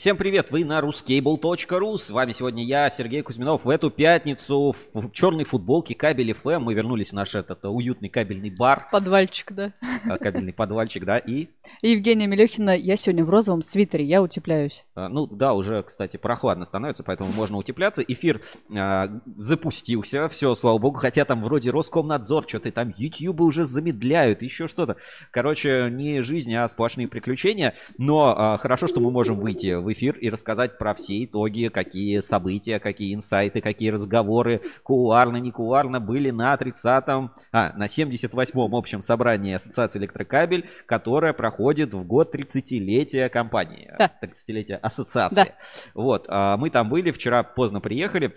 Всем привет, вы на ruscable.ru. С вами сегодня я, Сергей Кузьминов. В эту пятницу в черной футболке кабель FM мы вернулись в наш этот уютный кабельный бар. Подвальчик, да. А, кабельный подвальчик, да, и... И Евгения Мелехина, я сегодня в розовом свитере, я утепляюсь. А, ну да, уже, кстати, прохладно становится, поэтому можно утепляться. Эфир а, запустился, все, слава богу, хотя там вроде Роскомнадзор, что-то там YouTube уже замедляют, еще что-то. Короче, не жизнь, а сплошные приключения. Но а, хорошо, что мы можем выйти в эфир и рассказать про все итоги, какие события, какие инсайты, какие разговоры кулуарно, не кулуарно были на 30-м, а, на 78-м общем собрании Ассоциации Электрокабель, которое проходит в год 30-летия компании, Да. 30-летия ассоциации. Да. Вот, а, мы там были, вчера поздно приехали,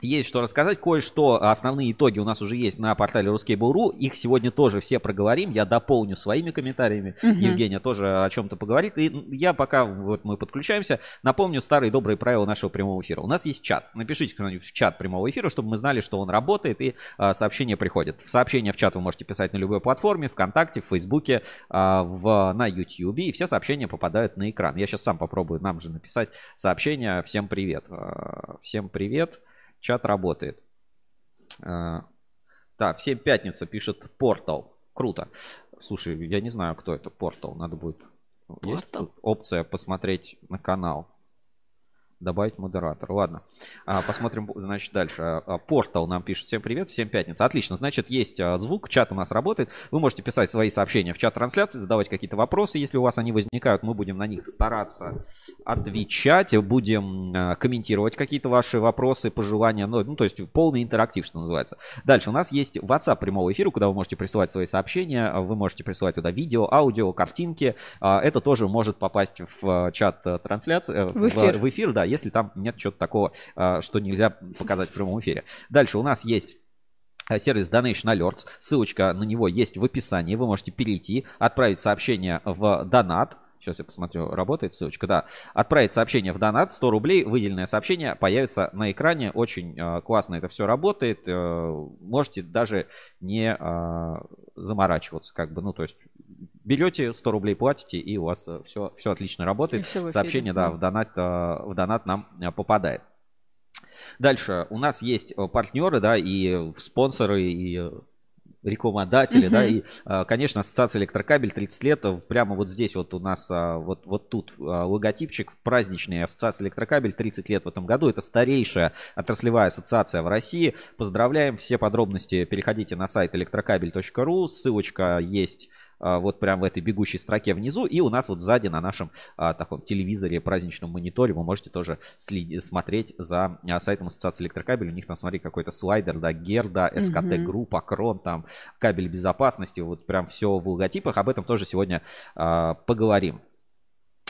есть что рассказать, кое-что, основные итоги у нас уже есть на портале Ruskable.ru, их сегодня тоже все проговорим, я дополню своими комментариями, Мгм. Евгения тоже о чем-то поговорит, и я пока вот мы подключаемся, напомню старые добрые правила нашего прямого эфира. У нас есть чат, напишите кто-нибудь в чат прямого эфира, чтобы мы знали, что он работает и а, сообщения приходят. Сообщения в чат вы можете писать на любой платформе, ВКонтакте, в Фейсбуке, а, в, на Ютьюбе, и все сообщения попадают на экран. Я сейчас сам попробую нам же написать сообщение «Всем привет». А, Всем привет. Чат работает. Так, всем пятница пишет Портал. Круто. Слушай, я не знаю, кто это Портал. Надо будет... Есть Портал? тут опция посмотреть на канал? Добавить модератор. Ладно. А, посмотрим, значит, дальше. А, Портал нам пишет. Всем привет, всем пятница. Отлично. Значит, есть а, звук, чат у нас работает. Вы можете писать свои сообщения в чат трансляции, задавать какие-то вопросы. Если у вас они возникают, мы будем на них стараться отвечать. Будем а, комментировать какие-то ваши вопросы, пожелания. Ну, ну, то есть полный интерактив, что называется. Дальше у нас есть WhatsApp прямого эфира, куда вы можете присылать свои сообщения. Вы можете присылать туда видео, аудио, картинки. А, Это тоже может попасть в чат трансляции, э, В эфир. в эфир, да, если там нет чего-то такого, а, что нельзя показать в прямом эфире. Дальше у нас есть а, сервис Donation Alerts. Ссылочка на него есть в описании. Вы можете перейти, отправить сообщение в донат. Сейчас я посмотрю, работает ссылочка, да. Отправить сообщение в донат, 100 рублей, выделенное сообщение появится на экране. Очень э, классно это все работает. Э, можете даже не э, заморачиваться, как бы, ну, то есть берете 100 рублей, платите, и у вас все, все отлично работает. И всё в эфире, Сообщение, да, да. в донат, э, в донат нам э, попадает. Дальше у нас есть э, партнеры, да, и спонсоры, и э, рекламодатели, да, Мгм. и, э, конечно, ассоциация электрокабель 30 лет, э, прямо вот здесь вот у нас, вот, вот тут логотипчик праздничный, ассоциация электрокабель 30 лет в этом году, это старейшая отраслевая ассоциация в России, поздравляем, все подробности переходите на сайт электрокабель.ру, ссылочка есть вот прям в этой бегущей строке внизу. И у нас вот сзади на нашем а, таком телевизоре, праздничном мониторе вы можете тоже следи- смотреть за а, сайтом Ассоциации Электрокабель. У них там, смотри, какой-то слайдер, да, Герда, СКТ Мгм. Групп, Акрон, там кабель безопасности, вот прям все в логотипах. Об этом тоже сегодня а, поговорим.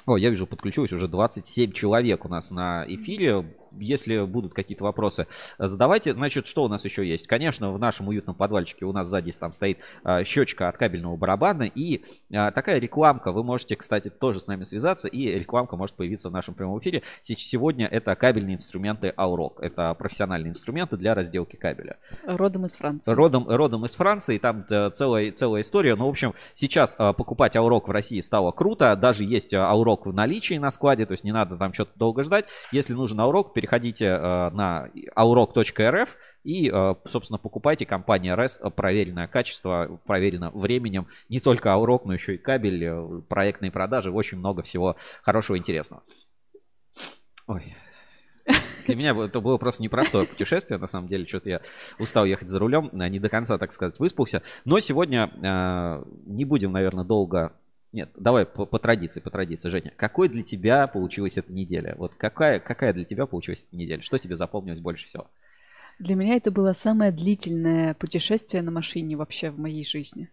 О, я вижу, подключилось уже 27 человек у нас на эфире. Если будут какие-то вопросы, задавайте. Значит, что у нас еще есть? Конечно, в нашем уютном подвальчике у нас сзади там стоит а, щечка от кабельного барабана и а, такая рекламка. Вы можете, кстати, тоже с нами связаться, и рекламка может появиться в нашем прямом эфире. Се- Сегодня это кабельные инструменты Aurok. Это профессиональные инструменты для разделки кабеля. Родом из Франции. Родом, родом из Франции, там э, целая, целая история. Ну, в общем, сейчас э, покупать Аурок в России стало круто. Даже есть э, Аурок в наличии на складе, то есть не надо там что-то долго ждать. Если нужен Аурок, переходите э, на aurok.rf и, э, собственно, покупайте. Компания э, проверенное качество, проверено временем. Не только Аурок, но еще и кабель, э, проектные продажи, очень много всего хорошего и интересного. Ой. Для меня это было просто непростое путешествие, на самом деле. Что-то я устал ехать за рулем, а, не до конца, так сказать, выспался. Но сегодня э, не будем, наверное, долго... Нет, давай по, по традиции, по традиции. Женя, какой для тебя получилась эта неделя? Вот какая, какая для тебя получилась эта неделя? Что тебе запомнилось больше всего? Для меня это было самое длительное путешествие на машине вообще в моей жизни.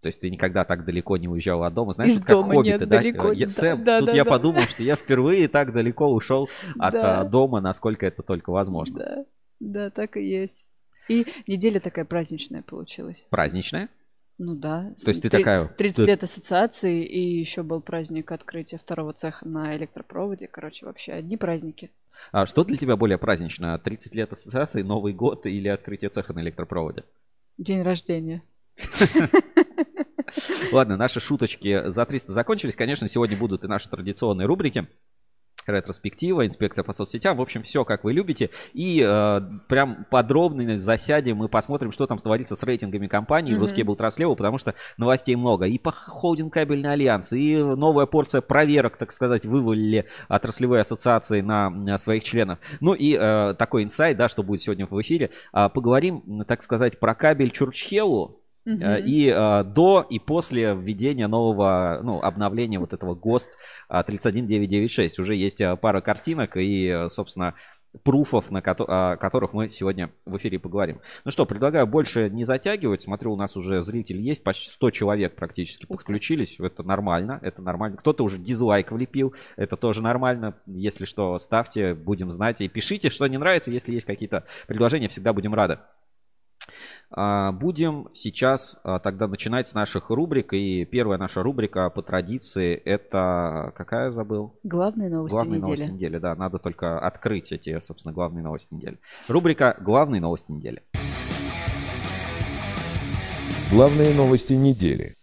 То есть ты никогда так далеко не уезжал от дома. Знаешь, Из это как дома хоббиты, нет, да? далеко Я-. Сэм, Да, тут да, я да. подумал, что я впервые так далеко ушел от Да. а, дома, насколько это только возможно. Да, да, так и есть. И неделя такая праздничная получилась. Праздничная? Ну да. То есть ты такая... 30 ты- лет ассоциации, и еще был праздник открытия второго цеха на электропроводе. Короче, вообще одни праздники. А что для тебя более празднично? 30 лет ассоциации, Новый год или открытие цеха на электропроводе? День рождения. Ладно, наши шуточки за 300 закончились. Конечно, сегодня будут и наши традиционные рубрики. Ретроспектива, инспекция по соцсетям. В общем, все, как вы любите. И э, прям подробно засядем мы посмотрим, что там творится с рейтингами компаний mm-hmm. Рускейбл Траслева, потому что новостей много. И по холдинг кабельный альянс, и новая порция проверок, так сказать, вывалили отраслевые ассоциации на, на своих членов. Ну и э, такой инсайт, да, что будет сегодня в эфире. Э, поговорим, так сказать, про кабель Чурчхелу, Uh-huh. И э, до и после введения нового, ну, обновления вот этого ГОСТ 31996 уже есть пара картинок и, собственно, пруфов, на ко- о которых мы сегодня в эфире поговорим. Ну что, предлагаю больше не затягивать. Смотрю, у нас уже зритель есть, почти 100 человек практически подключились. Это нормально, это нормально. Кто-то уже дизлайк влепил, это тоже нормально. Если что, ставьте, будем знать. И пишите, что не нравится, если есть какие-то предложения, всегда будем рады. А, будем сейчас а, тогда начинать с наших рубрик. И первая наша рубрика по традиции это какая забыл? Главные новости главные недели. новости недели, да. Надо только открыть эти, собственно, главные новости недели. Рубрика «Главные новости недели». Главные новости недели.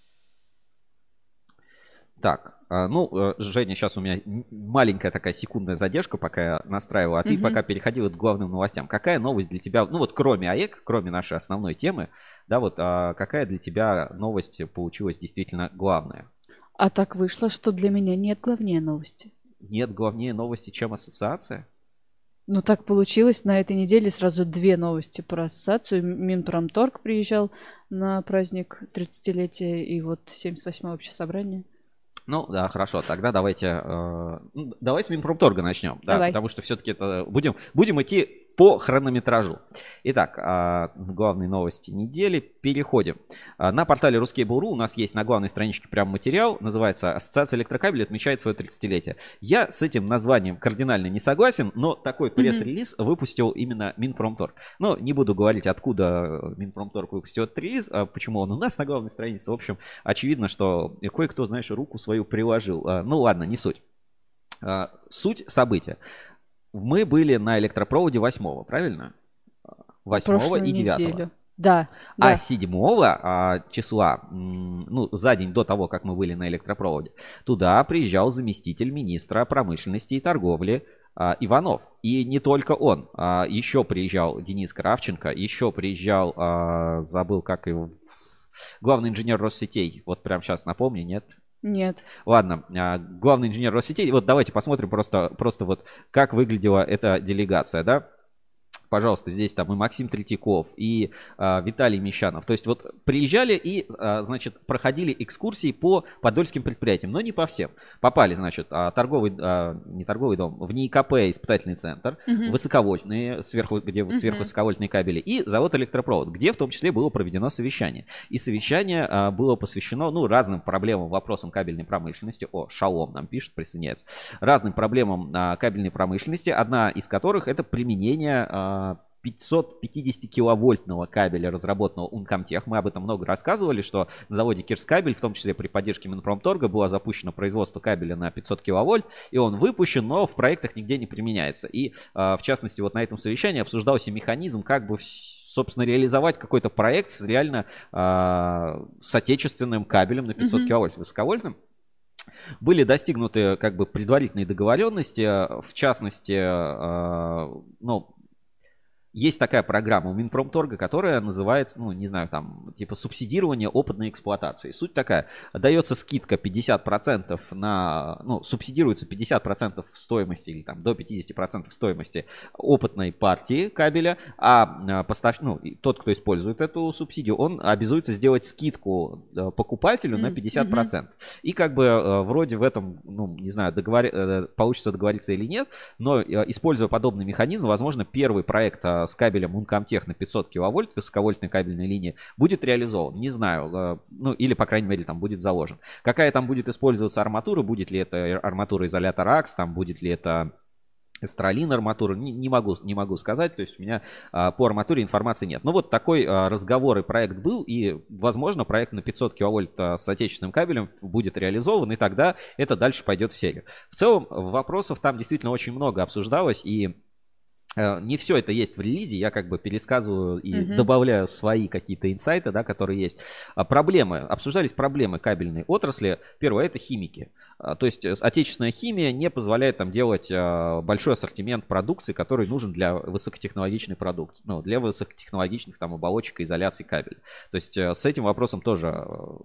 Так, ну, э, Женя, сейчас у меня маленькая такая секундная задержка, пока я настраивал, а ты угу. пока переходи вот к главным новостям. Какая новость для тебя, ну вот кроме АЭК, кроме нашей основной темы, да, вот а какая для тебя новость получилась действительно главная? А так вышло, что для меня нет главнее новости. Нет главнее новости, чем ассоциация? Ну, так получилось. На этой неделе сразу две новости про ассоциацию. Минпромторг приезжал на праздник 30-летия и вот 78-е общее собрание. Ну, да, хорошо. Тогда давайте, э, ну, давай с Минпромторга начнем. Да, давай. потому что все-таки это будем, будем идти по хронометражу. Итак, а, главные новости недели. Переходим. А, на портале Ruskable.ru у нас есть на главной страничке прям материал. Называется «Ассоциация электрокабелей отмечает свое 30-летие». Я с этим названием кардинально не согласен, но такой пресс-релиз выпустил именно Минпромторг. Но не буду говорить, откуда Минпромторг выпустил этот релиз, а почему он у нас на главной странице. В общем, очевидно, что кое-кто, знаешь, руку свою приложил. Ну ладно, не суть. Суть события. Мы были на электропроводе 8 правильно? 8 и 9. Неделю. Да, да. А 7 а, числа, ну, за день до того, как мы были на электропроводе, туда приезжал заместитель министра промышленности и торговли а, Иванов. И не только он. А, еще приезжал Денис Кравченко, еще приезжал, а, забыл, как его, главный инженер Россетей. Вот прям сейчас напомню, нет? Нет. Ладно, а, главный инженер Россетей. Вот давайте посмотрим просто, просто вот, как выглядела эта делегация, да? Пожалуйста, здесь там и Максим Третьяков, и а, Виталий Мещанов. То есть вот приезжали и, а, значит, проходили экскурсии по подольским предприятиям, но не по всем. Попали, значит, а, торговый, а, не торговый дом, в НИИКП испытательный центр, угу. высоковольтные, сверху, где угу. сверхвысоковольтные кабели, и завод электропровод, где в том числе было проведено совещание. И совещание а, было посвящено, ну, разным проблемам, вопросам кабельной промышленности. О, Шалом нам пишет, присоединяется. Разным проблемам а, кабельной промышленности, одна из которых это применение а, 550 киловольтного кабеля, разработанного Uncomtech. Мы об этом много рассказывали, что на заводе Кирскабель, в том числе при поддержке Минпромторга, было запущено производство кабеля на 500 киловольт, и он выпущен, но в проектах нигде не применяется. И, а, в частности, вот на этом совещании обсуждался механизм, как бы собственно, реализовать какой-то проект с реально э, с отечественным кабелем на 500 mm-hmm. киловольт, высоковольтным. Были достигнуты как бы предварительные договоренности, в частности, э, ну, есть такая программа у Минпромторга, которая называется, ну, не знаю, там, типа субсидирование опытной эксплуатации. Суть такая, дается скидка 50% на, ну, субсидируется 50% стоимости или там до 50% стоимости опытной партии кабеля, а, а постав, ну, тот, кто использует эту субсидию, он обязуется сделать скидку э, покупателю на 50%. Mm-hmm. И как бы э, вроде в этом, ну, не знаю, договор... Э, получится договориться или нет, но используя подобный механизм, возможно, первый проект с кабелем Uncomtech на 500 киловольт, высоковольтной кабельной линии, будет реализован. Не знаю, э, ну или, по крайней мере, там будет заложен. Какая там будет использоваться арматура, будет ли это арматура изолятора АКС, там будет ли это Эстралин арматура, не, не, могу, не могу сказать, то есть у меня а, по арматуре информации нет. Но вот такой а, разговор и проект был, и, возможно, проект на 500 киловольт а, с отечественным кабелем будет реализован, и тогда это дальше пойдет в серию. В целом, вопросов там действительно очень много обсуждалось, и Э, Не все это есть в релизе, я как бы пересказываю и Мгм. добавляю свои какие-то инсайты, да, которые есть. А Проблемы, обсуждались проблемы кабельной отрасли. Первое, это химики. А, То есть э, отечественная химия не позволяет там делать а, большой ассортимент продукции, который нужен для высокотехнологичной продукции, ну, для высокотехнологичных там оболочек и изоляции кабеля. То есть э, с этим вопросом тоже э,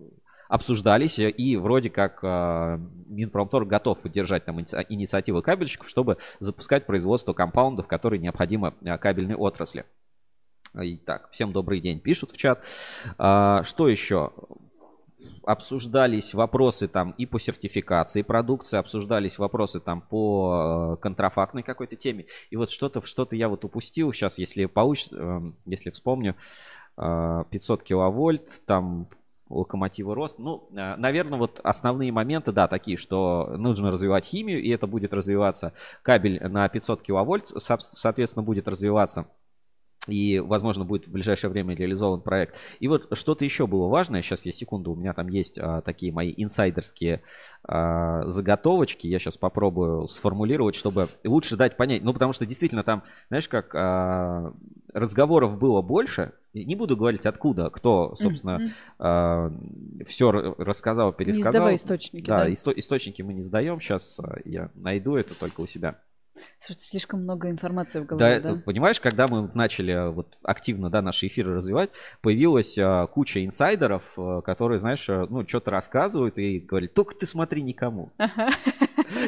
обсуждались, э, и вроде как э, Минпромторг готов поддержать там иници- инициативы кабельщиков, чтобы запускать производство компаундов, которые необходимы э, кабельной отрасли. Итак, всем добрый день, пишут в чат. А, Что еще? Обсуждались вопросы там и по сертификации продукции, обсуждались вопросы там по э, контрафактной какой-то теме. И вот что-то что-то я вот упустил. Сейчас, если получится, э, если вспомню, э, 500 киловольт, там локомотивы рост. Ну, наверное, вот основные моменты, да, такие, что нужно развивать химию, и это будет развиваться. Кабель на 500 киловольт, со- соответственно, будет развиваться. И, возможно, будет в ближайшее время реализован проект. И вот что-то еще было важное. Сейчас я секунду, у меня там есть а, такие мои инсайдерские а, заготовочки. Я сейчас попробую сформулировать, чтобы лучше дать понять. Ну, потому что действительно там, знаешь, как а, разговоров было больше. Не буду говорить откуда, кто, собственно, Мгм. все рассказал, Не пересказал. сдавай источники, Да, да. исто- источники мы не сдаем. Сейчас я найду это только у себя. Слишком много информации в Да, голове, да? понимаешь, когда мы начали э, вот активно, да, наши эфиры развивать, появилась а, куча инсайдеров, э, которые, знаешь, э, ну, что-то рассказывают и говорят, только ты смотри никому. Ага.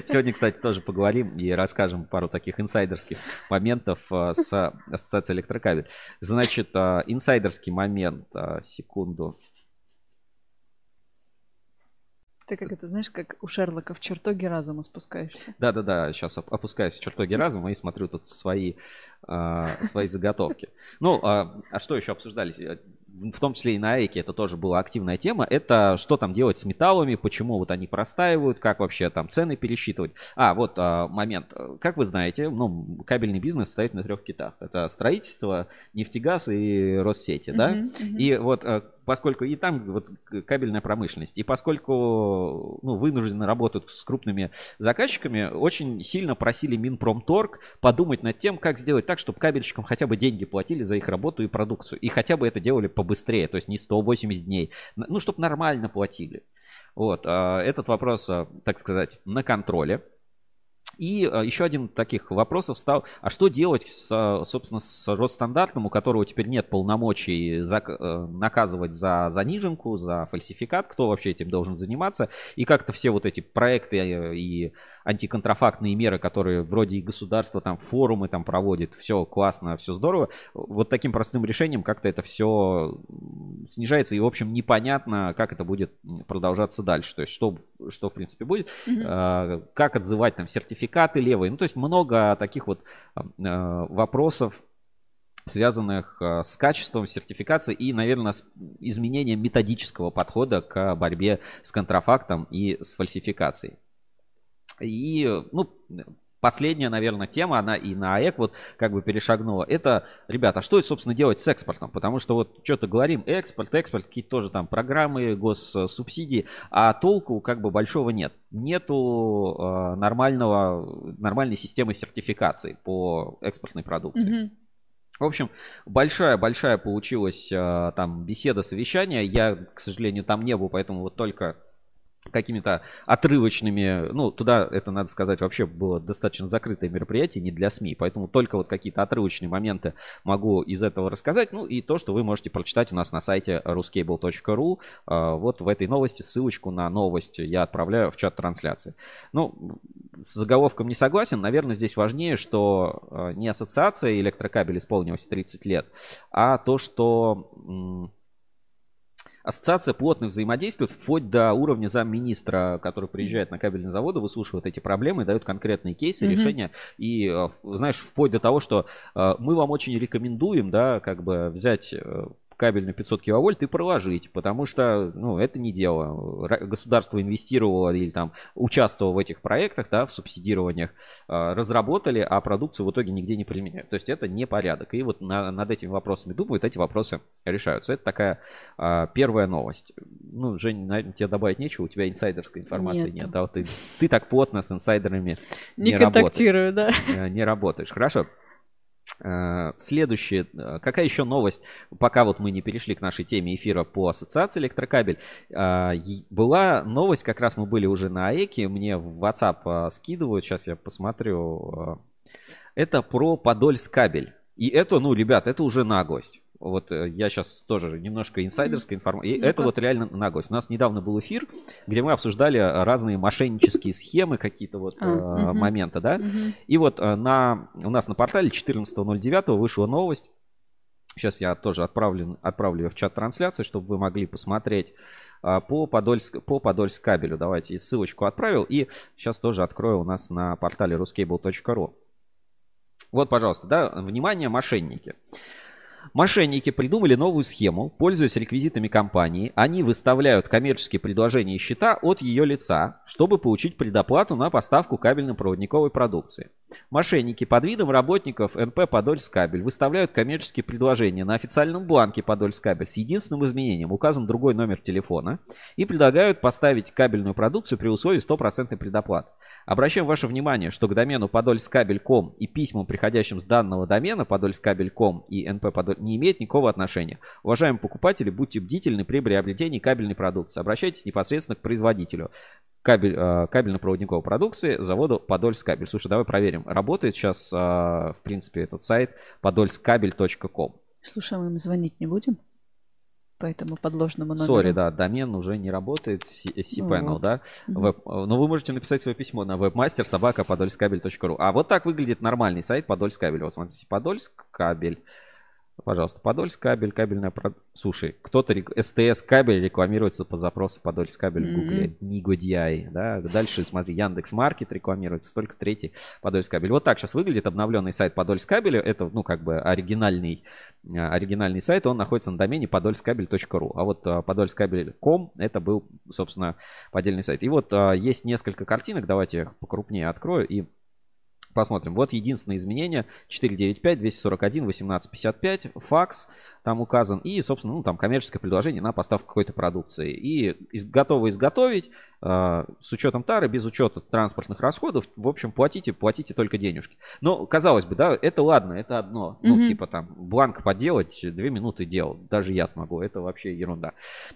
Сегодня, кстати, тоже поговорим и расскажем пару таких инсайдерских моментов с Ассоциацией электрокабель. Значит, инсайдерский момент, секунду. Ты как это, знаешь, как у Шерлока в чертоге разума спускаешься. Да-да-да, сейчас опускаюсь в чертоги разума и смотрю тут свои, а, свои заготовки. Ну, а, а что еще обсуждались? Э, В том числе и на Эйке это тоже была активная тема. Это что там делать с металлами, почему вот они простаивают, как вообще там цены пересчитывать. А, вот а, момент. Как вы знаете, ну, кабельный бизнес стоит на трех китах. Это строительство, нефтегаз и Россети, да? Мгм. И вот э, поскольку и там вот кабельная промышленность, и поскольку ну, вынуждены работать с крупными заказчиками, очень сильно просили Минпромторг подумать над тем, как сделать так, чтобы кабельщикам хотя бы деньги платили за их работу и продукцию. И хотя бы это делали побыстрее, то есть не 180 дней. Ну, чтобы нормально платили. Вот, а, этот вопрос, а, так сказать, на контроле. И э, еще один таких вопросов стал, а что делать, с, собственно, с Росстандартом, у которого теперь нет полномочий э, наказывать за заниженку, за фальсификат, кто вообще этим должен заниматься, и как-то все вот эти проекты э, и антиконтрафактные меры, которые вроде и государство там форумы там проводит, все классно, все здорово, вот таким простым решением как-то это все снижается, и, в общем, непонятно, как это будет продолжаться дальше, то есть что, что в принципе будет, э, как отзывать там сертификаты левые. Ну, то есть много таких вот э, вопросов, связанных э, с качеством сертификации и, наверное, с изменением методического подхода к борьбе с контрафактом и с фальсификацией. И, ну, последняя, наверное, тема, она и на АЭК вот как бы перешагнула. Это, ребята, а что, собственно, делать с экспортом? Потому что вот что-то говорим, экспорт, экспорт, какие-то тоже там программы, госсубсидии, а толку как бы большого нет. Нету э, нормального, нормальной системы сертификации по экспортной продукции. Мгм. В общем, большая-большая получилась э, там беседа, совещание. Я, к сожалению, там не был, поэтому вот только какими-то отрывочными, ну, туда, это надо сказать, вообще было достаточно закрытое мероприятие, не для СМИ, поэтому только вот какие-то отрывочные моменты могу из этого рассказать, ну, и то, что вы можете прочитать у нас на сайте ruscable.ru, Э, вот в этой новости ссылочку на новость я отправляю в чат трансляции. Ну, с заголовком не согласен, наверное, здесь важнее, что э, не ассоциация электрокабель исполнилось 30 лет, а то, что Ассоциация плотно взаимодействует вплоть до уровня замминистра, который приезжает на кабельные заводы, выслушивает эти проблемы, дает конкретные кейсы, Мгм. решения. И, э, знаешь, вплоть до того, что э, мы вам очень рекомендуем, да, как бы взять э, кабель на 500 киловольт и проложить, потому что, ну, это не дело. Государство инвестировало или там участвовало в этих проектах, да, в субсидированиях, э, разработали, а продукцию в итоге нигде не применяют. То есть это не порядок. И вот на- над этими вопросами думают, эти вопросы решаются. Это такая а, первая новость. Ну, Жень, наверное, тебе добавить нечего, у тебя инсайдерской информации Нету. нет. Да, вот ты, ты так плотно с инсайдерами Не, не работаешь. контактирую, да. э, не работаешь. Хорошо. Э, Следующая, э, какая еще новость, пока вот мы не перешли к нашей теме эфира по ассоциации электрокабель, е- была новость, как раз мы были уже на АЭКе, мне в WhatsApp э, скидывают, сейчас я посмотрю, э, это про Подольск кабель. И это, ну, ребят, это уже наглость. Вот э, я сейчас тоже немножко инсайдерская информация. И Ну-ка. это вот реально наглость. У нас недавно был эфир, где мы обсуждали э, разные мошеннические схемы, какие-то вот А, э, мгм. моменты, да. Мгм. И вот э, на, у нас на портале 14.09 вышла новость. Сейчас я тоже отправлю, отправлю ее в чат трансляции, чтобы вы могли посмотреть по Подольск, по Подольск кабелю. Давайте ссылочку отправил. И сейчас тоже открою у нас на портале ruscable.ru. Вот, пожалуйста, да, внимание, мошенники. Мошенники придумали новую схему, пользуясь реквизитами компании. Они выставляют коммерческие предложения и счета от ее лица, чтобы получить предоплату на поставку кабельно-проводниковой продукции. Мошенники под видом работников НП Подольскабель выставляют коммерческие предложения на официальном бланке Подольскабель с единственным изменением. Указан другой номер телефона. И предлагают поставить кабельную продукцию при условии стопроцентной предоплаты. Обращаем ваше внимание, что к домену подольскабель.ком и письмам, приходящим с данного домена подольскабель.ком и НП Подоль не имеет никакого отношения. Уважаемые покупатели, будьте бдительны при приобретении кабельной продукции. Обращайтесь непосредственно к производителю кабель, э, кабельно-проводниковой продукции заводу Подольскабель. Слушай, давай проверим. Работает сейчас, э, в принципе, этот сайт подольскабель.ком. Слушай, а мы им звонить не будем? По этому подложному номеру. Sorry, да, домен уже не работает, cPanel, Вот. да. Веб- э, но вы можете написать свое письмо на webmaster собака подольскабель.ру. А вот так выглядит нормальный сайт Подольскабель. Вот смотрите, Подольскабель. Пожалуйста, Подольск кабель, кабельная про... Слушай, кто-то рек- СТС кабель рекламируется по запросу Подольск кабель в Мгм. Гугле. Негодяй, да. Дальше, смотри, Яндекс Маркет рекламируется, только третий Подольск кабель. Вот так сейчас выглядит обновленный сайт Подольск кабеля. Это, ну, как бы оригинальный, э, оригинальный сайт. Он находится на домене подольскабель.ру. А вот э, подольскабель.ком это был, собственно, поддельный сайт. И вот э, есть несколько картинок. Давайте я их покрупнее открою и Посмотрим. Вот единственное изменение. 495, 241, 1855. Факс там указан. И, собственно, ну, там коммерческое предложение на поставку какой-то продукции. И из- готовы изготовить э, с учетом тары, без учета транспортных расходов. В общем, платите, платите только денежки. Но, казалось бы, да, это ладно, это одно. Ну, Мгм. типа там бланк поделать, две минуты дел. Даже я смогу. Это вообще ерунда.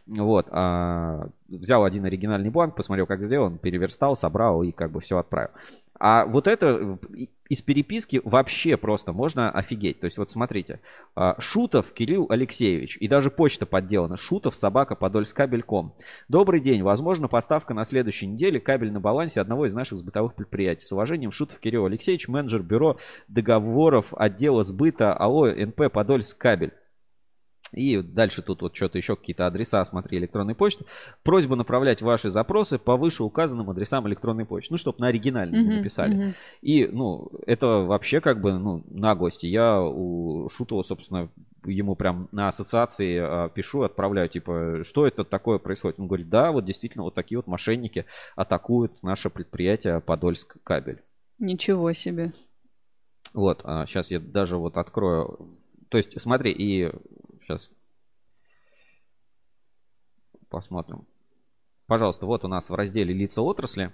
Вот. а, взял один оригинальный бланк, посмотрел, как сделан, переверстал, собрал и как бы все отправил. А вот это э, из переписки вообще просто можно офигеть. То есть вот смотрите, а, Шутов Кирилл Алексеевич, и даже почта подделана, Шутов собака подольскабель.ком. Добрый день, возможно поставка на следующей неделе кабель на балансе одного из наших сбытовых предприятий. С уважением, Шутов Кирилл Алексеевич, менеджер бюро договоров отдела сбыта АО НП Подольск кабель. И дальше тут вот что-то еще какие-то адреса, смотри, электронной почты. Просьба направлять ваши запросы по вышеуказанным адресам электронной почты. Ну, чтобы на оригинальном Мгм, написали. мгм. И, ну, это вообще как бы, ну, наглость. И Я у Шутова, собственно, ему прям на ассоциации а, пишу, отправляю, типа, что это такое происходит? Он говорит, да, вот действительно вот такие вот мошенники атакуют наше предприятие Подольск кабель. Ничего себе. Вот, сейчас я даже вот открою. То есть, смотри, и сейчас посмотрим. Пожалуйста, вот у нас в разделе лица отрасли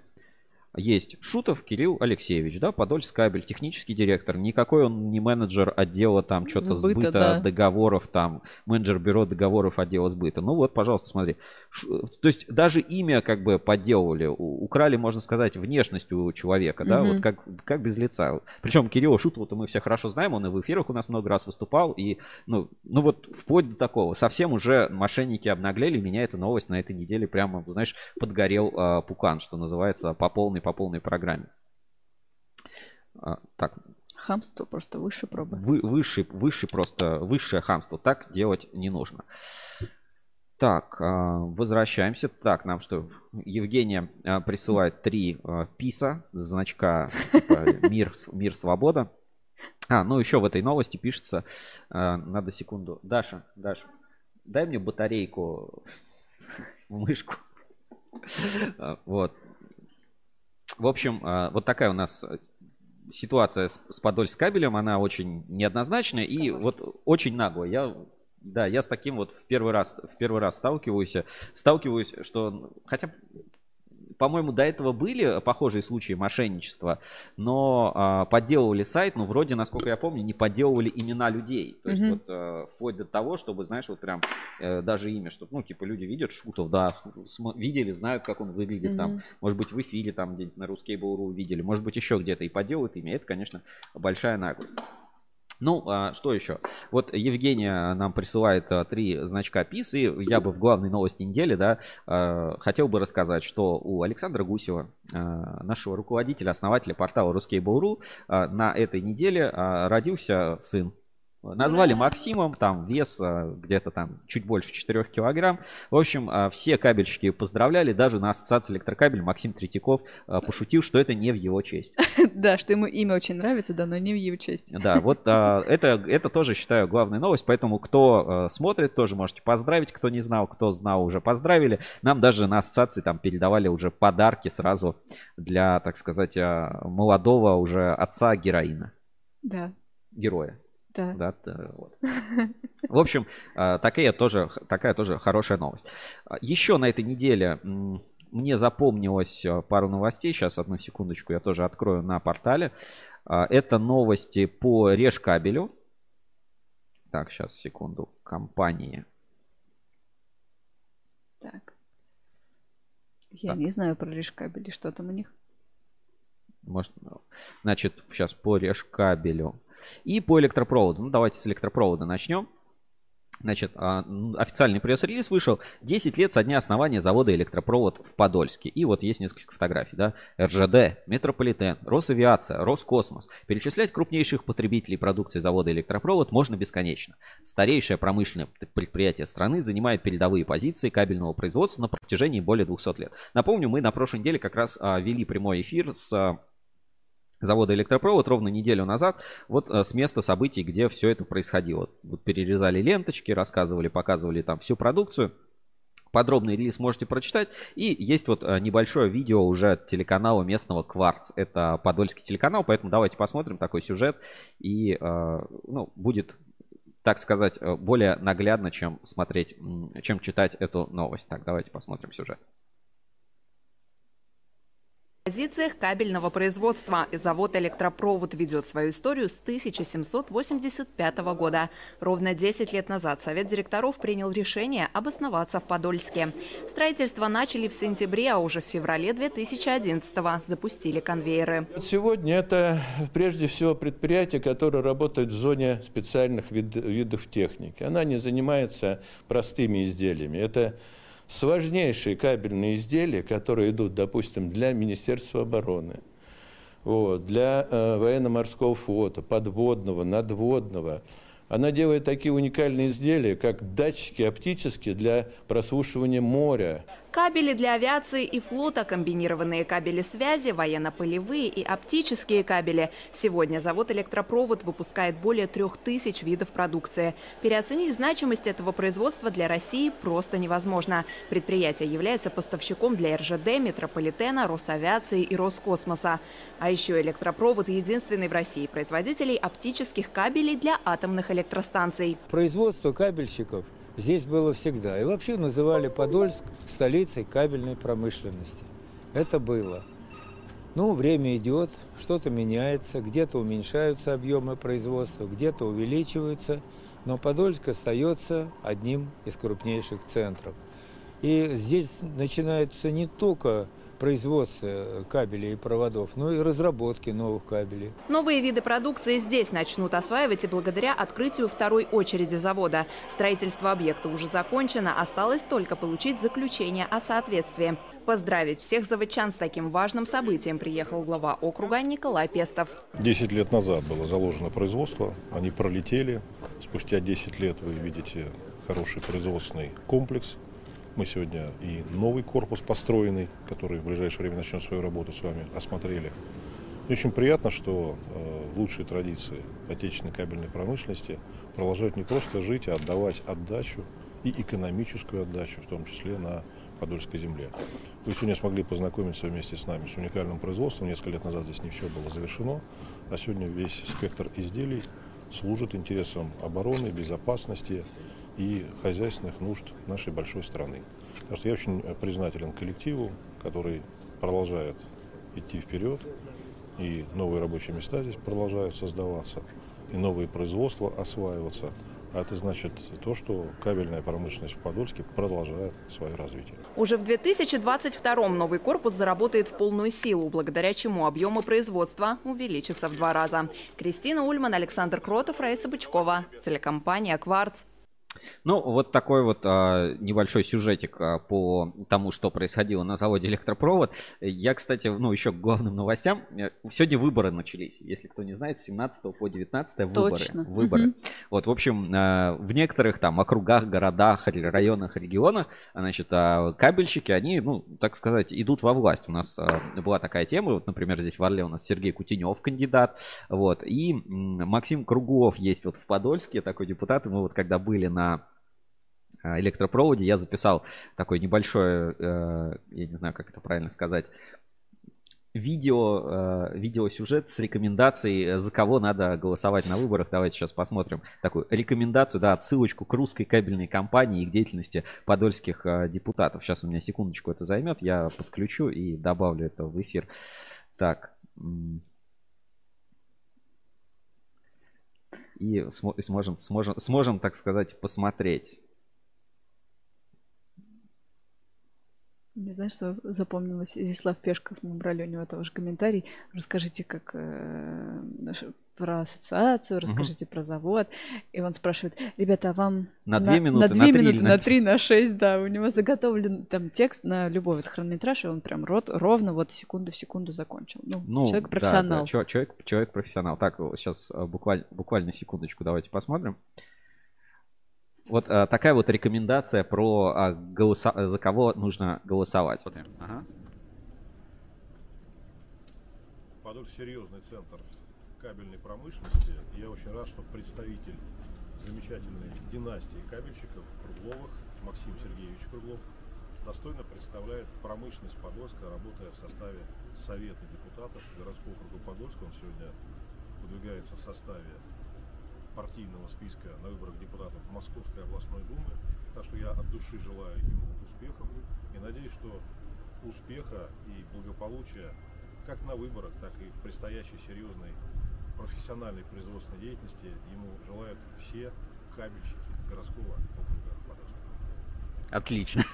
есть Шутов Кирилл Алексеевич, да, Подольск кабель, технический директор. Никакой он не менеджер отдела там что-то Сбыта, сбыта, да. договоров, там, менеджер бюро договоров отдела сбыта. Ну вот, пожалуйста, смотри. Ш- То есть даже имя как бы подделывали, украли, можно сказать, внешность у человека, да, Мгм. вот как, как без лица. Причем Кирилла Шутова-то мы все хорошо знаем, он и в эфирах у нас много раз выступал, и, ну, ну вот вплоть до такого. Совсем уже мошенники обнаглели, меня эта новость на этой неделе прямо, знаешь, подгорел а, пукан, что называется, по полной, по полной программе. А, так, Хамство просто выше пробы. вы, выше, выше просто, высшее хамство. Так делать не нужно. Так, а, возвращаемся. Так, нам что, Евгения а, присылает три писа, значка типа мир, мир, свобода. А, ну еще в этой новости пишется, надо секунду. Даша, Даша, дай мне батарейку мышку. Вот. В общем, а, вот такая у нас э, ситуация с, с Подольск кабелем, она очень неоднозначная и вот очень наглая. Я, да, я с таким вот в первый раз, в первый раз сталкиваюсь, сталкиваюсь, что, хотя по-моему, до этого были похожие случаи мошенничества, но а, подделывали сайт, но вроде, насколько я помню, не подделывали имена людей. То есть Мгм. вот а, вплоть до того, чтобы, знаешь, вот прям э, даже имя, что, ну, типа люди видят Шутов, да, см- видели, знают, как он выглядит там. Мгм. Может быть, в эфире там где-нибудь на Ruskable.ru видели, может быть, еще где-то и подделывают имя. Это, конечно, большая наглость. Ну, а, что еще? Вот Евгения нам присылает а, три значка ПИС, и я бы в главной новости недели, да, а, хотел бы рассказать, что у Александра Гусева, нашего руководителя, основателя портала Ruskable.ru, а, на этой неделе родился сын. Назвали Максимом, там вес а, где-то там чуть больше 4 килограмм. В общем, а, все кабельщики поздравляли, даже на ассоциации электрокабель Максим Третьяков а, пошутил, что это не в его честь. Да, что ему имя очень нравится, да, но не в его честь. Да, вот это, это тоже считаю главной новость, поэтому кто смотрит, тоже можете поздравить, кто не знал, кто знал, уже поздравили. Нам даже на ассоциации там передавали уже подарки сразу для, так сказать, молодого уже отца героина, Да, героя. Да. Да, вот. В общем, а, такая тоже, такая тоже хорошая новость. А, Еще на этой неделе мне запомнилось а, пару новостей. Сейчас, одну секундочку, я тоже открою на портале. Это новости по Решкабелю. Так, сейчас, секунду. Компании. Так. Я Так. не знаю про решкабели, что там у них. Может, ну, значит, сейчас по Решкабелю. И по электропроводу. Ну, давайте с электропровода начнем. Значит, а, официальный пресс-релиз вышел 10 лет со дня основания завода электропровод в Подольске. И вот есть несколько фотографий, да. РЖД, Метрополитен, Росавиация, Роскосмос. Перечислять крупнейших потребителей продукции завода электропровод можно бесконечно. Старейшее промышленное предприятие страны занимает передовые позиции кабельного производства на протяжении более 200 лет. Напомню, мы на прошлой неделе как раз а, вели прямой эфир с а, завода электропровод ровно неделю назад, вот э, с места событий, где все это происходило. Вот перерезали ленточки, рассказывали, показывали там всю продукцию. Подробный релиз можете прочитать. И есть вот э, небольшое видео уже от телеканала местного Кварц. Это подольский телеканал, поэтому давайте посмотрим такой сюжет. И э, ну, будет, так сказать, более наглядно, чем смотреть, чем читать эту новость. Так, давайте посмотрим сюжет. Позициях кабельного производства. Завод «Электропровод» ведет свою историю с 1785 года. Ровно 10 лет назад Совет директоров принял решение обосноваться в Подольске. Строительство начали в сентябре, а уже в феврале 2011 запустили конвейеры. Сегодня это прежде всего предприятие, которое работает в зоне специальных вид- видов техники. Она не занимается простыми изделиями. Это сложнейшие кабельные изделия, которые идут, допустим, для Министерства обороны, вот, для э, военно-морского флота, подводного, надводного. Она делает такие уникальные изделия, как датчики оптические для прослушивания моря, Кабели для авиации и флота, комбинированные кабели связи, военно-полевые и оптические кабели. Сегодня завод «Электропровод» выпускает более трех тысяч видов продукции. Переоценить значимость этого производства для России просто невозможно. Предприятие является поставщиком для РЖД, Метрополитена, Росавиации и Роскосмоса. А еще «Электропровод» – единственный в России производителей оптических кабелей для атомных электростанций. Производство кабельщиков здесь было всегда. И вообще называли Подольск столицей кабельной промышленности. Это было. Ну, время идет, что-то меняется, где-то уменьшаются объемы производства, где-то увеличиваются, но Подольск остается одним из крупнейших центров. И здесь начинается не только производство кабелей и проводов, но и разработки новых кабелей. Новые виды продукции здесь начнут осваивать и благодаря открытию второй очереди завода. Строительство объекта уже закончено, осталось только получить заключение о соответствии. Поздравить всех заводчан с таким важным событием приехал глава округа Николай Пестов. 10 лет назад было заложено производство, они пролетели. Спустя 10 лет вы видите хороший производственный комплекс. Мы сегодня и новый корпус построенный, который в ближайшее время начнет свою работу с вами, осмотрели. И очень приятно, что э, лучшие традиции отечественной кабельной промышленности продолжают не просто жить, а отдавать отдачу и экономическую отдачу, в том числе на Подольской земле. Вы сегодня смогли познакомиться вместе с нами с уникальным производством. Несколько лет назад здесь не все было завершено, а сегодня весь спектр изделий служит интересам обороны, безопасности и хозяйственных нужд нашей большой страны. Так что я очень признателен коллективу, который продолжает идти вперед, и новые рабочие места здесь продолжают создаваться, и новые производства осваиваться. А это значит то, что кабельная промышленность в Подольске продолжает свое развитие. Уже в 2022 новый корпус заработает в полную силу, благодаря чему объемы производства увеличатся в два раза. Кристина Ульман, Александр Кротов, Раиса Бычкова. Телекомпания «Кварц». Ну, вот такой вот а, небольшой сюжетик а, по тому, что происходило на заводе электропровод. Я, кстати, ну, еще к главным новостям. Сегодня выборы начались. Если кто не знает, с 17 по 19 выборы. Точно. Выборы. Мгм. Вот, в общем, а, в некоторых там округах, городах, районах, регионах, значит, а, кабельщики, они, ну, так сказать, идут во власть. У нас а, была такая тема, вот, например, здесь в Орле у нас Сергей Кутенев кандидат, вот, и м, Максим Круглов есть вот в Подольске, такой депутат, и мы вот когда были на а, электропроводе, я записал такой небольшой, э, я не знаю, как это правильно сказать, видео, э, видеосюжет с рекомендацией, за кого надо голосовать на выборах. Давайте сейчас посмотрим такую рекомендацию, да, отсылочку к русской кабельной компании и к деятельности подольских э, депутатов. Сейчас у меня секундочку это займет, я подключу и добавлю это в эфир. Так. И смо- и сможем, сможем, сможем, так сказать, посмотреть. Не знаешь, что запомнилось? Изяслав Пешков, мы брали у него тоже комментарий. Расскажите, как э, про ассоциацию, расскажите про завод. И он спрашивает, ребята, а вам На две минуты, на, на две три минуты, или на на три, на шесть, да, у него заготовлен там текст на любой вот хронометраж, и он прям рот, ровно вот секунду в секунду закончил. Ну, Ну, человек да, профессионал. да, чё- человек, человек профессионал. Так, сейчас буквально, буквально секундочку, давайте посмотрим. Вот а, такая вот рекомендация про а, голоса- за кого нужно голосовать. Смотрим. Ага. Подольск серьезный центр кабельной промышленности. Я очень рад, что представитель замечательной династии кабельщиков Кругловых, Максим Сергеевич Круглов, достойно представляет промышленность Подольска, работая в составе Совета депутатов городского округа Подольска. Он сегодня выдвигается в составе партийного списка на выборах депутатов Московской областной думы. Так что я от души желаю ему успехов и надеюсь, что успеха и благополучия как на выборах, так и в предстоящей серьезной профессиональной производственной деятельности ему желают все кабельщики городского округа Подольска. Отлично.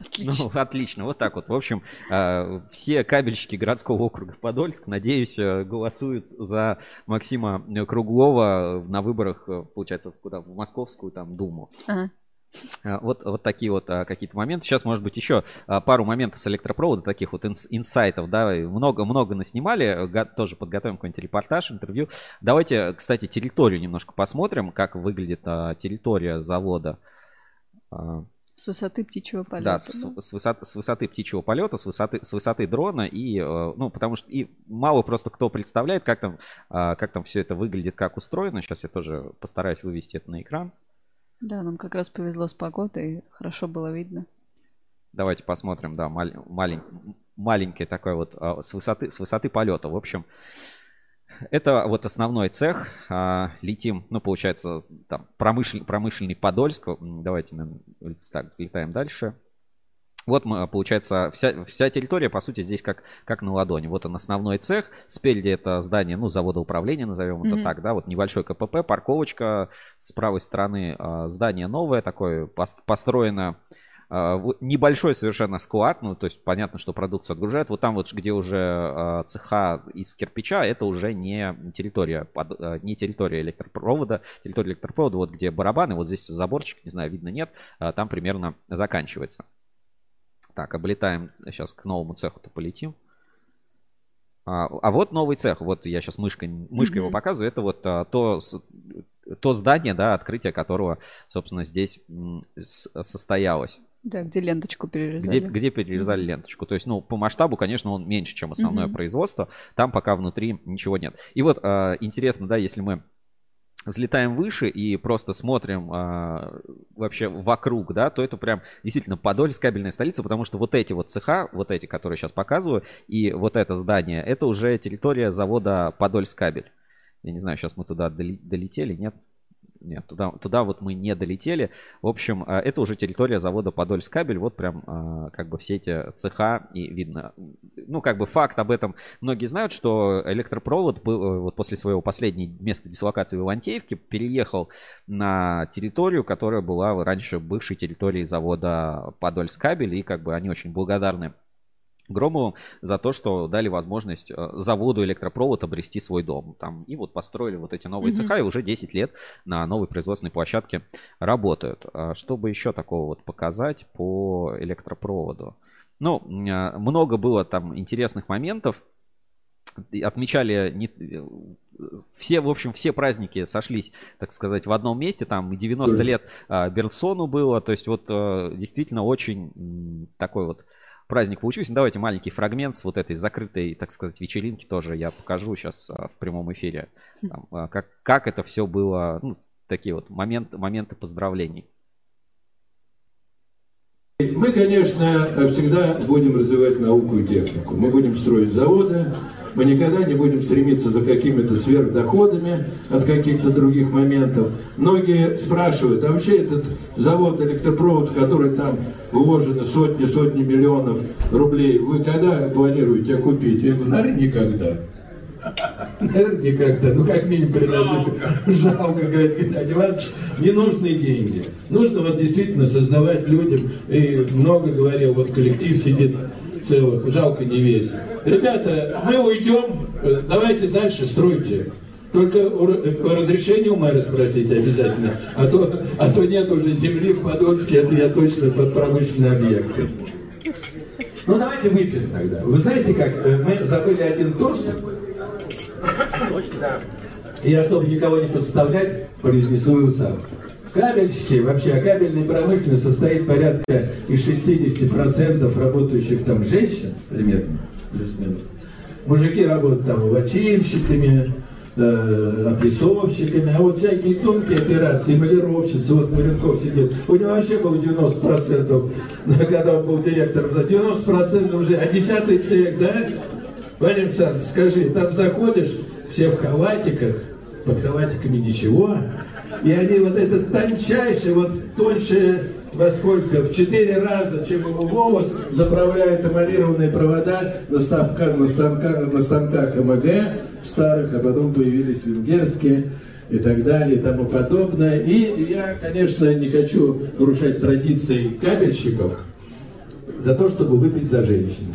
Отлично. Ну, отлично. Вот так вот. В общем, а, все кабельщики городского округа Подольск, надеюсь, э, голосуют за Максима Круглова на выборах, э, получается, куда? В Московскую там Думу. Ага. А, Вот, вот такие вот а, какие-то моменты. Сейчас, может быть, еще а, пару моментов с электропровода, таких вот инс- инсайтов, да, много-много наснимали, га- тоже подготовим какой-нибудь репортаж, интервью. Давайте, кстати, территорию немножко посмотрим, как выглядит а, территория завода. А, С высоты птичьего полета. да, с, с высоты, с высоты птичьего полета, с высоты, с высоты дрона и, э, ну, потому что и мало просто кто представляет, как там, а, как там все это выглядит, как устроено. Сейчас я тоже постараюсь вывести это на экран. Да, нам как раз повезло с погодой, хорошо было видно. Давайте посмотрим, да, маль- малень- маленький такой вот а, с высоты, с высоты полета. В общем, это вот основной цех. А, Летим, ну, получается, там промышленный, промышленный Подольск. Давайте, так, взлетаем дальше. Вот, мы, получается, вся, вся территория, по сути, здесь как, как на ладони. Вот он основной цех. Спереди это здание, ну, завода управления, назовем это Мгм. так, да. Вот небольшой КПП, парковочка. С правой стороны а, здание новое такое, пос- построено небольшой совершенно склад, ну, то есть понятно, что продукцию отгружают. Вот там вот, где уже а, цеха из кирпича, это уже не территория, а, не территория электропровода. Территория электропровода, вот где барабаны, вот здесь заборчик, не знаю, видно, нет, а, там примерно заканчивается. Так, облетаем сейчас к новому цеху-то полетим. А, а вот новый цех. Вот я сейчас мышкой, мышкой его Мгм. показываю. Это вот а, то, то здание, да, открытие которого, собственно, здесь состоялось. Да, где ленточку Где, перерезали. где перерезали ленточку. То есть, ну, по масштабу, конечно, он меньше, чем основное Мгм. производство. Там пока внутри ничего нет. И вот а, интересно, да, если мы взлетаем выше и просто смотрим а, вообще вокруг, да, то это прям действительно Подольск кабельная столица, потому что вот эти вот цеха, вот эти, которые сейчас показываю, и вот это здание, это уже территория завода Подольск кабель. Я не знаю, сейчас мы туда долетели, нет? Нет, туда, туда вот мы не долетели. В общем, а, это уже территория завода Подольск кабель. Вот прям а, как бы все эти цеха и видно. ну, как бы факт об этом многие знают, что электропровод был, вот после своего последнего места дислокации в Ивантеевке переехал на территорию, которая была раньше бывшей территорией завода Подольскабель, и как бы они очень благодарны Громовым за то, что дали возможность э, заводу электропровод обрести свой дом. Там, и вот построили вот эти новые mm-hmm. цеха, и уже 10 лет на новой производственной площадке работают. А чтобы еще такого вот показать по электропроводу. Ну, а, много было там интересных моментов. Отмечали не, э, все, в общем, все праздники сошлись, так сказать, в одном месте. Там 90 лет а, Бергсону было. То есть вот э, действительно очень такой вот праздник получился. Ну, давайте маленький фрагмент с вот этой закрытой, так сказать, вечеринки тоже я покажу сейчас а, в прямом эфире. Там, а, как, как это все было, ну, такие вот момент, моменты поздравлений. Мы, конечно, всегда будем развивать науку и технику. Мы будем строить заводы, мы никогда не будем стремиться за какими-то сверхдоходами от каких-то других моментов. Многие спрашивают, а вообще этот завод электропровод, в который там вложены сотни-сотни миллионов рублей, вы когда планируете окупить? Я говорю, наверное, никогда. Наверное, как-то, ну как минимум предложить. Жалко, говорит Геннадий Иванович, ненужные деньги. Нужно вот действительно создавать людям, и много говорил, вот коллектив сидит целых, жалко не весь. Ребята, мы уйдем, давайте дальше стройте. Только разрешение у мэра спросите обязательно, а то, а то нет уже земли в Подольске, это я точно под промышленный объект. Ну давайте выпьем тогда. Вы знаете как, э, мы забыли один тост, я, чтобы никого не подставлять, произнесу его сам. Кабельщики, вообще, а кабельная промышленность состоит порядка из 60% работающих там женщин, примерно, плюс-минус. Мужики работают там вачильщиками, э, опрессовщиками, а вот всякие тонкие операции, малировщицы, вот Маленков сидит, у него вообще было 90%, когда он был директором, за 90% уже, а десятый цех, да? Владимир Александрович, скажи, там заходишь, все в халатиках, под халатиками ничего, и они вот этот тончайший, вот тоньше во сколько? В четыре раза, чем его волос, заправляют эмалированные провода на станках, на станках, на станках МГ старых, а потом появились венгерские и так далее и тому подобное. И я, конечно, не хочу нарушать традиции кабельщиков за то, чтобы выпить за женщину.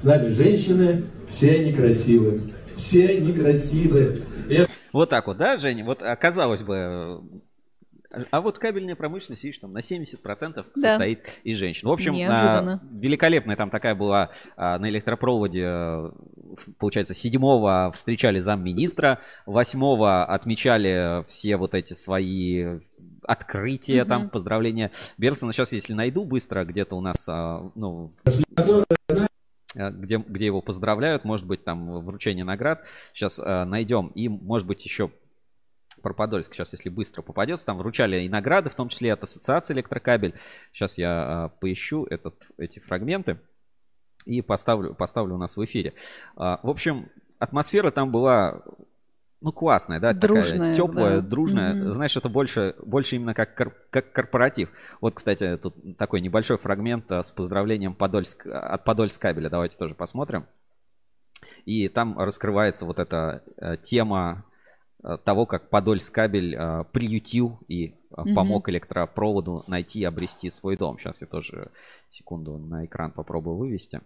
С нами женщины, все они красивые. Все они красивые. Вот так вот, да, Женя? Вот а, казалось бы, а вот кабельная промышленность, видишь, там на 70% да. состоит из женщин. В общем, а, великолепная там такая была а, на электропроводе, а, получается, 7 встречали замминистра, 8 отмечали все вот эти свои открытия, угу. там, поздравления Берсона. Сейчас, если найду быстро, где-то у нас, а, ну... Э, где, где его поздравляют, может быть, там вручение наград. Сейчас э, найдем. И, может быть, еще про Подольск сейчас, если быстро попадется, там вручали и награды, в том числе от Ассоциации Электрокабель. Сейчас я э, поищу этот, эти фрагменты и поставлю, поставлю у нас в эфире. Э, в общем, атмосфера там была ну, классная, да, дружная, такая теплая, да. дружная. Mm-hmm. Знаешь, это больше, больше именно как, кор, как корпоратив. Вот, кстати, тут такой небольшой фрагмент а, с поздравлением Подольск, от Подольск кабеля. Давайте тоже посмотрим. И там раскрывается вот эта э, тема того, как Подольск кабель приютил и mm-hmm. помог электропроводу найти и обрести свой дом. Сейчас я тоже секунду на экран попробую вывести.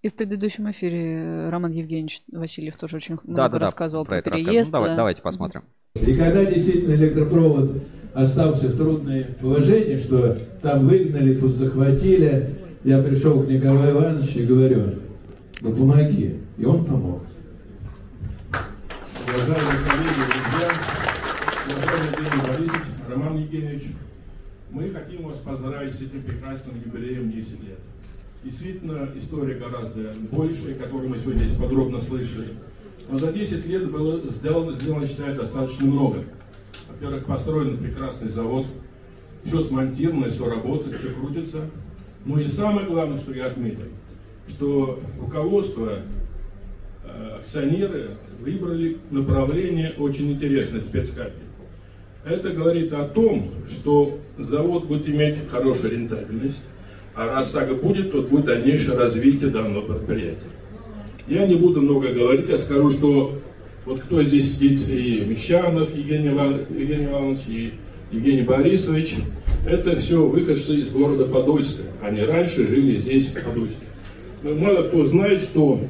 И в предыдущем эфире Роман Евгеньевич Васильев тоже очень много да, да, рассказывал про, про переезд. Ну, давай, давайте посмотрим. И когда действительно электропровод остался в трудное положение, что там выгнали, тут захватили, я пришел к Николаю Ивановичу и говорю, ну помоги. И он помог. Уважаемые коллеги, друзья, уважаемый Евгений Борисович, Роман Евгеньевич, мы хотим вас поздравить с этим прекрасным юбилеем 10 лет. Действительно, история гораздо больше, которую мы сегодня здесь подробно слышали. Но за 10 лет было сделано, сделано считаю, достаточно много. Во-первых, построен прекрасный завод, все смонтировано, все работает, все крутится. Ну и самое главное, что я отметил, что руководство, э, акционеры выбрали направление очень интересное, спецкапель. Это говорит о том, что завод будет иметь хорошую рентабельность, а раз так будет, то будет дальнейшее развитие данного предприятия. Я не буду много говорить, я скажу, что вот кто здесь сидит, и Мещанов Евгений, Иван, Евгений Иванович, и Евгений Борисович, это все выходцы из города Подольска. Они раньше жили здесь, в Подольске. Но мало кто знает, что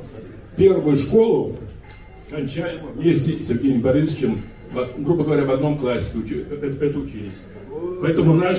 первую школу кончали вместе с Евгением Борисовичем, грубо говоря, в одном классе э- э- это учились. Поэтому наш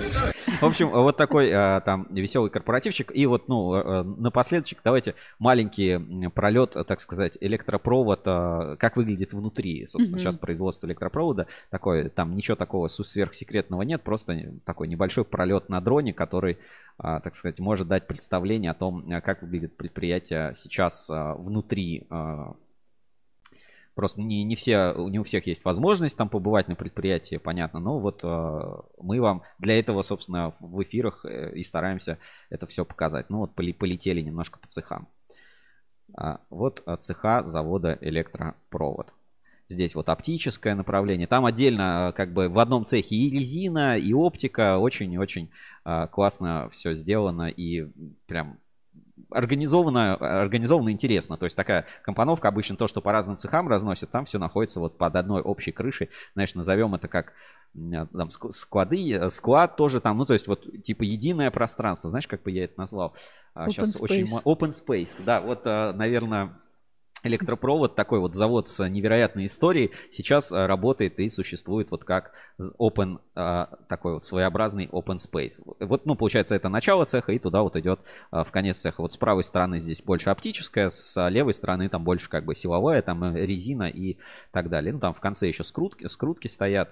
В общем, вот такой а, там веселый корпоративчик. И вот, ну, э, напоследочек давайте маленький пролет, э, так сказать, электропровод, а, как выглядит внутри. Собственно, сейчас производство электропровода. Такое, там ничего такого сверхсекретного нет, просто такой небольшой пролет на дроне, который, а, так сказать, может дать представление о том, как выглядит предприятие сейчас внутри Просто не, не, все, не у всех есть возможность там побывать на предприятии, понятно. Но вот э, мы вам для этого, собственно, в эфирах э, и стараемся это все показать. Ну вот полетели немножко по цехам. А, вот а, цеха завода электропровод. Здесь вот оптическое направление. Там отдельно э, как бы в одном цехе и резина, и оптика. Очень-очень а, классно все сделано и прям организовано, организовано интересно. То есть такая компоновка, обычно то, что по разным цехам разносят, там все находится вот под одной общей крышей. Знаешь, назовем это как м, там, ск- склады, э, склад тоже там, ну то есть вот типа единое пространство. Знаешь, как бы я это назвал? А, Open Сейчас очень... space. мо- Open space, да, вот, э, наверное, электропровод, такой вот завод с невероятной историей, сейчас э, работает и существует вот как open, э, такой вот своеобразный open space. Вот, ну, получается, это начало цеха, и туда вот идет э, в конец цеха. Вот с правой стороны здесь больше оптическая, с левой стороны там больше как бы силовая, там резина и так далее. Ну, там в конце еще скрутки, скрутки стоят.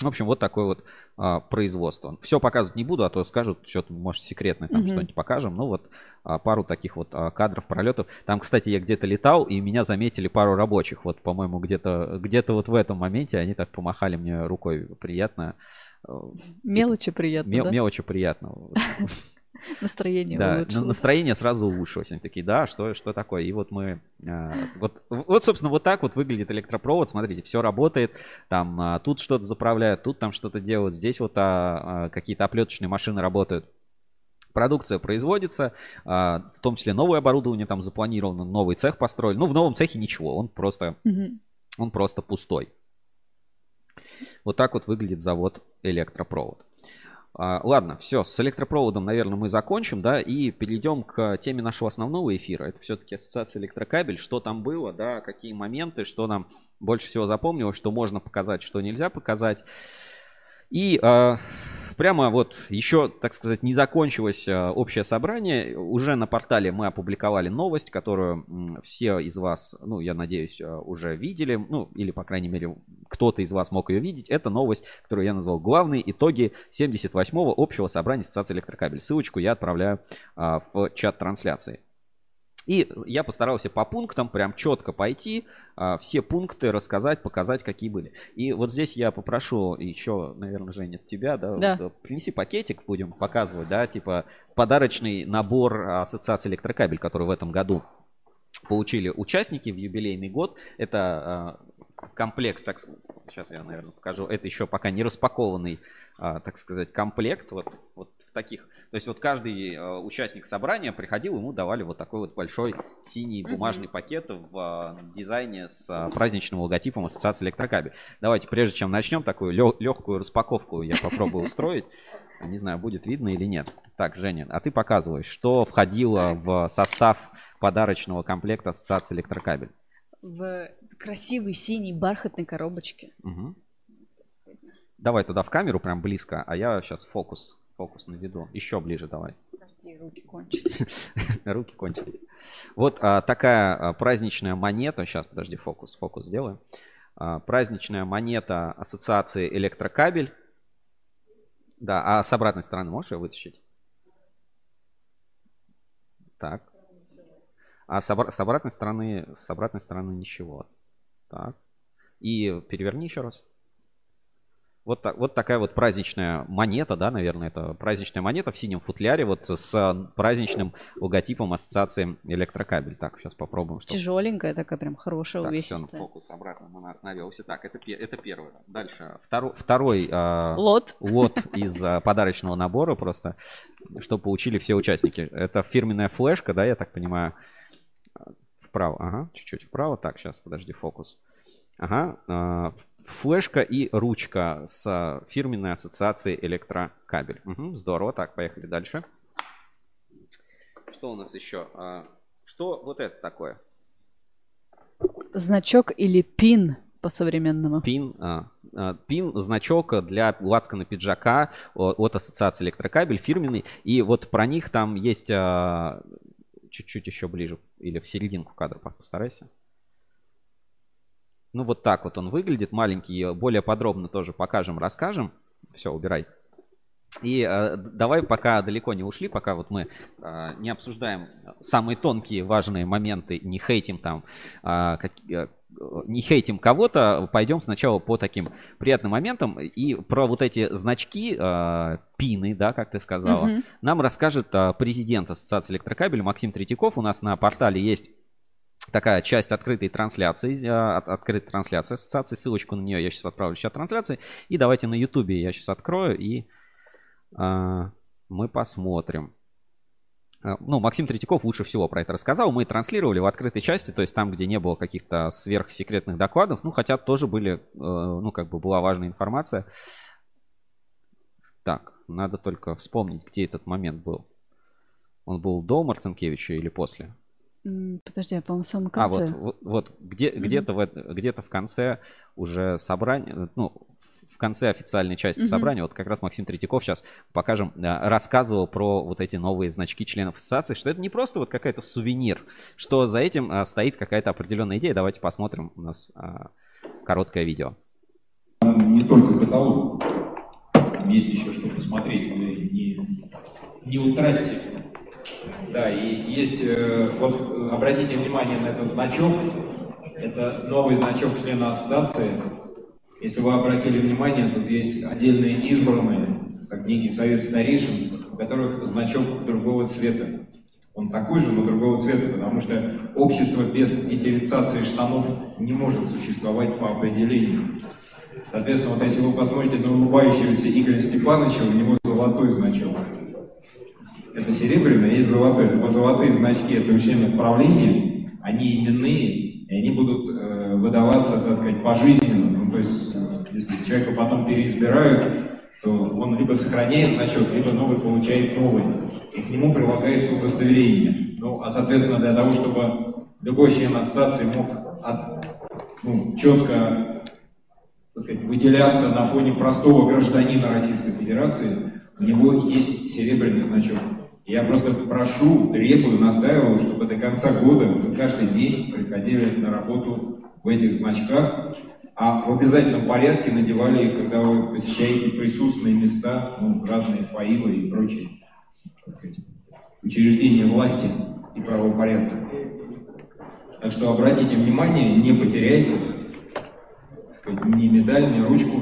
В общем, вот такое вот а, производство. Все показывать не буду, а то скажут, что-то, может, секретное там Мгм. что-нибудь покажем. Ну вот а, пару таких вот а, кадров, пролетов. Там, кстати, я где-то летал, и меня заметили пару рабочих. Вот, по-моему, где-то где вот в этом моменте они так помахали мне рукой. Приятно. Э, Мелочи приятно, мел- да? Мелочи приятно. Настроение Да, улучшилось. настроение сразу улучшилось. Они такие, да, что, что такое? И вот мы, а, вот, вот, собственно, вот так вот выглядит электропровод. Смотрите, все работает. Там а, тут что-то заправляют, тут там что-то делают, здесь вот а, а, какие-то оплеточные машины работают. Продукция производится, а, в том числе новое оборудование там запланировано, новый цех построили. Ну, в новом цехе ничего, он просто, Мгм. он просто пустой. Вот так вот выглядит завод электропровод. А, ладно, все, с электропроводом, наверное, мы закончим, да, и перейдем к теме нашего основного эфира. Это все-таки ассоциация электрокабель. Что там было, да, какие моменты, что нам больше всего запомнилось, что можно показать, что нельзя показать. И а, прямо вот еще, так сказать, не закончилось а, общее собрание. Уже на портале мы опубликовали новость, которую все из вас, ну, я надеюсь, а, уже видели. Ну, или, по крайней мере, кто-то из вас мог ее видеть. Это новость, которую я назвал «Главные итоги 78-го общего собрания Ассоциации электрокабель». Ссылочку я отправляю а, в чат трансляции. И я постарался по пунктам прям четко пойти, а, все пункты рассказать, показать, какие были. И вот здесь я попрошу еще, наверное, Женя, тебя, да, Да. вот, принеси пакетик, будем показывать, да, типа подарочный набор Ассоциации электрокабель, который в этом году получили участники в юбилейный год. Это а, комплект, так сейчас я, наверное, покажу. Это еще пока не распакованный, а, так сказать, комплект. Вот, вот таких. То есть вот каждый а, участник собрания приходил, ему давали вот такой вот большой синий бумажный пакет в а, дизайне с а, праздничным логотипом Ассоциации электрокабель. Давайте, прежде чем начнем, такую легкую распаковку я попробую устроить. Не знаю, будет видно или нет. Так, Женя, а ты показываешь, что входило в состав подарочного комплекта Ассоциации электрокабель. В красивой синей бархатной коробочке. Мгм. Давай туда в камеру прям близко, а я сейчас фокус, фокус наведу. Еще ближе давай. Подожди, руки кончились. Руки кончились. Вот а, такая а, праздничная монета. Сейчас, подожди, фокус, фокус сделаем. А, праздничная монета Ассоциации электрокабель. Да, а с обратной стороны можешь ее вытащить? Так. А с, обра- с обратной стороны, с обратной стороны ничего. Так. И переверни еще раз. Вот, так, вот такая вот праздничная монета, да, наверное, это праздничная монета в синем футляре вот с праздничным логотипом ассоциации электрокабель. Так, сейчас попробуем. Что... Тяжеленькая такая, прям хорошая, так, увесистая. Все, фокус обратно на нас навелся. Так, это, это первое. Дальше. Второй, второй э, лот. лот из э, подарочного набора просто, что получили все участники. Это фирменная флешка, да, я так понимаю. Вправо, ага, чуть-чуть вправо. Так, сейчас, подожди, фокус. Ага, э, флешка и ручка с фирменной ассоциацией электрокабель. Угу, здорово. Так, поехали дальше. Что у нас еще? А, что вот это такое? Значок или пин по-современному. Пин, а, а, пин, значок для лацкана пиджака от ассоциации электрокабель, фирменный. И вот про них там есть а, чуть-чуть еще ближе или в серединку кадра постарайся. Ну, вот так вот он выглядит, маленький. Более подробно тоже покажем, расскажем. Все, убирай. И э, давай, пока далеко не ушли, пока вот мы э, не обсуждаем самые тонкие важные моменты, не хейтим там, э, как, э, не хейтим кого-то, пойдем сначала по таким приятным моментам. И про вот эти значки, э, пины, да, как ты сказала, mm-hmm. нам расскажет э, президент Ассоциации электрокабель Максим Третьяков. У нас на портале есть такая часть открытой трансляции, от, открытой трансляции ассоциации. Ссылочку на нее я сейчас отправлю в чат трансляции. И давайте на ютубе я сейчас открою и а, мы посмотрим. А, ну, Максим Третьяков лучше всего про это рассказал. Мы транслировали в открытой части, то есть там, где не было каких-то сверхсекретных докладов. Ну, хотя тоже были, э, ну, как бы была важная информация. Так, надо только вспомнить, где этот момент был. Он был до Марцинкевича или после? Подожди, я, по-моему, в самом конце. А, вот, вот, вот где, mm-hmm. где-то, в, где-то в конце уже собрание, ну, в конце официальной части mm-hmm. собрания, вот как раз Максим Третьяков сейчас покажем, рассказывал про вот эти новые значки членов ассоциации, что это не просто вот какая-то сувенир, что за этим а, стоит какая-то определенная идея. Давайте посмотрим, у нас а, короткое видео. Не только каталог, есть еще что посмотреть, вы не, не утратите да, и есть, э, вот обратите внимание на этот значок, это новый значок члена ассоциации. Если вы обратили внимание, тут есть отдельные избранные, как некий совет старейшин, у которых значок другого цвета. Он такой же, но другого цвета, потому что общество без дифференциации штанов не может существовать по определению. Соответственно, вот если вы посмотрите на улыбающегося Игоря Степановича, у него золотой значок это серебряное, есть золотой. Так вот золотые значки это у членов они именные, и они будут э, выдаваться, так сказать, пожизненно. Ну, то есть, если человека потом переизбирают, то он либо сохраняет значок, либо новый получает новый. И к нему прилагается удостоверение. Ну, а, соответственно, для того, чтобы любой член ассоциации мог от, ну, четко так сказать, выделяться на фоне простого гражданина Российской Федерации, у него есть серебряный значок. Я просто прошу, требую, настаиваю, чтобы до конца года вы каждый день приходили на работу в этих значках, а в обязательном порядке надевали их, когда вы посещаете присутственные места, ну, разные фаилы и прочие сказать, учреждения власти и правопорядка. Так что обратите внимание, не потеряйте сказать, ни медаль, ни ручку.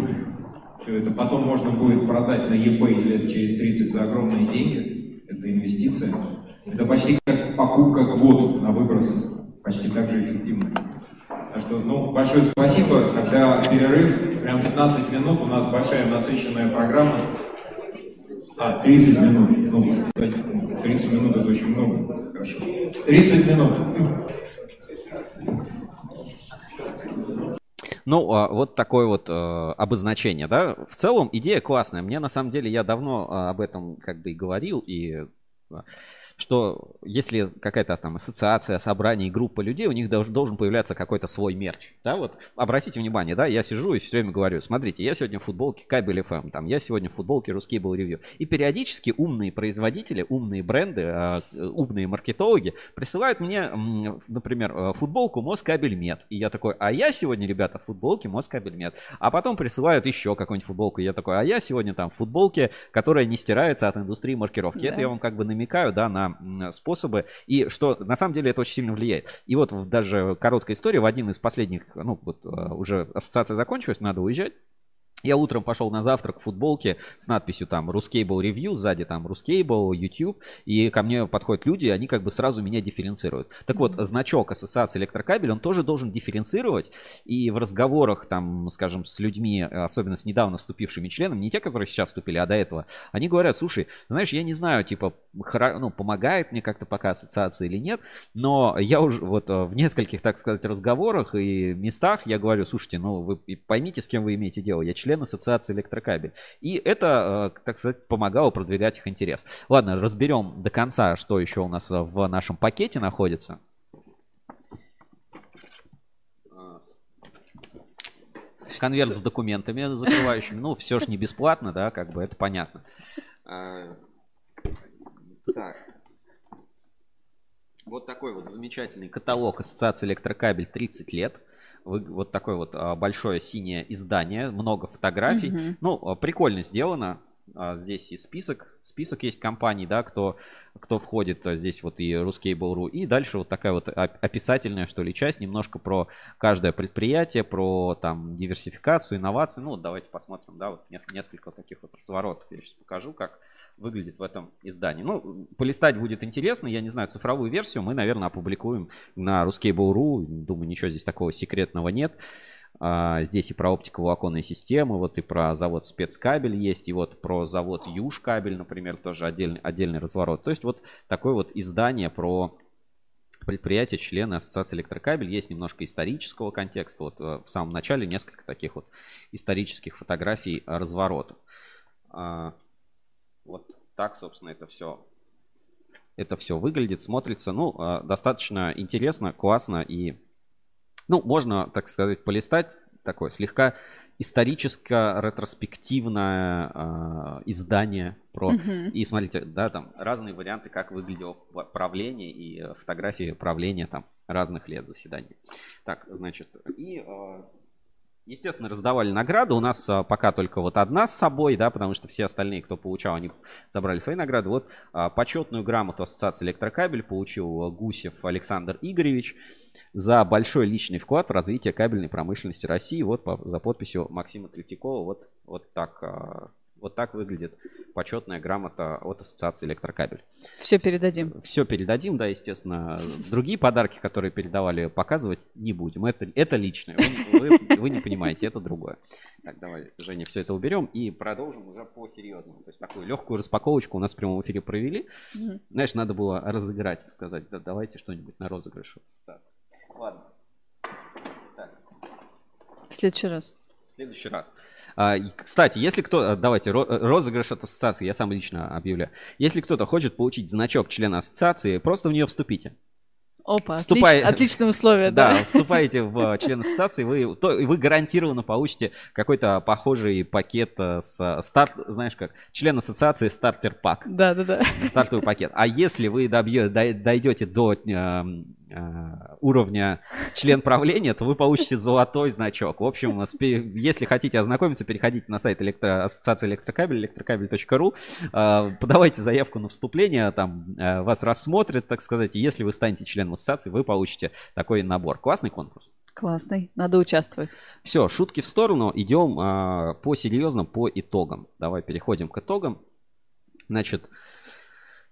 Все это потом можно будет продать на eBay лет через 30 за огромные деньги это инвестиция. Это почти как покупка квот на выброс, почти так же эффективно. Так что, ну, большое спасибо. Когда перерыв, прям 15 минут, у нас большая насыщенная программа. А, 30 минут. Ну, 30 минут это очень много. Хорошо. 30 минут. Ну, а, вот такое вот э, обозначение, да. В целом идея классная. Мне на самом деле я давно а, об этом как бы и говорил, и а, что если какая-то там ассоциация, собрание, группа людей, у них должен, появляться какой-то свой мерч. Да, вот обратите внимание, да, я сижу и все время говорю, смотрите, я сегодня в футболке Кабель FM, там, я сегодня в футболке Русский был ревью. И периодически умные производители, умные бренды, э, умные маркетологи присылают мне, например, э, футболку Москабель Мед. И я такой, а я сегодня, ребята, в футболке Москабель Мед. А потом присылают еще какую-нибудь футболку. И я такой, а я сегодня там в футболке, которая не стирается от индустрии маркировки. Да. Это я вам как бы намекаю, да, на способы, и что на самом деле это очень сильно влияет. И вот даже короткая история, в один из последних, ну вот э, уже ассоциация закончилась, надо уезжать, Я утром пошел на завтрак в футболке с надписью там Ruscable Review, сзади там Ruscable, YouTube, и ко мне подходят люди, они как бы сразу меня дифференцируют. Так вот, значок Ассоциации Электрокабель, он тоже должен дифференцировать, и в разговорах там, скажем, с людьми, особенно с недавно вступившими членами, не те, которые сейчас вступили, а до этого, они говорят, слушай, знаешь, я не знаю, типа, хра- ну, помогает мне как-то пока ассоциация или нет, но я уже вот э, в нескольких, так сказать, разговорах и местах я говорю, слушайте, ну, вы поймите, с кем вы имеете дело, я член Ассоциации Электрокабель. И это, э, так сказать, помогало продвигать их интерес. Ладно, разберем до конца, что еще у нас в нашем пакете находится. Конверт с документами закрывающими. Ну, все же не бесплатно, да, как бы это понятно. А, так. Вот такой вот замечательный каталог Ассоциации Электрокабель 30 лет вот такое вот а, большое синее издание, много фотографий. Mm-hmm. Ну, а, прикольно сделано. А, здесь и список, список есть компаний, да, кто, кто входит. Здесь вот и Ruskable.ru. И дальше вот такая вот описательная, что ли, часть, немножко про каждое предприятие, про там диверсификацию, инновации. Ну, вот давайте посмотрим, да, вот несколько, несколько вот таких вот разворотов. Я сейчас покажу, как выглядит в этом издании. Ну, полистать будет интересно. Я не знаю, цифровую версию мы, наверное, опубликуем на Ruskable.ru. Думаю, ничего здесь такого секретного нет. А, здесь и про оптиковолоконные системы, вот и про завод спецкабель есть, и вот про завод Юж кабель, например, тоже отдельный, отдельный разворот. То есть вот такое вот издание про предприятия, члены Ассоциации Электрокабель. Есть немножко исторического контекста. Вот э, в самом начале несколько таких вот исторических фотографий разворотов. Вот так, собственно, это все это все выглядит, смотрится, ну, а, достаточно интересно, классно и, ну, можно, так сказать, полистать такое слегка историческо-ретроспективное э, издание про... Uh-huh. И смотрите, да, там разные варианты, как выглядело правление и э, фотографии правления там разных лет заседаний. Так, значит, и э, Естественно, раздавали награды. У нас а, пока только вот одна с собой, да, потому что все остальные, кто получал, они забрали свои награды. Вот а, почетную грамоту Ассоциации Электрокабель получил Гусев Александр Игоревич за большой личный вклад в развитие кабельной промышленности России. Вот по, за подписью Максима Третьякова. Вот, вот так а, вот так выглядит почетная грамота от Ассоциации Электрокабель. Все передадим. Все передадим, да, естественно. Другие подарки, которые передавали, показывать не будем. Это, это личное. Вы, вы, вы не понимаете, это другое. Так, давай, Женя, все это уберем и продолжим уже по серьезному. То есть такую легкую распаковочку у нас в прямом эфире провели. Угу. Знаешь, надо было разыграть, сказать, да, давайте что-нибудь на розыгрыш ассоциации. Ладно. Так. В следующий раз. Следующий раз. А, кстати, если кто... А, давайте, розыгрыш от ассоциации, я сам лично объявляю. Если кто-то хочет получить значок члена ассоциации, просто в нее вступите. Опа, Вступай... отлич... отличные условия, да. Да, вступаете в член ассоциации, вы, то, вы гарантированно получите какой-то похожий пакет с старт, знаешь как, член ассоциации стартер пак. Да, да, да. Стартовый пакет. А если вы добьете, дойдете до Э, уровня член правления, то вы получите золотой значок. В общем, если хотите ознакомиться, переходите на сайт электро... Ассоциации электрокабель, электрокабель.ру, э, подавайте заявку на вступление, там э, вас рассмотрят, так сказать, и если вы станете членом ассоциации, вы получите такой набор. Классный конкурс. Классный, надо участвовать. Все, шутки в сторону, идем по серьезным, по итогам. Давай переходим к итогам. Значит,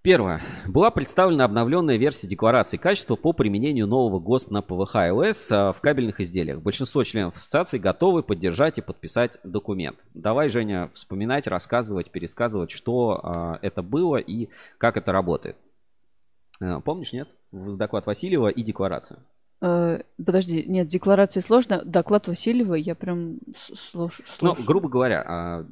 Первое. Была представлена обновленная версия декларации качества по применению нового ГОСТ на ПВХ iOS а, в кабельных изделиях. Большинство членов ассоциации готовы поддержать и подписать документ. Давай, Женя, вспоминать, рассказывать, пересказывать, что а, это было и как это работает. А, помнишь, нет? Доклад Васильева и декларацию. Э, подожди, нет, декларация сложно. Доклад Васильева я прям слушаю. Ну, грубо говоря,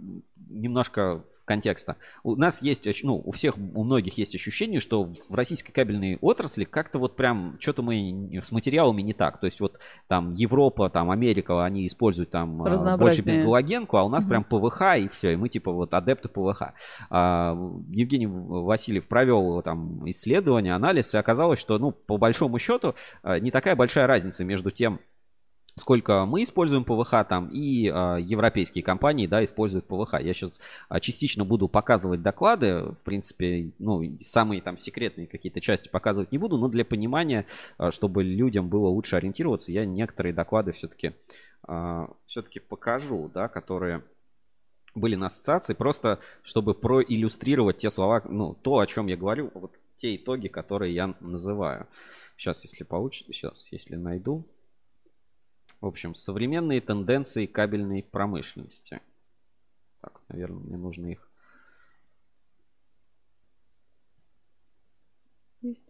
немножко контекста. У нас есть, ну, у всех, у многих есть ощущение, что в российской кабельной отрасли как-то вот прям что-то мы с материалами не так. То есть вот там Европа, там Америка, они используют там а, больше безгалогенку, а у нас угу. прям ПВХ и все, и мы типа вот адепты ПВХ. А, Евгений Васильев провел там исследование, анализ, и оказалось, что, ну, по большому счету, а, не такая большая разница между тем, сколько мы используем ПВХ там и э, европейские компании, да, используют ПВХ. Я сейчас э, частично буду показывать доклады, в принципе, ну, самые там секретные какие-то части показывать не буду, но для понимания, э, чтобы людям было лучше ориентироваться, я некоторые доклады все-таки э, все-таки покажу, да, которые были на ассоциации, просто чтобы проиллюстрировать те слова, ну, то, о чем я говорю, вот те итоги, которые я называю. Сейчас, если получится, сейчас, если найду. В общем, современные тенденции кабельной промышленности. Так, наверное, мне нужно их. Есть.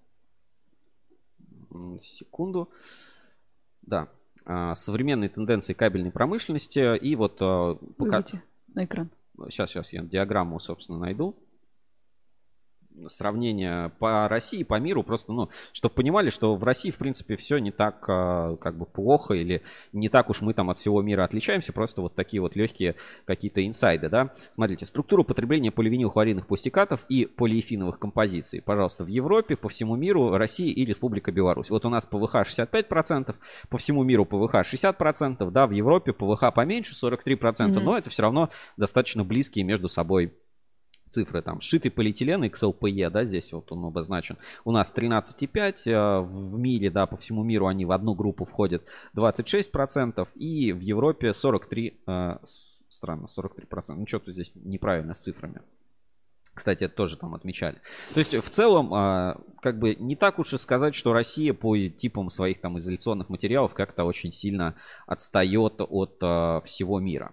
Секунду. Да. А, современные тенденции кабельной промышленности. И вот а, пока... Выведите на экран. Сейчас, сейчас я диаграмму, собственно, найду сравнение по России, по миру, просто, ну, чтобы понимали, что в России, в принципе, все не так, а, как бы, плохо или не так уж мы там от всего мира отличаемся, просто вот такие вот легкие какие-то инсайды, да. Смотрите, структура потребления поливинилхлоридных пустикатов и полиэфиновых композиций. Пожалуйста, в Европе, по всему миру, Россия и Республика Беларусь. Вот у нас ПВХ 65%, по всему миру ПВХ 60%, да, в Европе ПВХ поменьше, 43%, mm-hmm. но это все равно достаточно близкие между собой цифры там. Сшитый полиэтилен XLPE, да, здесь вот он обозначен. У нас 13,5 э, в мире, да, по всему миру они в одну группу входят 26%, и в Европе 43, э, странно, 43%. Ну, что-то здесь неправильно с цифрами. Кстати, это тоже там отмечали. То есть, в целом, э, как бы не так уж и сказать, что Россия по типам своих там изоляционных материалов как-то очень сильно отстает от всего мира.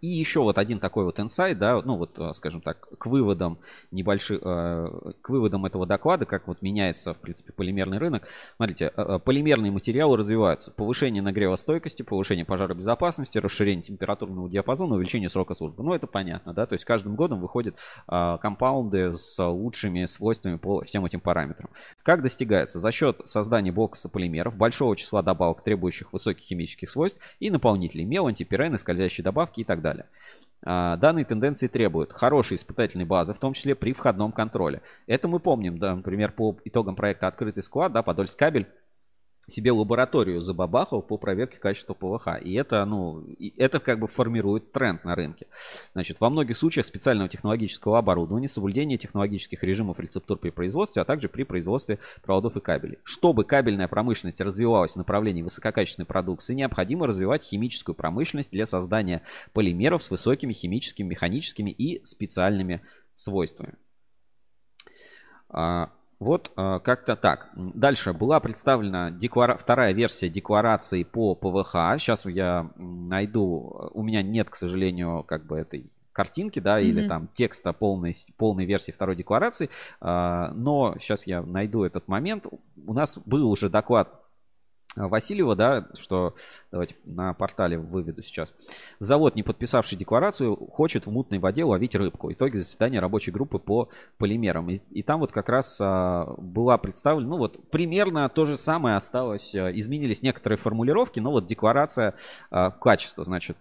И еще вот один такой вот инсайт, да, ну вот, э, скажем так, к выводам небольших, э, к выводам этого доклада, как вот меняется, в принципе, полимерный рынок. Смотрите, э, полимерные материалы развиваются. Повышение нагревостойкости, повышение пожаробезопасности, расширение температурного диапазона, увеличение срока службы. Ну, это понятно, да, то есть каждым годом выходят компаунды с лучшими свойствами по всем этим параметрам. Как достигается? За счет создания блока полимеров, большого числа добавок, требующих высоких химических свойств и наполнителей, мел, антипирены, скользящие добавки и так далее. А, данные тенденции требуют хорошей испытательной базы, в том числе при входном контроле. Это мы помним, да, например, по итогам проекта «Открытый склад», да, Подольск кабель себе лабораторию забабахал по проверке качества ПВХ. И это, ну, это как бы формирует тренд на рынке. Значит, во многих случаях специального технологического оборудования, соблюдение технологических режимов рецептур при производстве, а также при производстве проводов и кабелей. Чтобы кабельная промышленность развивалась в направлении высококачественной продукции, необходимо развивать химическую промышленность для создания полимеров с высокими химическими, механическими и специальными свойствами. А, вот э, как-то так. Дальше была представлена деклара... вторая версия декларации по ПВХ. Сейчас я найду. У меня нет, к сожалению, как бы этой картинки, да, mm-hmm. или там текста полной, полной версии второй декларации. Э, но сейчас я найду этот момент. У нас был уже доклад Васильева, да, что давайте на портале выведу сейчас. Завод, не подписавший декларацию, хочет в мутной воде ловить рыбку. Итоги заседания рабочей группы по полимерам. И, и там вот как раз а, была представлена, ну вот примерно то же самое осталось. А, изменились некоторые формулировки, но вот декларация а, качества, значит,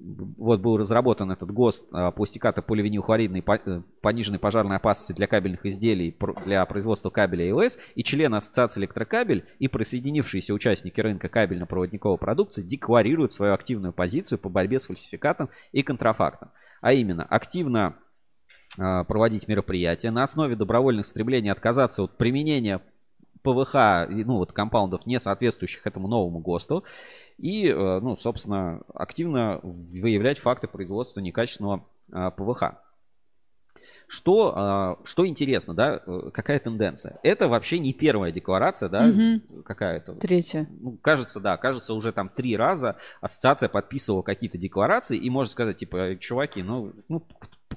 вот был разработан этот ГОСТ а, пластиката поливинилхлоридной э, пониженной пожарной опасности для кабельных изделий для производства кабеля ИЛС и члены Ассоциации электрокабель и присоединившиеся участники рынка кабельно-проводниковой продукции декларируют свою активную позицию по борьбе с фальсификатом и контрафактом. А именно, активно а, проводить мероприятия на основе добровольных стремлений отказаться от применения ПВХ, ну вот компаундов, не соответствующих этому новому ГОСТу, и, э, ну, собственно, активно выявлять факты производства некачественного э, ПВХ. Что, э, что интересно, да, какая тенденция? Это вообще не первая декларация, да, угу. какая-то. Третья. Ну, кажется, да, кажется, уже там три раза ассоциация подписывала какие-то декларации, и можно сказать, типа, чуваки, ну, ну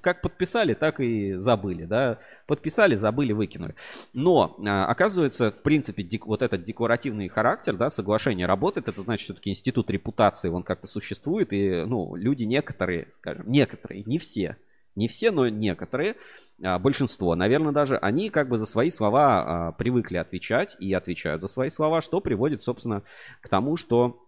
как подписали, так и забыли, да, подписали, забыли, выкинули. Но, а, оказывается, в принципе, дек, вот этот декларативный характер, да, соглашение работает, это значит, что таки институт репутации, он как-то существует, и, ну, люди некоторые, скажем, некоторые, не все, не все, но некоторые, а, большинство, наверное, даже, они как бы за свои слова а, привыкли отвечать и отвечают за свои слова, что приводит, собственно, к тому, что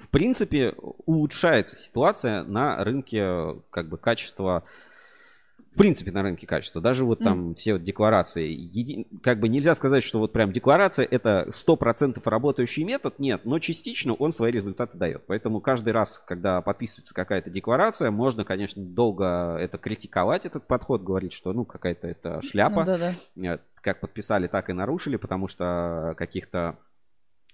в принципе, улучшается ситуация на рынке как бы качества в принципе, на рынке качества. Даже вот там mm. все вот декларации. Еди... Как бы нельзя сказать, что вот прям декларация это 100% работающий метод. Нет, но частично он свои результаты дает. Поэтому каждый раз, когда подписывается какая-то декларация, можно, конечно, долго это критиковать, этот подход, говорить, что ну какая-то это шляпа. Ну, да, да. Как подписали, так и нарушили, потому что каких-то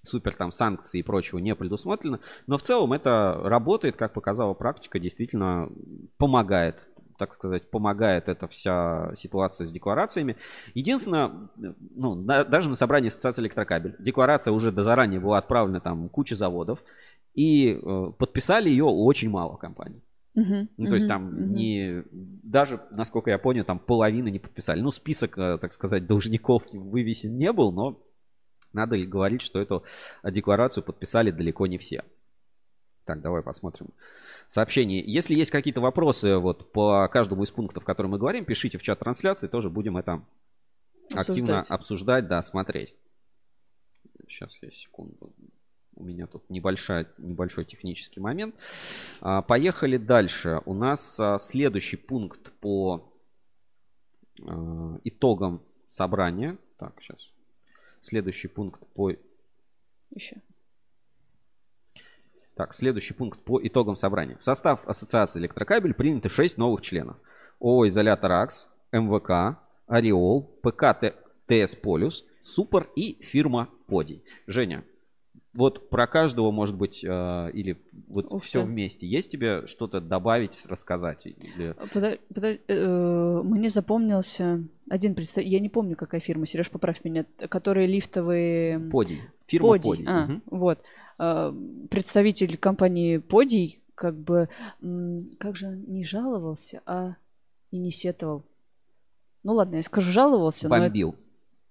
супер там санкций и прочего не предусмотрено. Но в целом это работает, как показала практика, действительно помогает так сказать, помогает эта вся ситуация с декларациями. Единственное, ну, на, даже на собрании Ассоциации электрокабель декларация уже до заранее была отправлена там куча заводов, и э, подписали ее очень мало компаний. Мгм, Ну, то есть там мгм. не даже, насколько я понял, там половины не подписали. Ну, список, э, так сказать, должников вывесен не был, но надо ли говорить, что эту декларацию подписали далеко не все. Так, давай посмотрим сообщение. Если есть какие-то вопросы вот по каждому из пунктов, о которых мы говорим, пишите в чат трансляции, тоже будем это активно Обсуждать. обсуждать, да, смотреть. Сейчас я секунду. У меня тут небольшая, небольшой технический момент. А, Поехали дальше. У нас а, следующий пункт по а, итогам собрания. Так, сейчас. Следующий пункт по Еще. Так, следующий пункт по итогам собрания. В состав Ассоциации электрокабель приняты 6 новых членов. ООО «Изолятор АКС», МВК, Ореол, ПК ТС Полюс, Супер и фирма Подий. Женя, вот про каждого, может быть, э, или вот Ух все ты. вместе. Есть тебе что-то добавить, рассказать? Или... Подо- подо- э, Мне запомнился один представитель, я не помню, какая фирма, Сереж, поправь меня, которые лифтовые... Подий. Фирма Подий, Подий. а, Мгм. вот. Э, Представитель компании Подий как бы, как же, не жаловался, а и не сетовал. Ну ладно, я скажу жаловался, но это- Бомбил.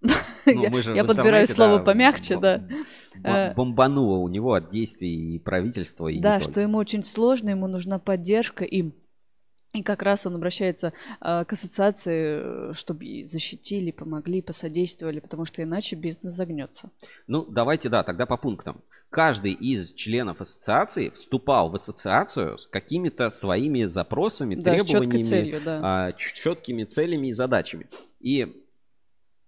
Ну, мы же я подбираю слово да, помягче, да. Э, Бомбануло у него от действий и правительства, и Да, что ему очень сложно, ему нужна поддержка, и, и как раз он обращается э, к ассоциации, э, чтобы защитили, помогли, посодействовали, потому что иначе бизнес загнется. Ну, давайте, да, тогда по пунктам. Каждый из членов ассоциации вступал в ассоциацию с какими-то своими запросами, Да, с требованиями, целью, да. а, четкими целями и задачами. И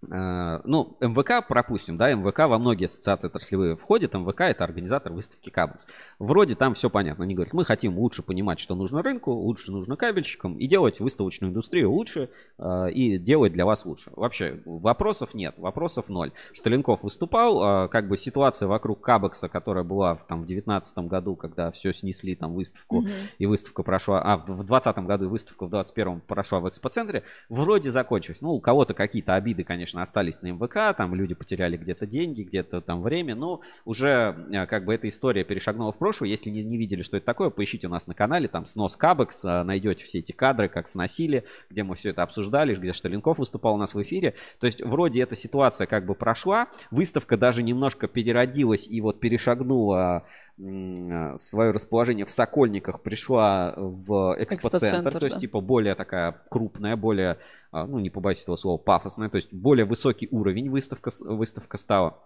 ну, МВК пропустим, да, МВК во многие ассоциации отраслевые входит, МВК это организатор выставки Кабекс. Вроде там все понятно, они говорят, мы хотим лучше понимать, что нужно рынку, лучше нужно кабельщикам, и делать выставочную индустрию лучше, а, и делать для вас лучше. Вообще, вопросов нет, вопросов ноль. Шталенков выступал, а, как бы ситуация вокруг Кабекса, которая была в, там в 19 году, когда все снесли, там выставку, Мгм. и выставка прошла, а в 20 году и выставка в 21 прошла в экспоцентре, вроде закончилась. Ну, у кого-то какие-то обиды, конечно, остались на МВК, там люди потеряли где-то деньги, где-то там время, но уже э, как бы эта история перешагнула в прошлое. Если не, не видели, что это такое, поищите у нас на канале, там снос Кабекс, э, найдете все эти кадры, как сносили, где мы все это обсуждали, где Шталенков выступал у нас в эфире. То есть вроде эта ситуация как бы прошла, выставка даже немножко переродилась и вот перешагнула свое расположение в Сокольниках, пришла в экспоцентр, то есть да. типа более такая крупная, более, а, ну не побоюсь этого слова, пафосная, то есть более высокий уровень выставка, выставка стала.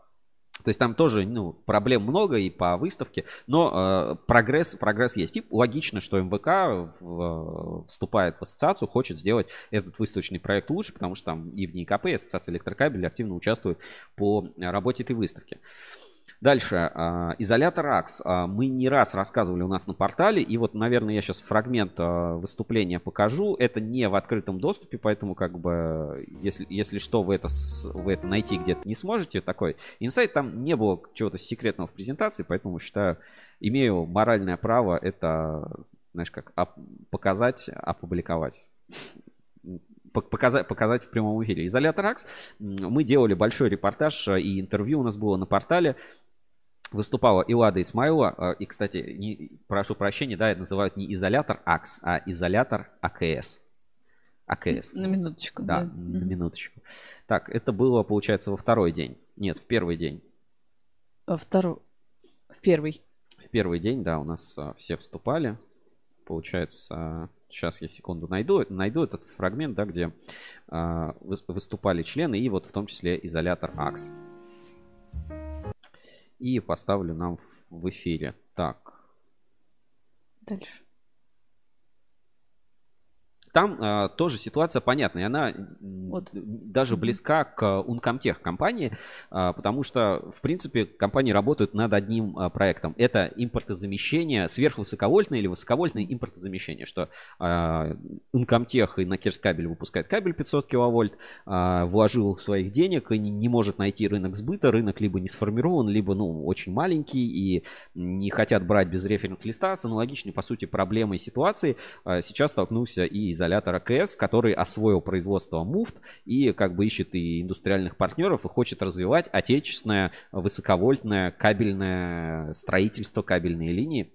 То есть там тоже ну, проблем много и по выставке, но э, прогресс, прогресс есть. И логично, что МВК в- вступает в ассоциацию, хочет сделать этот выставочный проект лучше, потому что там и в НИКП, и Ассоциация электрокабелей активно участвует по работе этой выставки. Дальше. а, Изолятор АКС. А, Мы не раз рассказывали у нас на портале. И вот, наверное, я сейчас фрагмент а, выступления покажу. Это не в открытом доступе, поэтому как бы, если, если что, вы это, вы это найти где-то не сможете. Такой инсайт там не было чего-то секретного в презентации, поэтому считаю, имею моральное право это, знаешь, как показать, опубликовать пок- показать, показать в прямом эфире. Изолятор АКС. Мы делали большой репортаж э, и интервью у нас было на портале. Выступала Илада Исмаилова. э, И, кстати, не, прошу прощения, да, это называют не изолятор АКС, а изолятор АКС. АКС. На минуточку, Да, да. на минуточку. Так, это было, получается, во второй день. Нет, в первый день. А второй, в первый. В первый день, да, у нас а, все вступали. Получается, сейчас я секунду найду, найду этот фрагмент, да, где а, выс- выступали члены, и вот в том числе изолятор АКС. И поставлю нам в, эфире. Так, Дальше. Там а, тоже ситуация понятная. Она м, даже близка к Uncomtech компании, а, потому что, в принципе, компании работают над одним а, проектом. Это импортозамещение, сверхвысоковольтное или высоковольтное импортозамещение, что а, Uncomtech и Накерскабель выпускает кабель 500 киловольт, а, вложил своих денег и не, не может найти рынок сбыта. Рынок либо не сформирован, либо, ну, очень маленький и не хотят брать без референс-листа. С аналогичной, по сути, проблемой ситуации а, сейчас столкнулся и изолятор АКС, который освоил производство муфт и как бы ищет и индустриальных партнеров и хочет развивать отечественное высоковольтное кабельное строительство, кабельные линии.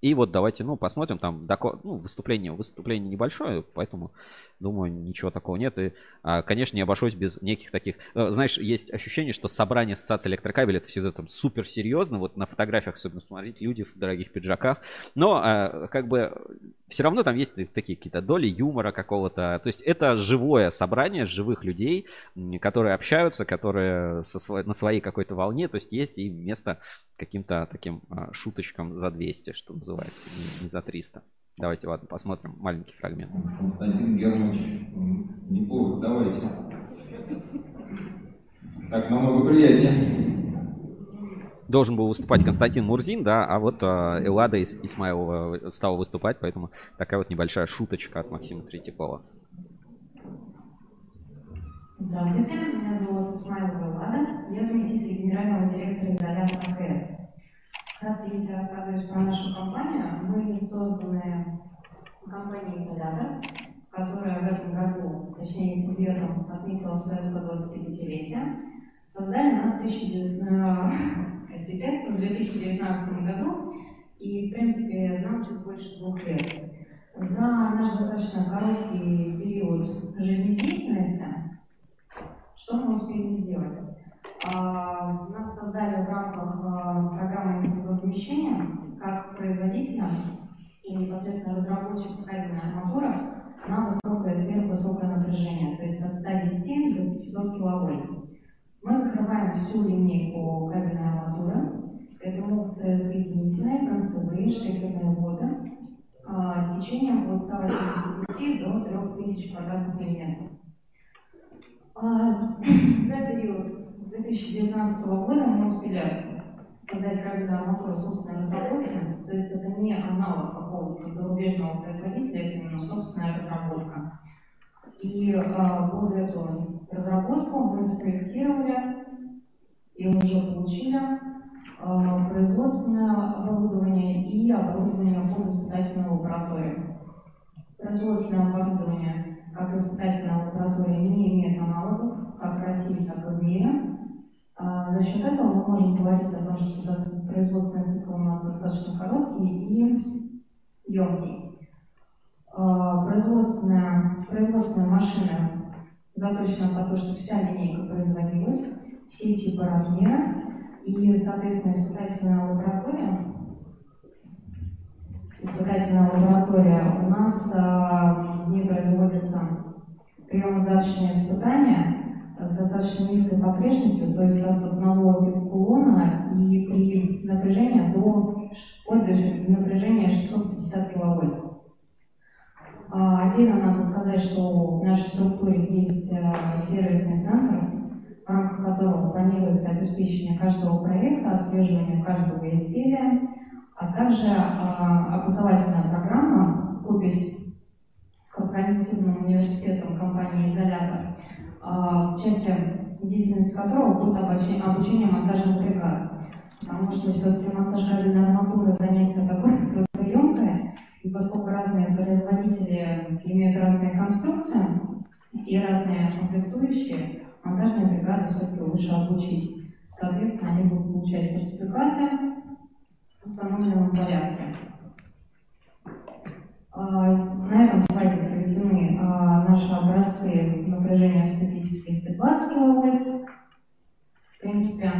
И вот давайте, ну, посмотрим, там доклад, ну, выступление, выступление небольшое, поэтому, думаю, ничего такого нет. И, а, конечно, не обошлось без неких таких... э, Знаешь, есть ощущение, что собрание ассоциации электрокабелей это всегда там супер серьезно. Вот на фотографиях особенно смотреть, люди в дорогих пиджаках. Но, а, как бы, все равно там есть такие какие-то доли юмора какого-то. То есть это живое собрание живых людей, которые общаются, которые со сво- на своей какой-то волне. То есть есть и место каким-то таким а, шуточкам за 200, что не, не за 300. Давайте, ладно, посмотрим маленький фрагмент. Константин Германович, неплохо, давайте. Так намного приятнее. Должен был выступать Константин Мурзин, да, а вот а, Эллада Ис- Исмаилова стала выступать, поэтому такая вот небольшая шуточка от Максима Третьякова. Здравствуйте, меня зовут Исмаилова Лада, я заместитель генерального директора изолятора АКС. Вкратце, если рассказывать про нашу компанию, мы созданы компанией «Изолятор», которая в этом году, точнее этим летом, отметила свое 125-летие. Создали нас в 2019, простите, в 2019 году, и, в принципе, нам чуть больше двух лет. За наш достаточно короткий период жизнедеятельности что мы успели сделать? А, Нас создали в рамках а, программы импортозамещения как производителя и непосредственно разработчик кабельной арматуры на высокое, сверхвысокое напряжение, то есть от 110 до 500 киловольт. Мы закрываем всю линейку кабельной арматуры. Это муфты соединительные, концевые, штекерные воды а, сечением от 185 до 3000 квадратных миллиметров. За период 2019 года мы успели создать кабельную арматуру собственной разработки, то есть это не аналог какого-то зарубежного производителя, это именно собственная разработка. И а, под эту разработку мы спроектировали и уже получили а, производственное оборудование и оборудование под испытательную лабораторию. Производственное оборудование как испытательная лаборатория не имеет аналогов как в России, так и в мире. А за счет этого мы можем говорить о том, что производственный цикл у нас достаточно короткий и емкий. А, Производственная, производственная машина заточена по то, чтобы вся линейка производилась, все типы размера, и, соответственно, испытательная лаборатория испытательная лаборатория, у нас а, в ней производятся приемо-сдаточные испытания с достаточно низкой погрешностью, то есть от одного пикулона и при напряжении до вплоть до напряжения 650 киловольт. А, Отдельно надо сказать, что в нашей структуре есть а, сервисный центр, в рамках которого планируется обеспечение каждого проекта, отслеживание каждого изделия, а также а, образовательная программа «Купись» с корпоративным университетом компании «Изолятор», а, части деятельности которого будет обучение, обучение монтажных бригад. Потому что все-таки монтаж кабельной арматуры занятие такое трудоемкое, и поскольку разные производители имеют разные конструкции и разные комплектующие, монтажные бригады все-таки лучше обучить. Соответственно, они будут получать сертификаты, в установленном порядке. А, На этом слайде приведены а, наши образцы напряжения 110-220 киловольт. В принципе,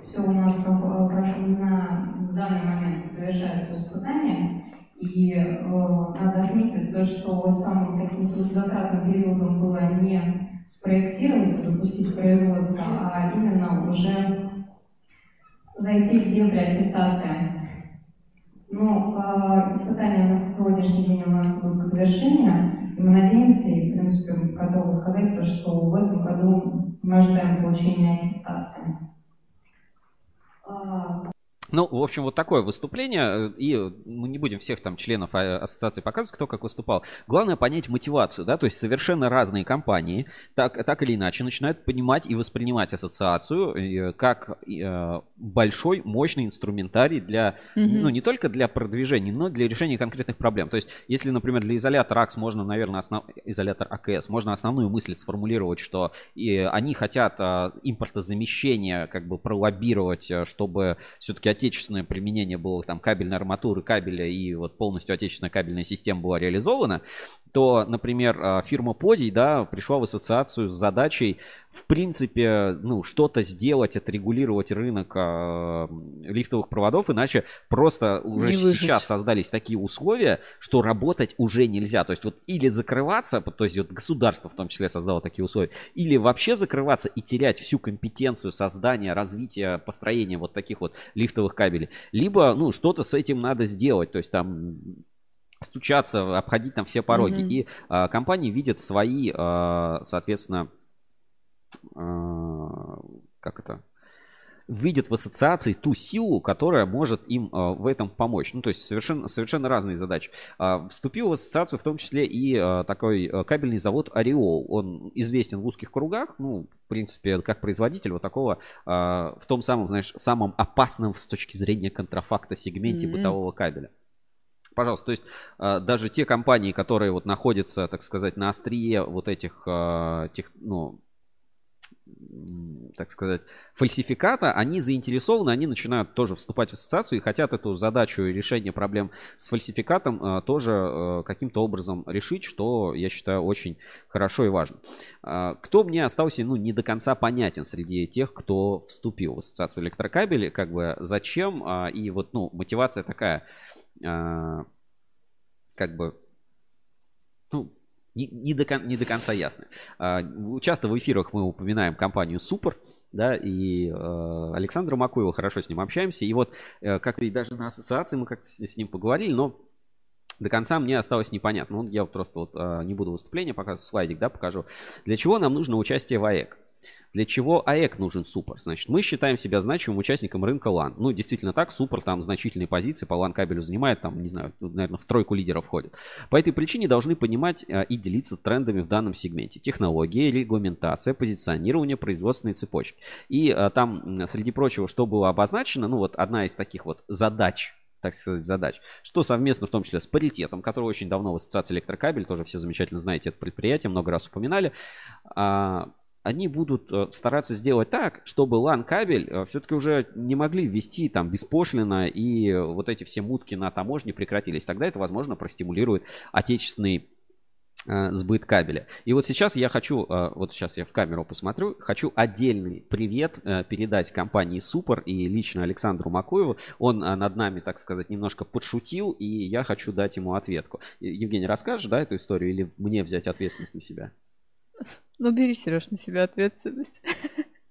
все у нас про- прошло на данный момент завершается испытание. И э, надо отметить то, что самым таким трудозатратным периодом было не спроектировать и запустить производство, а именно уже зайти в день аттестация. Ну, Но э, испытания на сегодняшний день у нас будут к завершению, мы надеемся, и, в принципе, готовы сказать то, что в этом году мы ожидаем получения аттестации. Ну, в общем, вот такое выступление, э, и мы не будем всех там членов а- ассоциации показывать, кто как выступал. Главное понять мотивацию, да, то есть совершенно разные компании так, так или иначе начинают понимать и воспринимать ассоциацию э, как э, большой, мощный инструментарий для, Мгм. ну, не только для продвижения, но для решения конкретных проблем. То есть, если, например, для изолятора АКС можно, наверное, основ... изолятор АКС, можно основную мысль сформулировать, что и они хотят а, импортозамещение как бы пролоббировать, чтобы все-таки отечественное применение было там кабельной арматуры, кабеля и вот полностью отечественная кабельная система была реализована, то, например, а, фирма Подий, да, пришла в ассоциацию с задачей, в принципе, ну, что-то сделать, отрегулировать рынок а, лифтовых проводов, иначе просто уже Не сейчас создались такие условия, что работать уже нельзя. То есть вот или закрываться, то есть вот государство в том числе создало такие условия, или вообще закрываться и терять всю компетенцию создания, развития, построения вот таких вот лифтовых кабелей. Либо, ну, что-то с этим надо сделать. То есть там стучаться, обходить там все пороги. Мгм. И а, компании видят свои, а, соответственно, как это, видят в ассоциации ту силу, которая может им а, в этом помочь. Ну, то есть совершенно, совершенно разные задачи. А, вступил в ассоциацию в том числе и а, такой кабельный завод Ореол. Он известен в узких кругах, ну, в принципе, как производитель вот такого в том самом, знаешь, самом опасном с точки зрения контрафакта сегменте Мгм. бытового кабеля. Пожалуйста, то есть даже те компании, которые вот находятся, так сказать, на острие вот этих, тех, ну, так сказать, фальсификата, они заинтересованы, они начинают тоже вступать в ассоциацию и хотят эту задачу решение проблем с фальсификатом а, тоже а, каким-то образом решить, что я считаю очень хорошо и важно. А, Кто мне остался, ну, не до конца понятен среди тех, кто вступил в ассоциацию электрокабелей, как бы зачем, а, и вот, ну, мотивация такая, а, как бы, ну, не, не, до, кон- не до конца ясно. А, Часто в эфирах мы упоминаем компанию Супер, да, и э, Александра Макуева, хорошо с ним общаемся. И вот э, как-то и даже на ассоциации мы как-то с, ним поговорили, но до конца мне осталось непонятно. Ну, я вот просто вот э, не буду выступление показывать, слайдик, да, покажу. Для чего нам нужно участие в АЭК? Для чего АЭК нужен Супер? Значит, мы считаем себя значимым участником рынка LAN. Ну, действительно так, Супер там значительные позиции по LAN кабелю занимает, там, не знаю, наверное, в тройку лидеров входит. По этой причине должны понимать э, и делиться трендами в данном сегменте. Технология, регламентация, позиционирование, производственные цепочки. И э, там, среди прочего, что было обозначено, ну, вот одна из таких вот задач так сказать, задач. Что совместно, в том числе с паритетом, который очень давно в ассоциации электрокабель, тоже все замечательно знаете это предприятие, много раз упоминали. Они будут э, стараться сделать так, чтобы LAN-кабель все-таки уже не могли ввести там беспошлино и вот эти все мутки на таможне прекратились. Тогда это, возможно, простимулирует отечественный э, сбыт кабеля. И вот сейчас я хочу, э, вот сейчас я в камеру посмотрю, хочу отдельный привет э, передать компании Супер и лично Александру Макуеву. Он э, над нами, так сказать, немножко подшутил, и я хочу дать ему ответку. Евгений, расскажешь, да, эту историю, или мне взять ответственность на себя? Ну, бери, Сереж, на себя ответственность.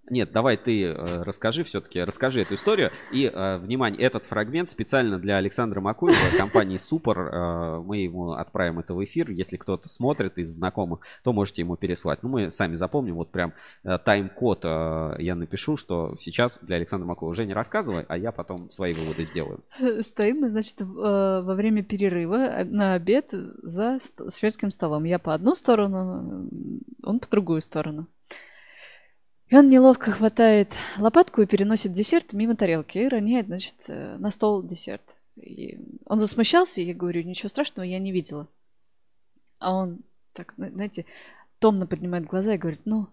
Нет, давай ты э, расскажи все-таки, расскажи эту историю. И, э, внимание, этот фрагмент специально для Александра Макуева, компании Супер. Э, мы ему отправим это в эфир. Если кто-то смотрит из знакомых, то можете ему переслать. Ну, мы сами запомним. Вот прям э, тайм-код э, я напишу, что сейчас для Александра Макуева. Женя, рассказывай, а я потом свои выводы сделаю. Стоим мы, значит, в- э, во время перерыва э, на обед за ст- шведским столом. Я по одну сторону, он по другую сторону. И он неловко хватает лопатку и переносит десерт мимо тарелки и роняет, значит, э, на стол десерт. И он засмущался, и я говорю, ничего страшного, я не видела. А он так, зна- знаете, томно поднимает глаза и говорит, ну,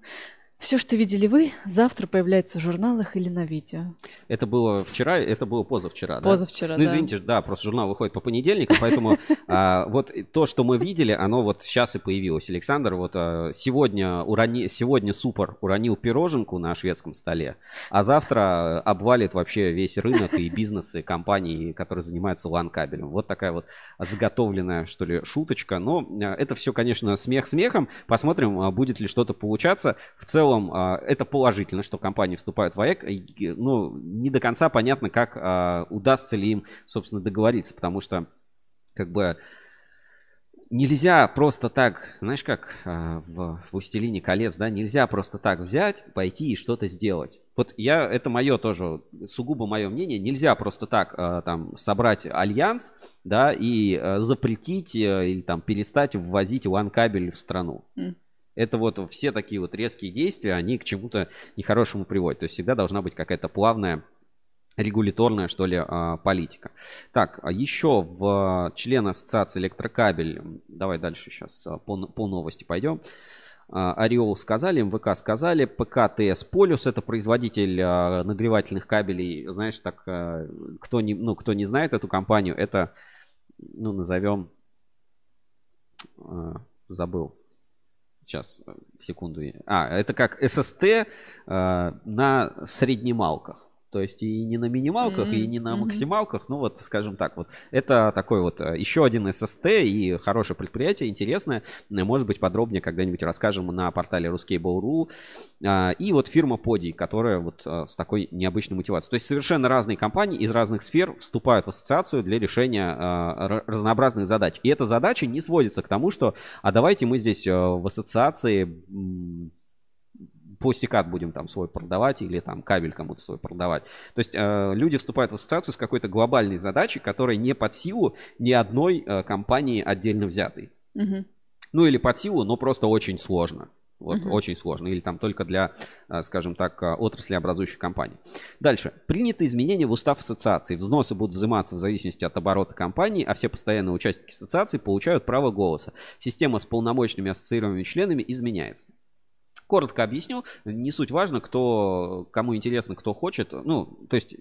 все, что видели вы, завтра появляется в журналах или на видео. Это было вчера, это было позавчера, да? Позавчера, Ну, извините, да, просто журнал выходит по понедельникам, поэтому а, вот то, что мы видели, оно вот сейчас и появилось. Александр, вот а, сегодня, урони, сегодня Супер уронил пироженку на шведском столе, а завтра обвалит вообще весь рынок и бизнесы компаний, которые занимаются LAN-кабелем. Вот такая вот заготовленная, что ли, шуточка. Но а, это все, конечно, смех смехом. Посмотрим, будет ли что-то получаться. В целом, целом а, это положительно, что компании вступают в АЭК. Ну, не до конца понятно, как а, удастся ли им, собственно, договориться, потому что как бы нельзя просто так, знаешь, как а, в «Властелине колец», да, нельзя просто так взять, пойти и что-то сделать. Вот я, это мое тоже, сугубо мое мнение, нельзя просто так там собрать альянс, да, и запретить э, или там перестать ввозить LAN-кабель в страну. М. Это вот все такие вот резкие действия, они к чему-то нехорошему приводят. То есть всегда должна быть какая-то плавная регуляторная, что ли, а, политика. Так, а еще в член ассоциации электрокабель, давай дальше сейчас а, по, по новости пойдем. Ореол сказали, МВК сказали, ПК ТС Полюс, это производитель нагревательных кабелей, знаешь, так, кто не, ну, кто не знает эту компанию, это, ну, назовем, забыл, сейчас, э, секунду, а, это как ССТ а, на среднемалках. То есть и не на минималках, и не на максималках. Ну вот, скажем так, вот это такой вот э, еще один ССТ и хорошее предприятие, интересное. Может быть, подробнее когда-нибудь расскажем на портале Ruskable.ru. А, И вот фирма Podi, которая вот э, с такой необычной мотивацией. То есть совершенно разные компании из разных сфер вступают в ассоциацию для решения э, ра- разнообразных задач. И эта задача не сводится к тому, что а давайте мы здесь в ассоциации пластикат будем там свой продавать или там кабель кому-то свой продавать. То есть э, люди вступают в ассоциацию с какой-то глобальной задачей, которая не под силу ни одной э, компании отдельно взятой. Мгм. Ну или под силу, но просто очень сложно. Вот, Мгм. очень сложно. Или там только для, э, скажем так, э, отрасли образующих компаний. Дальше. Приняты изменения в устав ассоциации. Взносы будут взиматься в зависимости от оборота компании, а все постоянные участники ассоциации получают право голоса. Система с полномочными ассоциированными членами изменяется. Коротко объясню, не суть важно, кто, кому интересно, кто хочет. Ну, то есть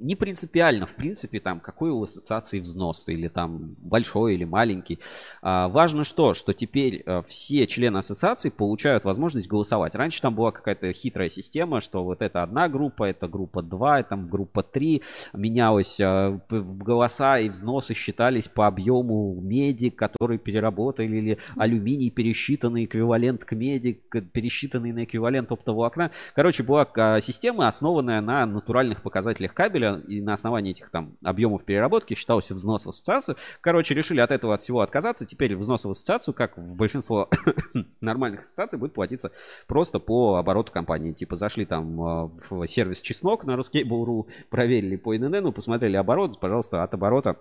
не принципиально, в принципе, там, какой у ассоциации взнос, или там большой или маленький. А, важно что? Что теперь э, все члены ассоциации получают возможность голосовать. Раньше там была какая-то хитрая система, что вот это одна группа, это группа 2, там группа 3. Менялось э, голоса и взносы считались по объему меди, который переработали, или алюминий, пересчитанный эквивалент к меди, пересчитанный на эквивалент оптоволокна. Короче, была а, система, основанная на натуральных показателях кабеля, и на основании этих там объемов переработки считался взнос в ассоциацию. Короче, решили от этого от всего отказаться. Теперь взнос в ассоциацию, как в большинство нормальных ассоциаций, будет платиться просто по обороту компании. Типа зашли там а, в сервис Чеснок на Ruskable.ru, проверили по ИНН, посмотрели оборот, пожалуйста, от оборота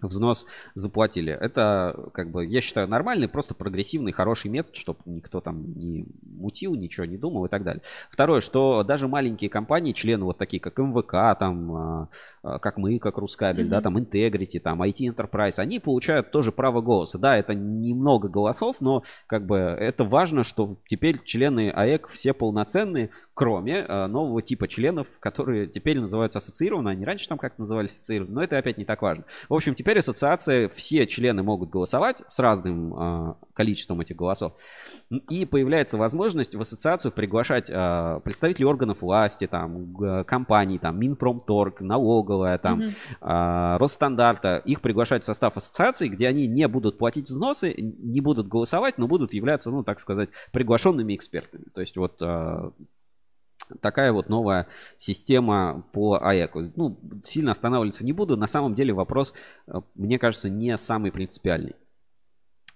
взнос заплатили. Это, как бы, я считаю, нормальный, просто прогрессивный, хороший метод, чтобы никто там не мутил, ничего не думал и так далее. Второе, что даже маленькие компании, члены вот такие, как МВК, там, а, а, как мы, как Рускабель, да, там, Integrity, там, IT Enterprise, они получают тоже право голоса. Да, это немного голосов, но, как бы, это важно, что теперь члены АЭК все полноценные, кроме а, нового типа членов, которые теперь называются ассоциированные, они раньше там как назывались ассоциированные, но это опять не так важно. В общем, теперь ассоциация, все члены могут голосовать с разным а, количеством этих голосов. И появляется возможность в ассоциацию приглашать а, представителей органов власти, там, компаний, там, Минпромторг, налоговая, там, а, Росстандарта. Их приглашать в состав ассоциации, где они не будут платить взносы, не будут голосовать, но будут являться, ну, так сказать, приглашенными экспертами. То есть вот а, такая вот новая система по АЭКу. Ну, сильно останавливаться не буду. На самом деле вопрос, э, мне кажется, не самый принципиальный.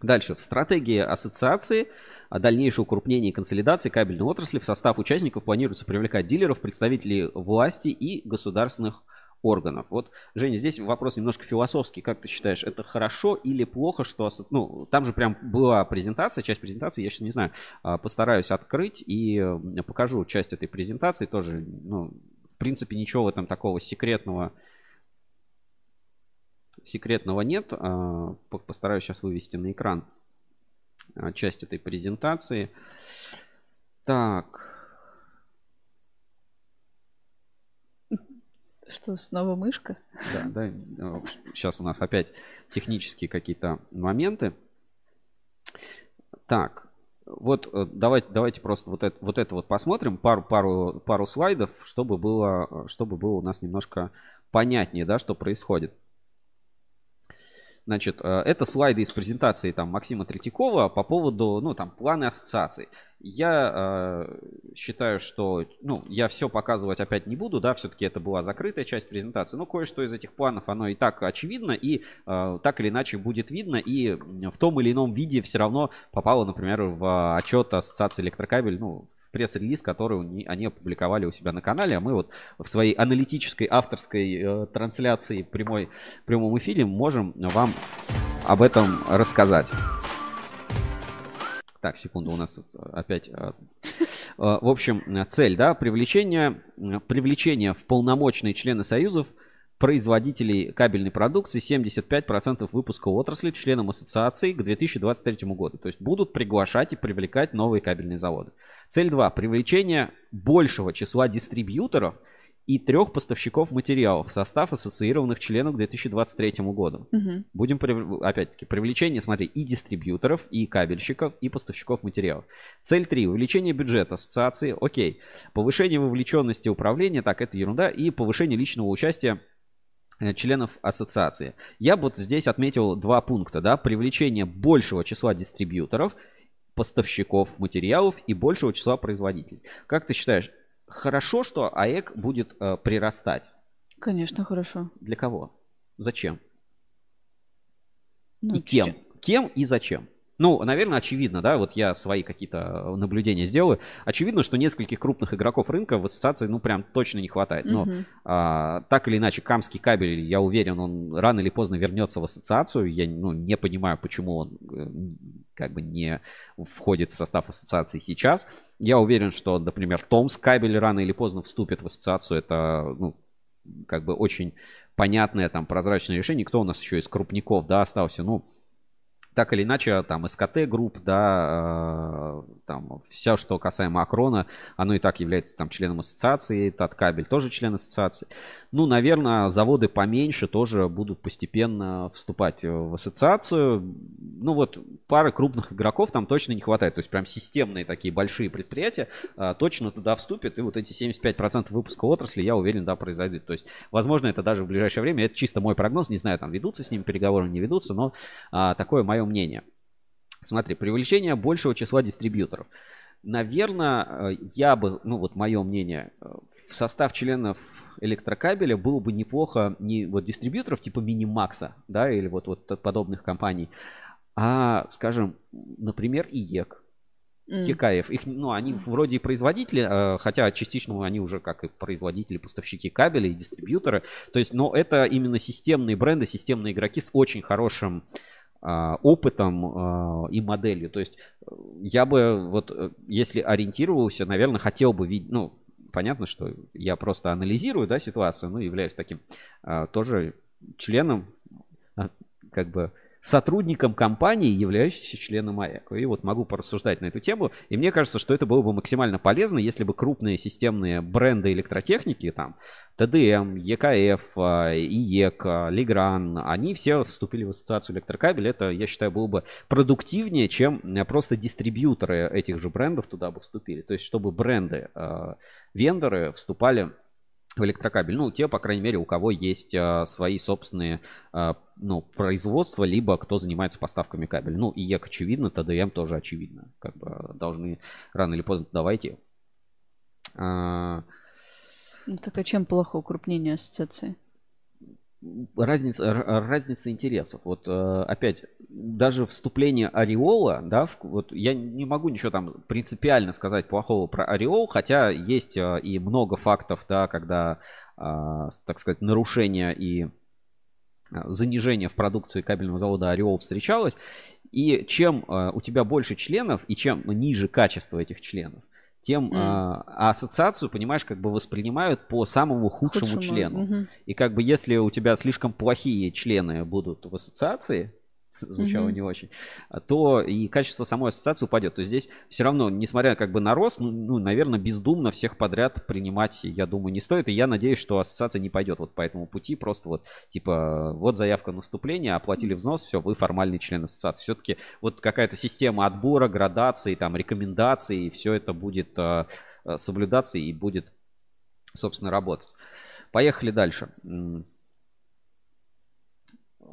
Дальше. В стратегии ассоциации о дальнейшем и консолидации кабельной отрасли в состав участников планируется привлекать дилеров, представителей власти и государственных. Вот, Женя, здесь вопрос немножко философский. Как ты считаешь, это хорошо или плохо, что... Ну, там же прям была презентация, часть презентации, я сейчас не знаю, а, постараюсь открыть и покажу часть этой презентации тоже. Ну, в принципе, ничего в этом такого секретного секретного нет. А, по- Постараюсь сейчас вывести на экран а, часть этой презентации. Так, Что, снова мышка? да, да. Сейчас у нас опять технические какие-то моменты. Так, вот э, давайте, давайте просто вот это, вот это вот посмотрим, пару, пару, пару слайдов, чтобы было, чтобы было у нас немножко понятнее, да, что происходит. Значит, э, это слайды из презентации там Максима Третьякова по поводу, ну, там, планы ассоциаций. Я э, считаю, что, ну, я все показывать опять не буду, да, все-таки это была закрытая часть презентации, но кое-что из этих планов, оно и так очевидно, и э, так или иначе будет видно, и в том или ином виде все равно попало, например, в отчет Ассоциации Электрокабель, ну, пресс-релиз, который они опубликовали у себя на канале, а мы вот в своей аналитической авторской э, трансляции прямой, прямом эфире можем вам об этом рассказать. Так, секунду, у нас тут опять... э, э, В общем, цель, да, привлечение, э, привлечение в полномочные члены союзов производителей кабельной продукции 75% выпуска отрасли членам ассоциации к 2023 году. То есть будут приглашать и привлекать новые кабельные заводы. Цель 2. Привлечение большего числа дистрибьюторов и трех поставщиков материалов в состав ассоциированных членов к 2023 году. Мгм. Будем, прив- опять-таки, привлечение, смотри, и дистрибьюторов, и кабельщиков, и поставщиков материалов. Цель 3. Увеличение бюджета ассоциации. Окей. Повышение вовлеченности управления. Так, это ерунда. И повышение личного участия членов ассоциации. Я бы вот здесь отметил два пункта, да, привлечение большего числа дистрибьюторов, поставщиков материалов и большего числа производителей. Как ты считаешь, хорошо, что АЭК будет э, прирастать? Конечно, хорошо. Для кого? Зачем? Ну, и кем? Кем и зачем? Ну, наверное, очевидно, да, вот я свои какие-то наблюдения сделаю. Очевидно, что нескольких крупных игроков рынка в ассоциации, ну, прям точно не хватает. Но Мгм. а, так или иначе, Камский кабель, я уверен, он рано или поздно вернется в ассоциацию. Я ну, не понимаю, почему он э, как бы не входит в состав ассоциации сейчас. Я уверен, что, например, Томск кабель рано или поздно вступит в ассоциацию. Это, ну, как бы очень понятное, там, прозрачное решение. Кто у нас еще из крупников, да, остался? Ну, так или иначе, там, СКТ групп, да, э, там, все, что касаемо Акрона, оно и так является там членом ассоциации, Таткабель тоже член ассоциации. Ну, наверное, заводы поменьше тоже будут постепенно вступать в ассоциацию. Ну, вот пары крупных игроков там точно не хватает. То есть прям системные такие большие предприятия э, точно туда вступят, и вот эти 75% выпуска отрасли, я уверен, да, произойдет. То есть, возможно, это даже в ближайшее время, это чисто мой прогноз, не знаю, там ведутся с ними переговоры, не ведутся, но а, такое мое мнение. Смотри, привлечение большего числа дистрибьюторов. Наверное, я бы, ну вот мое мнение, э, в состав членов электрокабеля было бы неплохо не вот дистрибьюторов типа Минимакса, да, или вот, вот подобных компаний, а, скажем, например, ИЕК, М. ККФ. Их, ну, они вроде и производители, э, хотя частично они уже как и производители, поставщики кабелей, и дистрибьюторы. То есть, но это именно системные бренды, системные игроки с очень хорошим опытом а, и моделью. То есть э, я бы вот, э, если ориентировался, наверное, хотел бы видеть, ну, понятно, что я просто анализирую, да, ситуацию, ну, являюсь таким а, тоже членом, а, как бы сотрудником компании, являющейся членом АЭК. И вот могу порассуждать на эту тему. И мне кажется, что это было бы максимально полезно, если бы крупные системные бренды электротехники, там, ТДМ, ЕКФ, а, ИЕК, а, Легран, они все вступили в ассоциацию электрокабель. Это, я считаю, было бы продуктивнее, чем а, просто дистрибьюторы этих же брендов туда бы вступили. То есть, чтобы бренды, а, вендоры вступали в электрокабель. Ну, те, по крайней мере, у кого есть а, свои собственные а, ну, производства, либо кто занимается поставками кабеля. Ну, и ЕК очевидно, ТДМ тоже очевидно. Как бы должны рано или поздно туда войти. А, Ну, так а чем плохо укрупнение ассоциации? Разница, р- разница интересов. Вот э, опять, даже вступление Ореола, да, вот я не могу ничего там принципиально сказать плохого про Ореол, хотя есть э, и много фактов, да, когда, а, так сказать, нарушения и а, занижение в продукции кабельного завода Ореол встречалось. И чем э, у тебя больше членов и чем ниже качество этих членов, тем М. а, а ассоциацию, понимаешь, как бы воспринимают по самому худшему, Худшему, члену. мгм. И как бы если у тебя слишком плохие члены будут в ассоциации, звучало Мгм. не очень, то и качество самой ассоциации упадет. То есть здесь все равно, несмотря как бы на рост, ну, ну, наверное, бездумно всех подряд принимать, я думаю, не стоит. И я надеюсь, что ассоциация не пойдет вот по этому пути. Просто вот, типа, вот заявка на вступление, оплатили взнос, все, вы формальный член ассоциации. Все-таки вот какая-то система отбора, градации, там, рекомендаций, и все это будет э, соблюдаться и будет, собственно, работать. Поехали дальше.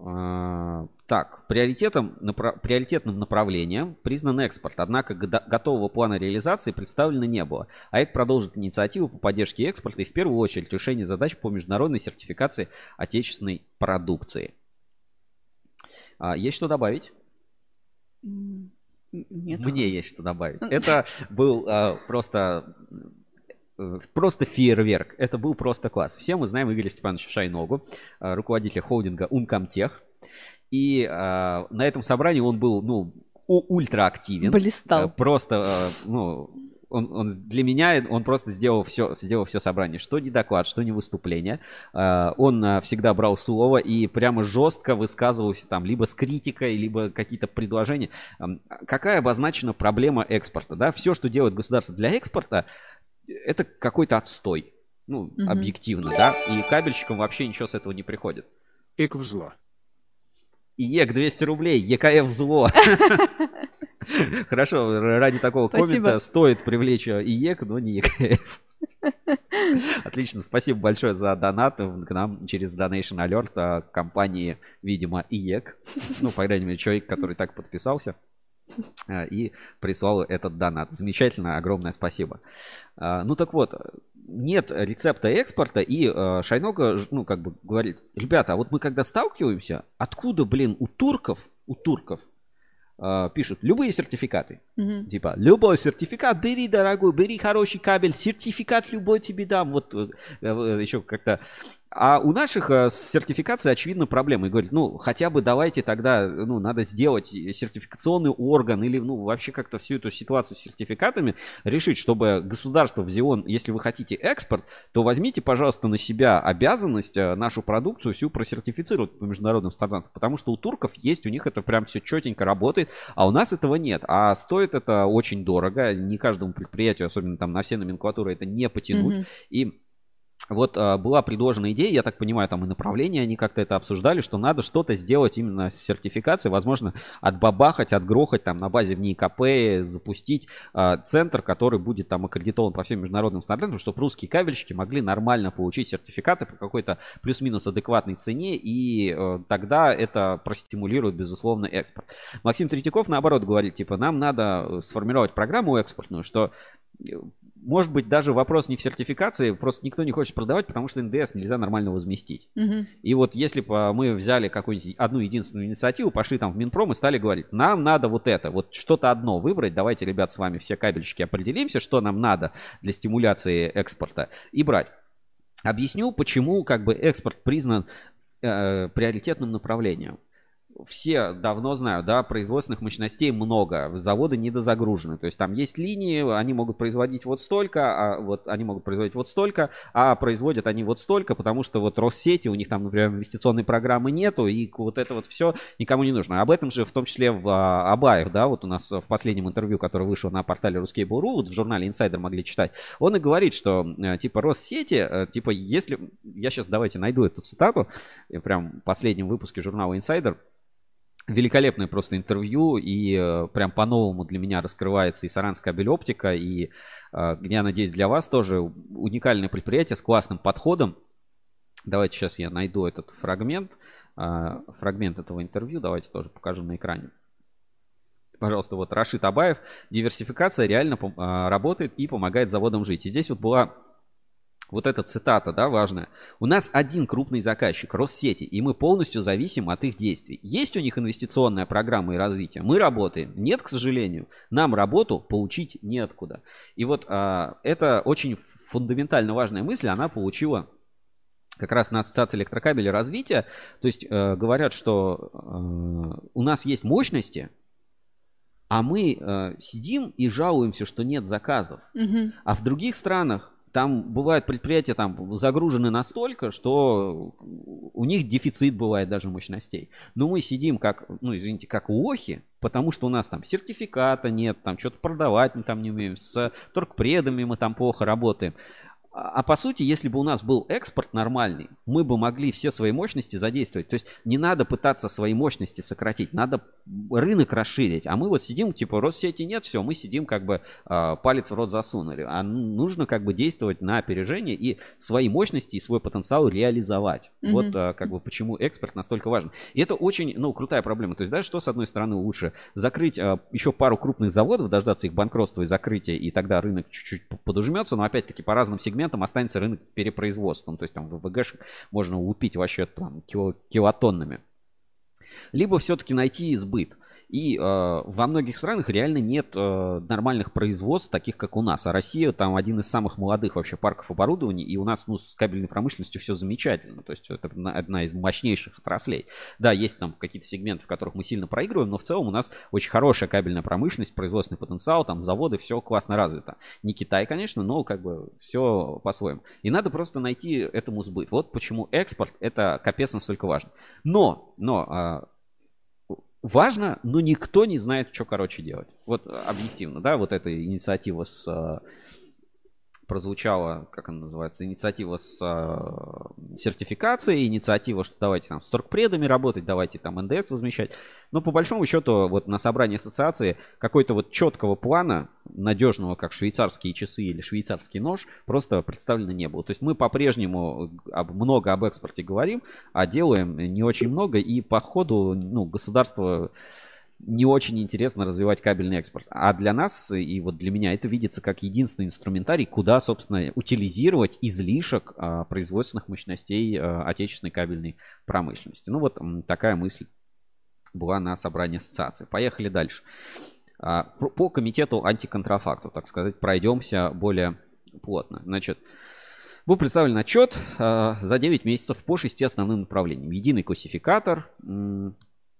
А, Так, приоритетом, напра- приоритетным направлением признан экспорт, однако готового плана реализации представлено не было. АЭК продолжит инициативу по поддержке экспорта и в первую очередь решение задач по международной сертификации отечественной продукции. А, есть что добавить? Нет. Мне есть что добавить. Это был а, просто э, просто фейерверк. Это был просто класс. Все мы знаем Игоря Степановича Шайногу, а, руководителя холдинга Uncomtech. И а, на этом собрании он был, ну, ультраактивен. Блистал. Э, Просто, э, ну, он, он для меня, он просто сделал все, сделал все собрание. Что не доклад, что не выступление. Э, Он э, всегда брал слово и прямо жестко высказывался там либо с критикой, либо какие-то предложения. Эм, Какая обозначена проблема экспорта? Да? Все, что делает государство для экспорта, это какой-то отстой. Ну, Мгм. объективно, да? И кабельщикам вообще ничего с этого не приходит. ИЕК зло. ИЕК 200 рублей, ЕКФ зло. Хорошо, ради такого коммента стоит привлечь э, ИЕК, но не ЕКФ. Отлично, спасибо большое за донат к нам через DonationAlerts а, компании, видимо, ИЕК. Ну, по крайней мере, человек, который так подписался и прислал этот донат. Замечательно, огромное спасибо. А, Ну так вот, нет рецепта экспорта, и э, Шайнога, ну, как бы говорит, ребята, а вот мы когда сталкиваемся, откуда, блин, у турков, у турков э, пишут любые сертификаты. Мгм. Типа, любой сертификат, бери, дорогой, бери хороший кабель, сертификат любой тебе дам. Вот э, э, еще как-то... А у наших э, с сертификацией, очевидно, проблемы. И говорит, ну, хотя бы давайте тогда, ну, надо сделать сертификационный орган или, ну, вообще как-то всю эту ситуацию с сертификатами решить, чтобы государство взяло, если вы хотите экспорт, то возьмите, пожалуйста, на себя обязанность э, нашу продукцию всю просертифицировать по международным стандартам, потому что у турков есть, у них это прям все четенько работает, а у нас этого нет. А стоит это очень дорого, не каждому предприятию, особенно там на все номенклатуры, это не потянуть. Мгм. И вот а, была предложена идея, я так понимаю, там и направление они как-то это обсуждали, что надо что-то сделать именно с сертификацией, возможно, отбабахать, отгрохать там на базе в НИИКП, запустить а, центр, который будет там аккредитован по всем международным стандартам, чтобы русские кабельщики могли нормально получить сертификаты по какой-то плюс-минус адекватной цене, и э, тогда это простимулирует, безусловно, экспорт. Максим Третьяков, наоборот, говорит, типа, нам надо э, сформировать программу экспортную, что э, может быть, даже вопрос не в сертификации, просто никто не хочет продавать, потому что НДС нельзя нормально возместить. Мгм. И вот если бы мы взяли какую-нибудь одну единственную инициативу, пошли там в Минпром и стали говорить, нам надо вот это, вот что-то одно выбрать, давайте, ребят, с вами все кабельщики определимся, что нам надо для стимуляции экспорта и брать. Объясню, почему как бы экспорт признан э, приоритетным направлением. Все давно знают, да, производственных мощностей много, заводы недозагружены. То есть там есть линии, они могут производить вот столько, а вот они могут производить вот столько, а производят они вот столько, потому что вот Россети, у них там, например, инвестиционной программы нету, и вот это вот все никому не нужно. Об этом же в том числе в а, Абаев, да, вот у нас в последнем интервью, которое вышло на портале Ruskable.ru, вот в журнале Insider могли читать, он и говорит, что э, типа Россети, э, типа если, я сейчас давайте найду эту цитату, прям в последнем выпуске журнала Insider, Великолепное просто интервью, и э, прям по-новому для меня раскрывается и Саранская кабель-оптика, и, э, я надеюсь, для вас тоже уникальное предприятие с классным подходом. Давайте сейчас я найду этот фрагмент, э, фрагмент этого интервью, давайте тоже покажу на экране. Пожалуйста, вот Рашид Абаев. Диверсификация реально работает и помогает заводам жить. И здесь вот была вот эта цитата, да, важная. У нас один крупный заказчик, Россети, и мы полностью зависим от их действий. Есть у них инвестиционная программа и развитие? Мы работаем. Нет, к сожалению. Нам работу получить неоткуда. И вот а, это очень фундаментально важная мысль, она получила как раз на Ассоциации электрокабеля развития. То есть э, говорят, что э, у нас есть мощности, а мы э, сидим и жалуемся, что нет заказов. Мгм. А в других странах там бывают предприятия там загружены настолько, что у них дефицит бывает даже мощностей. Но мы сидим как, ну извините, как лохи, потому что у нас там сертификата нет, там что-то продавать мы там не умеем, с торгпредами мы там плохо работаем. А по сути, если бы у нас был экспорт нормальный, мы бы могли все свои мощности задействовать. То есть не надо пытаться свои мощности сократить, надо рынок расширить. А мы вот сидим, типа, Россети нет, все, мы сидим как бы а, палец в рот засунули. А нужно как бы действовать на опережение и свои мощности и свой потенциал реализовать. Мгм. Вот а, как бы почему экспорт настолько важен. И это очень, ну, крутая проблема. То есть, да, что с одной стороны лучше? Закрыть а, еще пару крупных заводов, дождаться их банкротства и закрытия, и тогда рынок чуть-чуть подужмется, но опять-таки по разным сегментам останется рынок перепроизводства. Ну, то есть там ВВГ можно лупить вообще там кило- килотоннами. Либо все-таки найти сбыт. И э, во многих странах реально нет э, нормальных производств, таких как у нас. А Россия там один из самых молодых вообще парков оборудования, и у нас ну, с кабельной промышленностью все замечательно. То есть это одна- из мощнейших отраслей. Да, есть там какие-то сегменты, в которых мы сильно проигрываем, но в целом у нас очень хорошая кабельная промышленность, производственный потенциал, там заводы, все классно развито. Не Китай, конечно, но как бы все по-своему. И надо просто найти этому сбыт. Вот почему экспорт это капец настолько важно. Но, но а, важно, но никто не знает, что, короче, делать. Вот э, объективно, да, вот эта инициатива с... прозвучала, как она называется, инициатива с э, сертификацией, инициатива, что давайте там с торгпредами работать, давайте там НДС возмещать. Но по большому счету вот на собрании ассоциации какой-то вот четкого плана, надежного, как швейцарские часы или швейцарский нож, просто представлено не было. То есть мы по-прежнему об- много об экспорте говорим, а делаем не очень много, и по ходу ну, государство не очень интересно развивать кабельный экспорт. А для нас, и вот для меня, это видится как единственный инструментарий, куда, собственно, утилизировать излишек а, производственных мощностей а, отечественной кабельной промышленности. Ну вот такая мысль была на собрании ассоциации. Поехали дальше. А, По комитету антиконтрафакту, так сказать, пройдемся более плотно. Значит, был представлен отчет э, за 9 месяцев по шести основным направлениям. Единый классификатор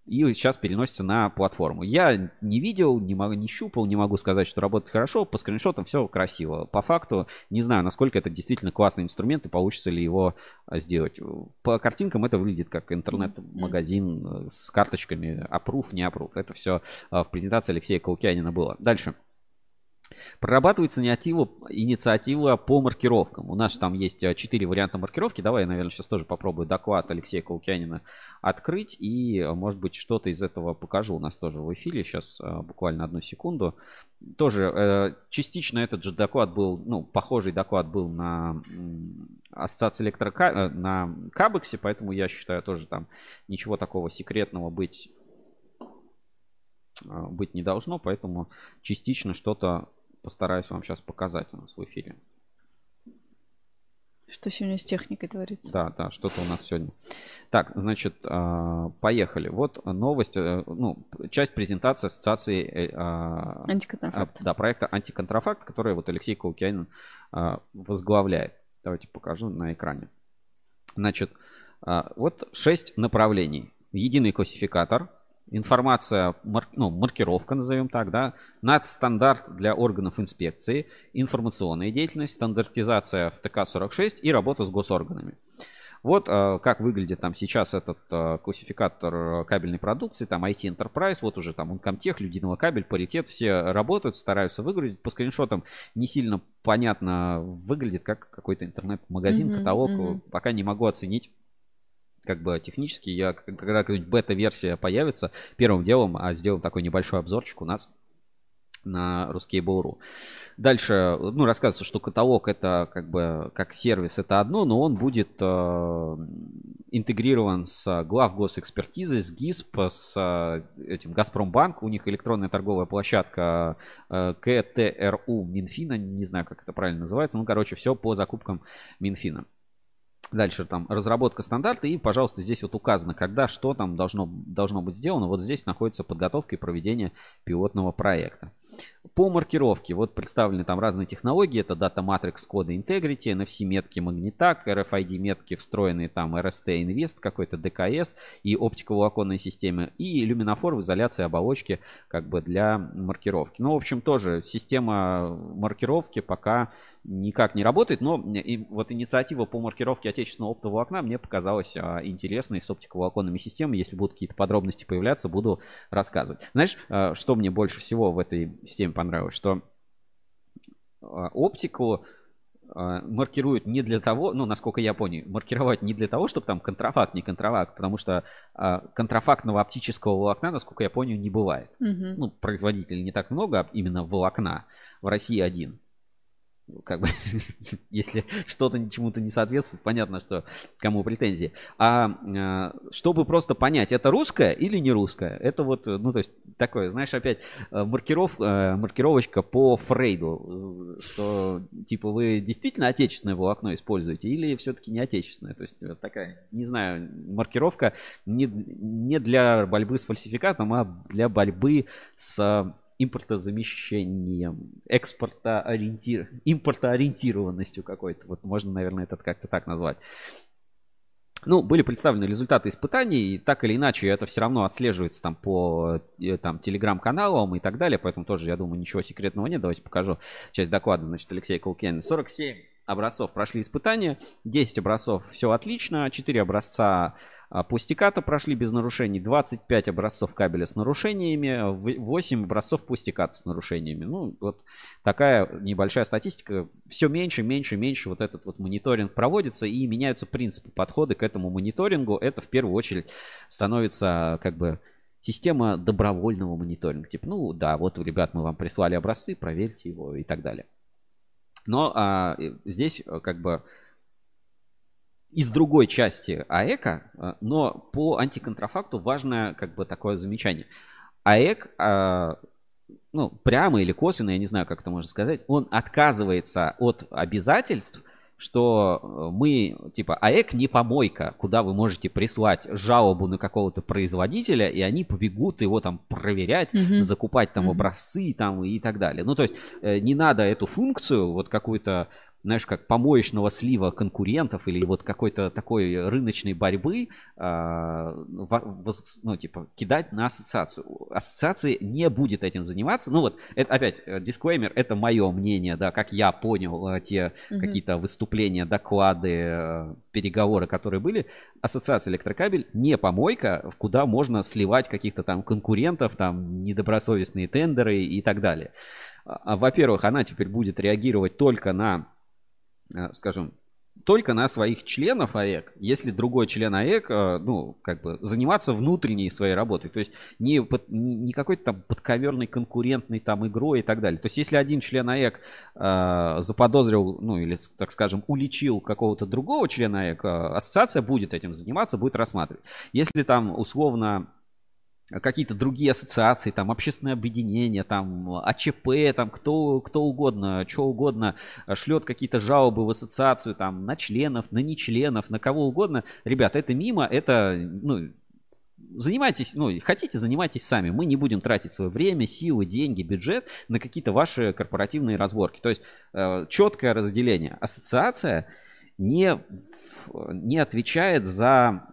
и сейчас переносится на платформу. Я не видел, не, могу, не щупал, не могу сказать, что работает хорошо. По скриншотам все красиво. По факту не знаю, насколько это действительно классный инструмент и получится ли его а, сделать. По картинкам это выглядит как интернет-магазин э, с карточками approve, не approve. Это все в презентации Алексея Каукянина было. Дальше. Прорабатывается инициатива, инициатива по маркировкам. У нас там есть э, четыре варианта маркировки. Давай я, наверное, сейчас тоже попробую доклад Алексея Каукянина открыть. И, э, может быть, что-то из этого покажу. У нас тоже в эфире. Сейчас э, буквально одну секунду. Тоже частично этот же доклад был, ну, похожий доклад был на ассоциации электрока, э, на Кабексе, поэтому я считаю тоже там ничего такого секретного быть быть не должно, поэтому частично что-то постараюсь вам сейчас показать у нас в эфире. Что сегодня с техникой творится? Да, да, что-то у нас сегодня. Так, значит, а, поехали. Вот новость, э, ну, часть презентации ассоциации э, а, Антиконтрафакт. а, Да, проекта антиконтрафакт, который вот Алексей Каукянин а, возглавляет. Давайте покажу на экране. Значит, а, вот шесть направлений. Единый классификатор, информация, мар- ну, маркировка, назовем так, да, надстандарт для органов инспекции, информационная деятельность, стандартизация в ТК-46 и работа с госорганами. Вот э, как выглядит там сейчас этот э, классификатор э, кабельной продукции, там IT Enterprise, вот уже там Uncomtech, Людиного кабель, паритет, все работают, стараются выгрузить. По скриншотам не сильно понятно выглядит, как какой-то интернет-магазин, Мгм, каталог. мгм. Пока не могу оценить как бы технически. Я, когда какая-нибудь бета-версия появится, первым делом а, сделаем такой небольшой обзорчик у нас на Ruskable.ru. Дальше, ну, рассказывается, что каталог это как бы как сервис это одно, но он будет э, интегрирован с глав госэкспертизы, с ГИСП, с э, этим Газпромбанк, у них электронная торговая площадка э, КТРУ Минфина, не знаю, как это правильно называется, ну, короче, все по закупкам Минфина. Дальше там разработка стандарта и, пожалуйста, здесь вот указано, когда что там должно, должно быть сделано. Вот здесь находится подготовка и проведение пилотного проекта. По маркировке вот представлены там разные технологии. Это Data Matrix коды Integrity, NFC метки Magnetak, RFID метки встроенные там RST Invest, какой-то DKS и оптиковолоконные системы и люминофор в изоляции оболочки как бы для маркировки. Ну, в общем, тоже система маркировки пока никак не работает, но и вот инициатива по маркировке отечественного оптового окна мне показалась а, интересной с оптиковолоконными системами. Если будут какие-то подробности появляться, буду рассказывать. Знаешь, а, что мне больше всего в этой системе понравилось? Что а, оптику э, маркируют не для того, ну, насколько я понял, маркировать не для того, чтобы там контрафакт, не контрафакт, потому что э, контрафактного оптического волокна, насколько я понял, не бывает. Мгм. Ну, производителей не так много, а именно волокна. В России один. Как бы, если что-то чему-то не соответствует, понятно, что кому претензии. А э, чтобы просто понять, это русское или не русское, это вот, э, ну, то есть, такое, знаешь, опять э, маркиров, маркировочка по Фрейду, что, типа, вы действительно отечественное волокно используете или все-таки не отечественное? То есть, вот такая, не знаю, маркировка не, не для борьбы с фальсификатом, а для борьбы с импортозамещением, экспортоориентир... импортоориентированностью какой-то. Вот можно, наверное, это как-то так назвать. Ну, были представлены результаты испытаний, и так или иначе это все равно отслеживается там по э, там, телеграм-каналам и так далее, поэтому тоже, я думаю, ничего секретного нет. Давайте покажу часть доклада, значит, Алексей Кулкин. 47 образцов прошли испытания, 10 образцов все отлично, 4 образца а, пустиката прошли без нарушений, 25 образцов кабеля с нарушениями, в- 8 образцов пустиката с нарушениями. Ну, вот такая небольшая статистика. Все меньше, меньше, меньше вот этот вот мониторинг проводится и меняются принципы подходы к этому мониторингу. Это в первую очередь становится как бы система добровольного мониторинга. Типа, ну да, вот, ребят, мы вам прислали образцы, проверьте его и так далее. Но а, здесь э, как бы из другой части АЭКа, э, но по антиконтрафакту важное как бы такое замечание. АЭК, а, ну, прямо или косвенно, я не знаю, как это можно сказать, он отказывается от обязательств, что э, мы, типа, АЭК не помойка, куда вы можете прислать жалобу на какого-то производителя, и они побегут его там проверять, Мгм. закупать там Мгм. образцы там и так далее. Ну, то есть э, не надо эту функцию, вот какую-то, знаешь, как помоечного слива конкурентов или вот какой-то такой рыночной борьбы, а, ну, типа, кидать на ассоциацию. Ассоциация не будет этим заниматься. Ну, вот, это опять, э, дисклеймер, это мое мнение, да, как я понял э, те Мгм. какие-то выступления, доклады, э, переговоры, которые были. Ассоциация электрокабель не помойка, куда можно сливать каких-то там конкурентов, там недобросовестные тендеры и так далее. А, Во-первых, она теперь будет реагировать только на, скажем, только на своих членов АЭК, если другой член АЭК, э, ну, как бы заниматься внутренней своей работой, то есть не, под- не какой-то там подковерной конкурентной там игрой и так далее. То есть если один член АЭК э, заподозрил, ну, или, так скажем, уличил какого-то другого члена АЭК, э, ассоциация будет этим заниматься, будет рассматривать. Если там условно какие-то другие ассоциации, там, общественные объединения, там, АЧП, там, кто, кто угодно, что угодно, шлет какие-то жалобы в ассоциацию, там, на членов, на нечленов, на кого угодно. Ребят, это мимо, это, ну, занимайтесь, ну, хотите, занимайтесь сами. Мы не будем тратить свое время, силы, деньги, бюджет на какие-то ваши корпоративные разборки. То есть э, четкое разделение. Ассоциация не, не отвечает за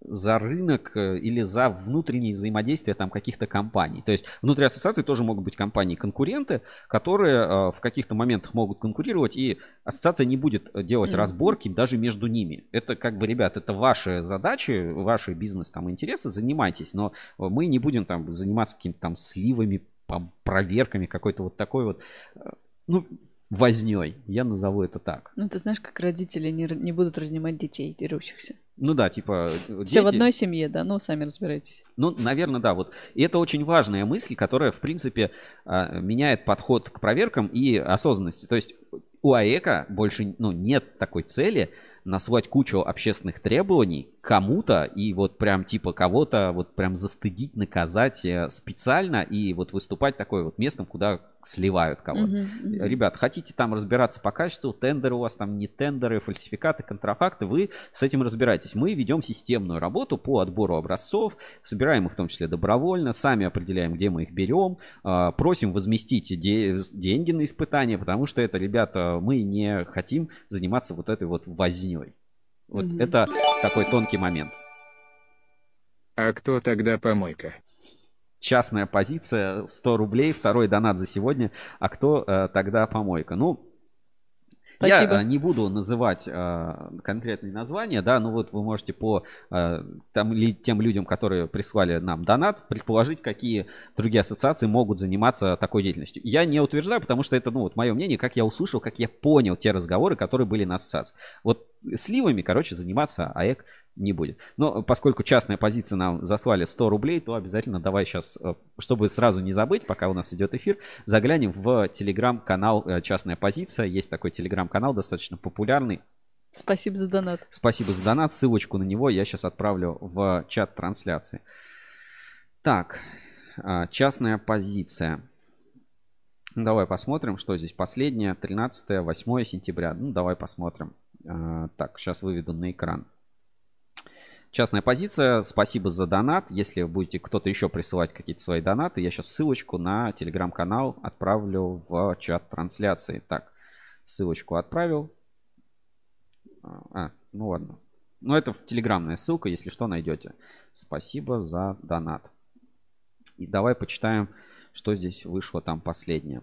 за рынок э, или за внутреннее взаимодействие там каких-то компаний. То есть внутри ассоциации тоже могут быть компании-конкуренты, которые э, в каких-то моментах могут конкурировать, и ассоциация не будет э, делать Мгм. разборки даже между ними. Это как бы, ребят, это ваши задачи, ваши бизнес там интересы, занимайтесь, но мы не будем там заниматься какими-то там сливами, проверками, какой-то вот такой вот, ну, возней, я назову это так. Ну, ты знаешь, как родители не, не будут разнимать детей дерущихся. Ну да, типа... э, Все в дети- одной семье, да, ну, сами разбирайтесь. Ну, наверное, да. Вот. И это очень важная мысль, которая, в принципе, а, меняет подход к проверкам и осознанности. То есть у АЭКа больше ну, нет такой цели насвать кучу общественных требований кому-то и вот прям типа кого-то вот прям застыдить, наказать э, специально и вот выступать такой вот местом, куда сливают кого-то. Мгм, мгм. Ребят, хотите там разбираться по качеству, тендеры у вас там не тендеры, фальсификаты, контрафакты, вы с этим разбирайтесь. Мы ведем системную работу по отбору образцов, собираем их в том числе добровольно, сами определяем, где мы их берем, а, просим возместить де- деньги на испытания, потому что это, ребята, мы не хотим заниматься вот этой вот возней. Вот Мгм. это такой тонкий момент. А кто тогда помойка? Частная позиция 100 рублей, второй донат за сегодня. А кто э, тогда помойка? Ну, Спасибо. э, не буду называть э, конкретные названия, да, но вот вы можете по э, там, ли- тем людям, которые прислали нам донат, предположить, какие другие ассоциации могут заниматься такой деятельностью. Я не утверждаю, потому что это, ну, вот мое мнение, как я услышал, как я понял те разговоры, которые были на ассоциации. Вот сливами, короче, заниматься АЭК не будет. Но поскольку частная позиция нам заслали 100 рублей, то обязательно давай сейчас, э, чтобы сразу не забыть, пока у нас идет эфир, заглянем в телеграм-канал э, «Частная позиция». Есть такой телеграм-канал, достаточно популярный. Спасибо за донат. Спасибо за донат. Ссылочку на него я сейчас отправлю в чат трансляции. Так, частная позиция. Ну, Давай посмотрим, что здесь последнее. 13 8 сентября. Ну, давай посмотрим. Так, сейчас выведу на экран. Частная позиция. Спасибо за донат. Если будете кто-то еще присылать какие-то свои донаты, я сейчас ссылочку на телеграм-канал отправлю в чат трансляции. Так, ссылочку отправил. А, ну ладно. Ну, это в телеграмная ссылка, если что, найдете. Спасибо за донат. И давай почитаем, что здесь вышло там последнее.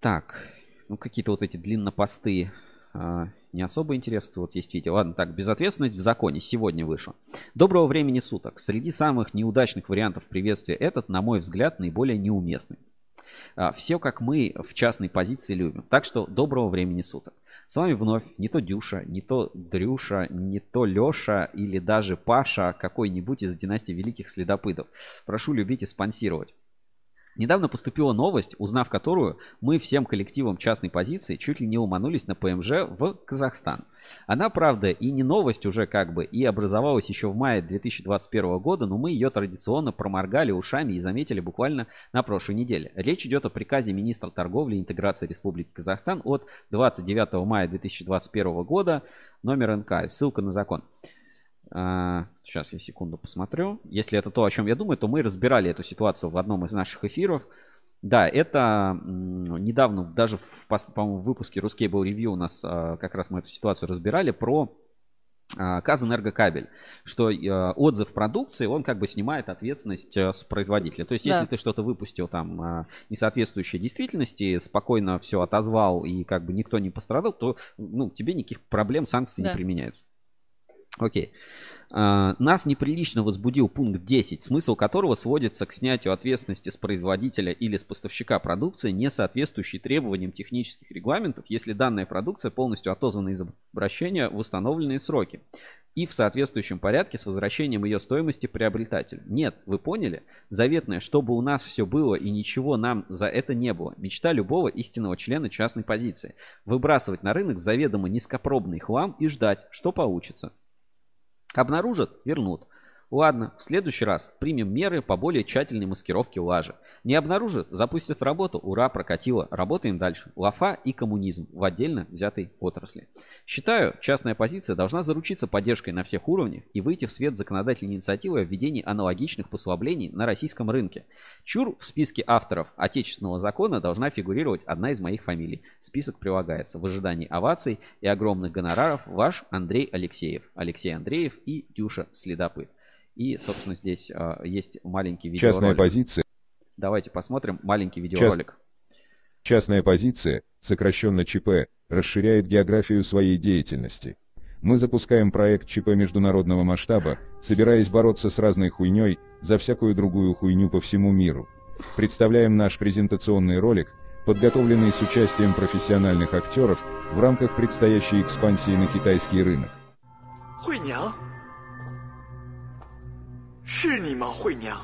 Так, ну какие-то вот эти длиннопосты а, не особо интересны. Вот есть видео. Ладно, так, безответственность в законе сегодня вышло. Доброго времени суток. Среди самых неудачных вариантов приветствия этот, на мой взгляд, наиболее неуместный. Все, как мы в частной позиции любим. Так что доброго времени суток. С вами вновь не то Дюша, не то Дрюша, не то Леша или даже Паша какой-нибудь из династии великих следопытов. Прошу любить и спонсировать. Недавно поступила новость, узнав которую мы всем коллективом частной позиции чуть ли не уманулись на ПМЖ в Казахстан. Она, правда, и не новость уже как бы, и образовалась еще в мае 2021 года, но мы ее традиционно проморгали ушами и заметили буквально на прошлой неделе. Речь идет о приказе министра торговли и интеграции Республики Казахстан от 29 мая 2021 года, номер НК, ссылка на закон. Сейчас я секунду посмотрю. Если это то, о чем я думаю, то мы разбирали эту ситуацию в одном из наших эфиров. Да, это недавно, даже в, по-моему, в выпуске Ruscable Review у нас а, как раз мы эту ситуацию разбирали про а, Казэнергокабель, что отзыв продукции, он как бы снимает ответственность э, с производителя. То есть, если Да. ты что-то выпустил там а, не соответствующее действительности, спокойно все отозвал и как бы никто не пострадал, то ну, тебе никаких проблем, санкций Да. не применяется. Окей. А, Нас неприлично возбудил пункт 10, смысл которого сводится к снятию ответственности с производителя или с поставщика продукции, не соответствующей требованиям технических регламентов, если данная продукция полностью отозвана из обращения в установленные сроки и в соответствующем порядке с возвращением ее стоимости приобретателю. Нет, вы поняли? Заветное, чтобы у нас все было и ничего нам за это не было. Мечта любого истинного члена частной позиции. Выбрасывать на рынок заведомо низкопробный хлам и ждать, что получится. Обнаружат – вернут. Ладно, в следующий раз примем меры по более тщательной маскировке лажи. Не обнаружат – запустят в работу. Ура, прокатило. Работаем дальше. Лафа и коммунизм в отдельно взятой отрасли. Считаю, частная позиция должна заручиться поддержкой на всех уровнях и выйти в свет законодательной инициативы о введении аналогичных послаблений на российском рынке. Чур в списке авторов отечественного закона должна фигурировать одна из моих фамилий. Список прилагается. В ожидании оваций и огромных гонораров ваш Андрей Алексеев. Алексей Андреев и Дюша Следопыт. И, собственно, здесь а, есть маленький видеоролик. Частная позиция. Давайте посмотрим маленький видеоролик. Частная позиция, сокращенно ЧП, расширяет географию своей деятельности. Мы запускаем проект ЧП международного масштаба, собираясь бороться с разной хуйней, за всякую другую хуйню по всему миру. Представляем наш презентационный ролик, подготовленный с участием профессиональных актеров в рамках предстоящей экспансии на китайский рынок. 惠娘，是你吗？惠娘，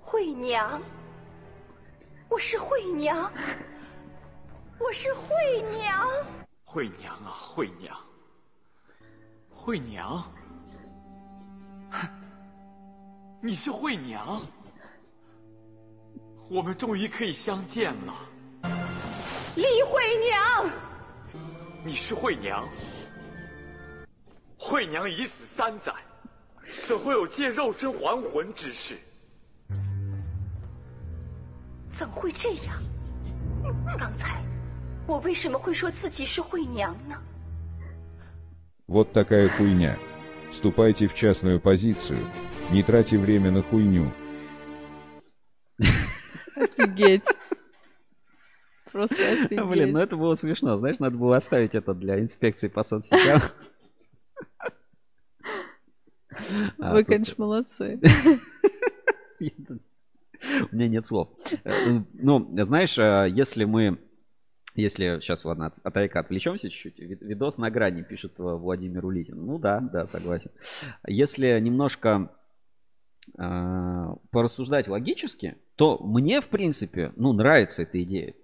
惠娘，我是惠娘，我是惠娘。惠娘啊，惠娘，惠娘，你是惠娘，我们终于可以相见了。李惠娘，你是惠娘，惠娘已死三载，怎会有借肉身还魂之事？怎会这样？刚才我为什么会说自己是惠娘呢？ Вот такая хуйня. Вступайте в частную позицию. Не тратьте время на хуйню. Офигеть. Просто Блин, офигеть. ну это было смешно. Знаешь, надо было оставить это для инспекции по соцсетям. А, Вы, тут- конечно, молодцы. У меня нет слов. Э, Ну, знаешь, э, если мы... Если сейчас, ладно, от, Айка отвлечемся чуть-чуть. Ви- Видос на грани, пишет э, Владимир Улитин. Ну да, да, согласен. Если немножко э, порассуждать логически, то мне, в принципе, ну, нравится эта идея.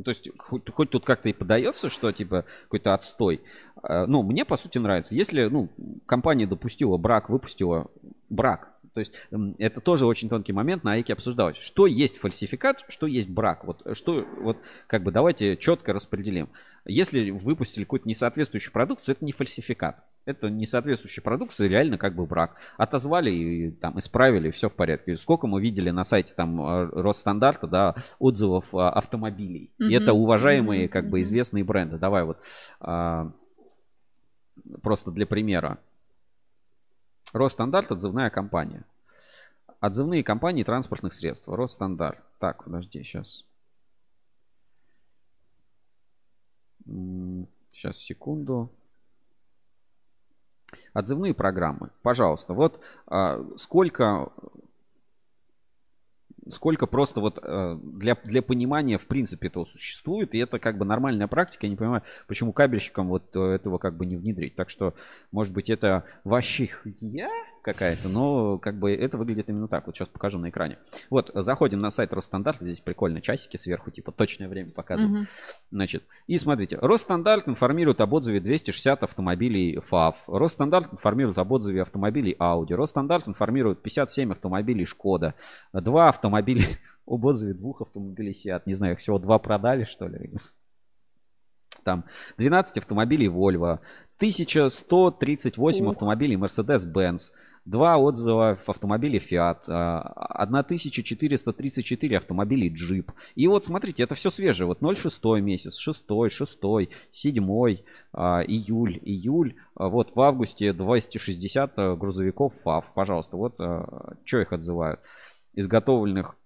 Ну, То есть, хоть, хоть тут как-то и подается, что типа какой-то отстой. э, Ну, мне по сути нравится. Если, ну, компания допустила брак, выпустила брак. То есть это тоже очень тонкий момент на АИКе обсуждалось. Что есть фальсификат, что есть брак. Вот что, вот как бы давайте четко распределим. Если выпустили какую-то несоответствующую продукцию, это не фальсификат. Это несоответствующая продукция, реально как бы брак. Отозвали и там исправили, все в порядке. Сколько мы видели на сайте там э, Росстандарта, да, отзывов а, автомобилей. И Мгм. это уважаемые, Мгм, как бы известные бренды. Давай вот а, просто для примера. Росстандарт отзывная компания. Отзывные компании транспортных средств. Росстандарт. Так, подожди, сейчас. Сейчас, секунду. Отзывные программы. Пожалуйста, вот а, сколько сколько просто вот э, для, для понимания в принципе этого существует, и это как бы нормальная практика, я не понимаю, почему кабельщикам вот этого как бы не внедрить. Так что, может быть, это вообще хуйня какая-то, но как бы это выглядит именно так. Вот сейчас покажу на экране. Вот, заходим на сайт Росстандарта, здесь прикольно часики сверху, типа точное время показывают. Мгм. Значит, и смотрите, Росстандарт информирует об отзыве 260 автомобилей ФАВ. Росстандарт информирует об отзыве автомобилей Audi. Росстандарт информирует 57 автомобилей Шкода. Два автомобиля об отзыве двух автомобилей Seat. Не знаю, их всего два продали, что ли. Там 12 автомобилей Volvo, 1138 Ух. автомобилей Mercedes-Benz, два отзыва в автомобиле Fiat, а, 1434 автомобилей Jeep. И вот смотрите, это все свежее. Вот 06 месяц, 6, 6, 7, а, июль, июль. Вот в августе 260 а, грузовиков ФАВ. Пожалуйста, вот что их отзывают. Изготовленных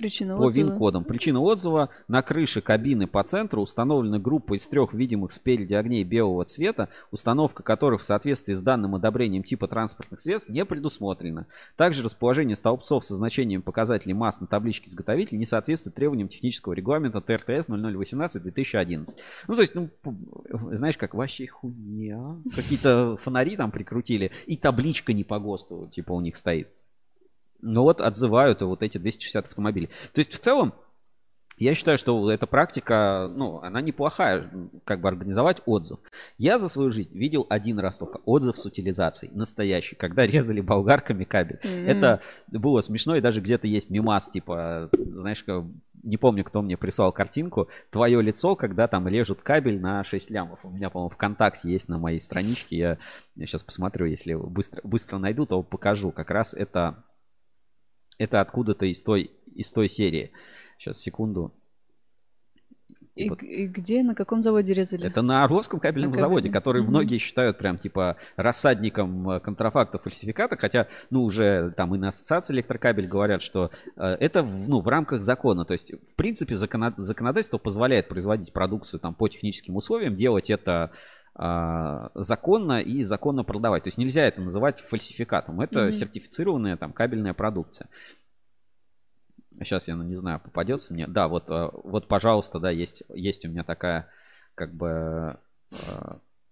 Причина по. ВИН-кодам. Причина отзыва. На крыше кабины по центру установлена группа из трех видимых спереди огней белого цвета, установка которых в соответствии с данным одобрением типа транспортных средств не предусмотрена. Также расположение столбцов со значением показателей масс на табличке изготовителя не соответствует требованиям технического регламента ТРТС 0018-2011. Ну, то есть, ну, п- знаешь, как вообще хуйня. Какие-то фонари там прикрутили, и табличка не по ГОСТу, типа, у них стоит. Ну вот отзывают вот эти 260 автомобилей. То есть в целом, я считаю, что эта практика, ну, она неплохая, как бы организовать отзыв. Я за свою жизнь видел один раз только отзыв с утилизацией, настоящий, когда резали болгарками кабель. Мгм. Это было смешно, и даже где-то есть мимас, типа, знаешь, как- не помню, кто мне прислал картинку, твое лицо, когда там режут кабель на 6 лямов. У меня, по-моему, ВКонтакте есть на моей страничке, я, сейчас посмотрю, если быстро, быстро найду, то покажу. Как раз это это откуда-то из той, из той серии. Сейчас, секунду. И, Типа- г- и где, на каком заводе резали? Это на Орловском кабельном На заводе, кабельном. который Мгм. многие считают прям типа рассадником э, контрафакта, фальсификата, хотя, ну, уже там и на ассоциации электрокабель говорят, что э, это в, ну, в рамках закона. То есть, в принципе, закона- законодательство позволяет производить продукцию там по техническим условиям, делать это законно и законно продавать. То есть нельзя это называть фальсификатом. Это Мгм. сертифицированная там кабельная продукция. Сейчас я, ну, не знаю, попадется мне. Да, вот, э, вот, пожалуйста, да, есть, есть у меня такая, как бы,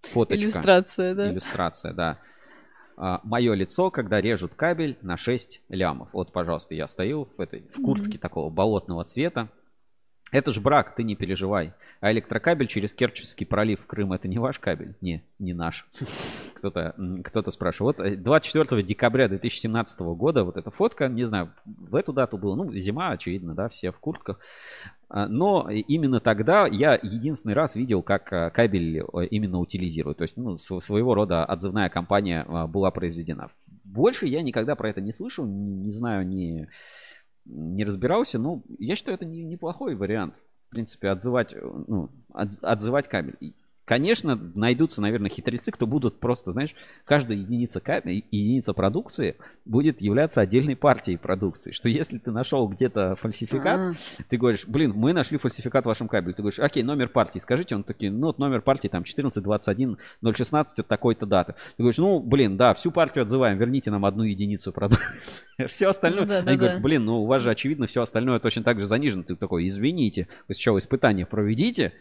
фоточка. Иллюстрация, да. Иллюстрация, да. Мое лицо, когда режут кабель на 6 лямов. Вот, пожалуйста, я стою в этой, в куртке Мгм. такого болотного цвета. Это ж брак, ты не переживай. А электрокабель через Керченский пролив в Крым это не ваш кабель? Не, не наш. Кто-то кто спрашивает. Вот э, 24 декабря 2017 года вот эта фотка, не знаю, в эту дату было, ну, зима, очевидно, да, все в куртках. А, Но именно тогда я единственный раз видел, как а, кабель э, именно утилизируют. То есть, ну, св- своего рода отзывная кампания а, была произведена. Больше я никогда про это не слышал, не, не знаю, не, не разбирался. Ну, я считаю, это не- неплохой вариант. В принципе, отзывать, э, ну, от- отзывать кабель. Конечно, найдутся, наверное, хитрецы, кто будут просто, знаешь, каждая единица, единица продукции будет являться отдельной партией продукции. Что если ты нашел где-то фальсификат, А. ты говоришь, блин, мы нашли фальсификат в вашем кабеле. Ты говоришь, окей, номер партии, скажите, он такие, ну, вот номер партии там 14, 21, 016 от такой-то даты. Ты говоришь, ну, блин, да, всю партию отзываем, верните нам одну единицу продукции. Все остальное, Ну да, да, они говорят, да. блин, ну, у вас же, очевидно, все остальное точно так же занижено. Ты такой, извините, вы сначала испытание проведите,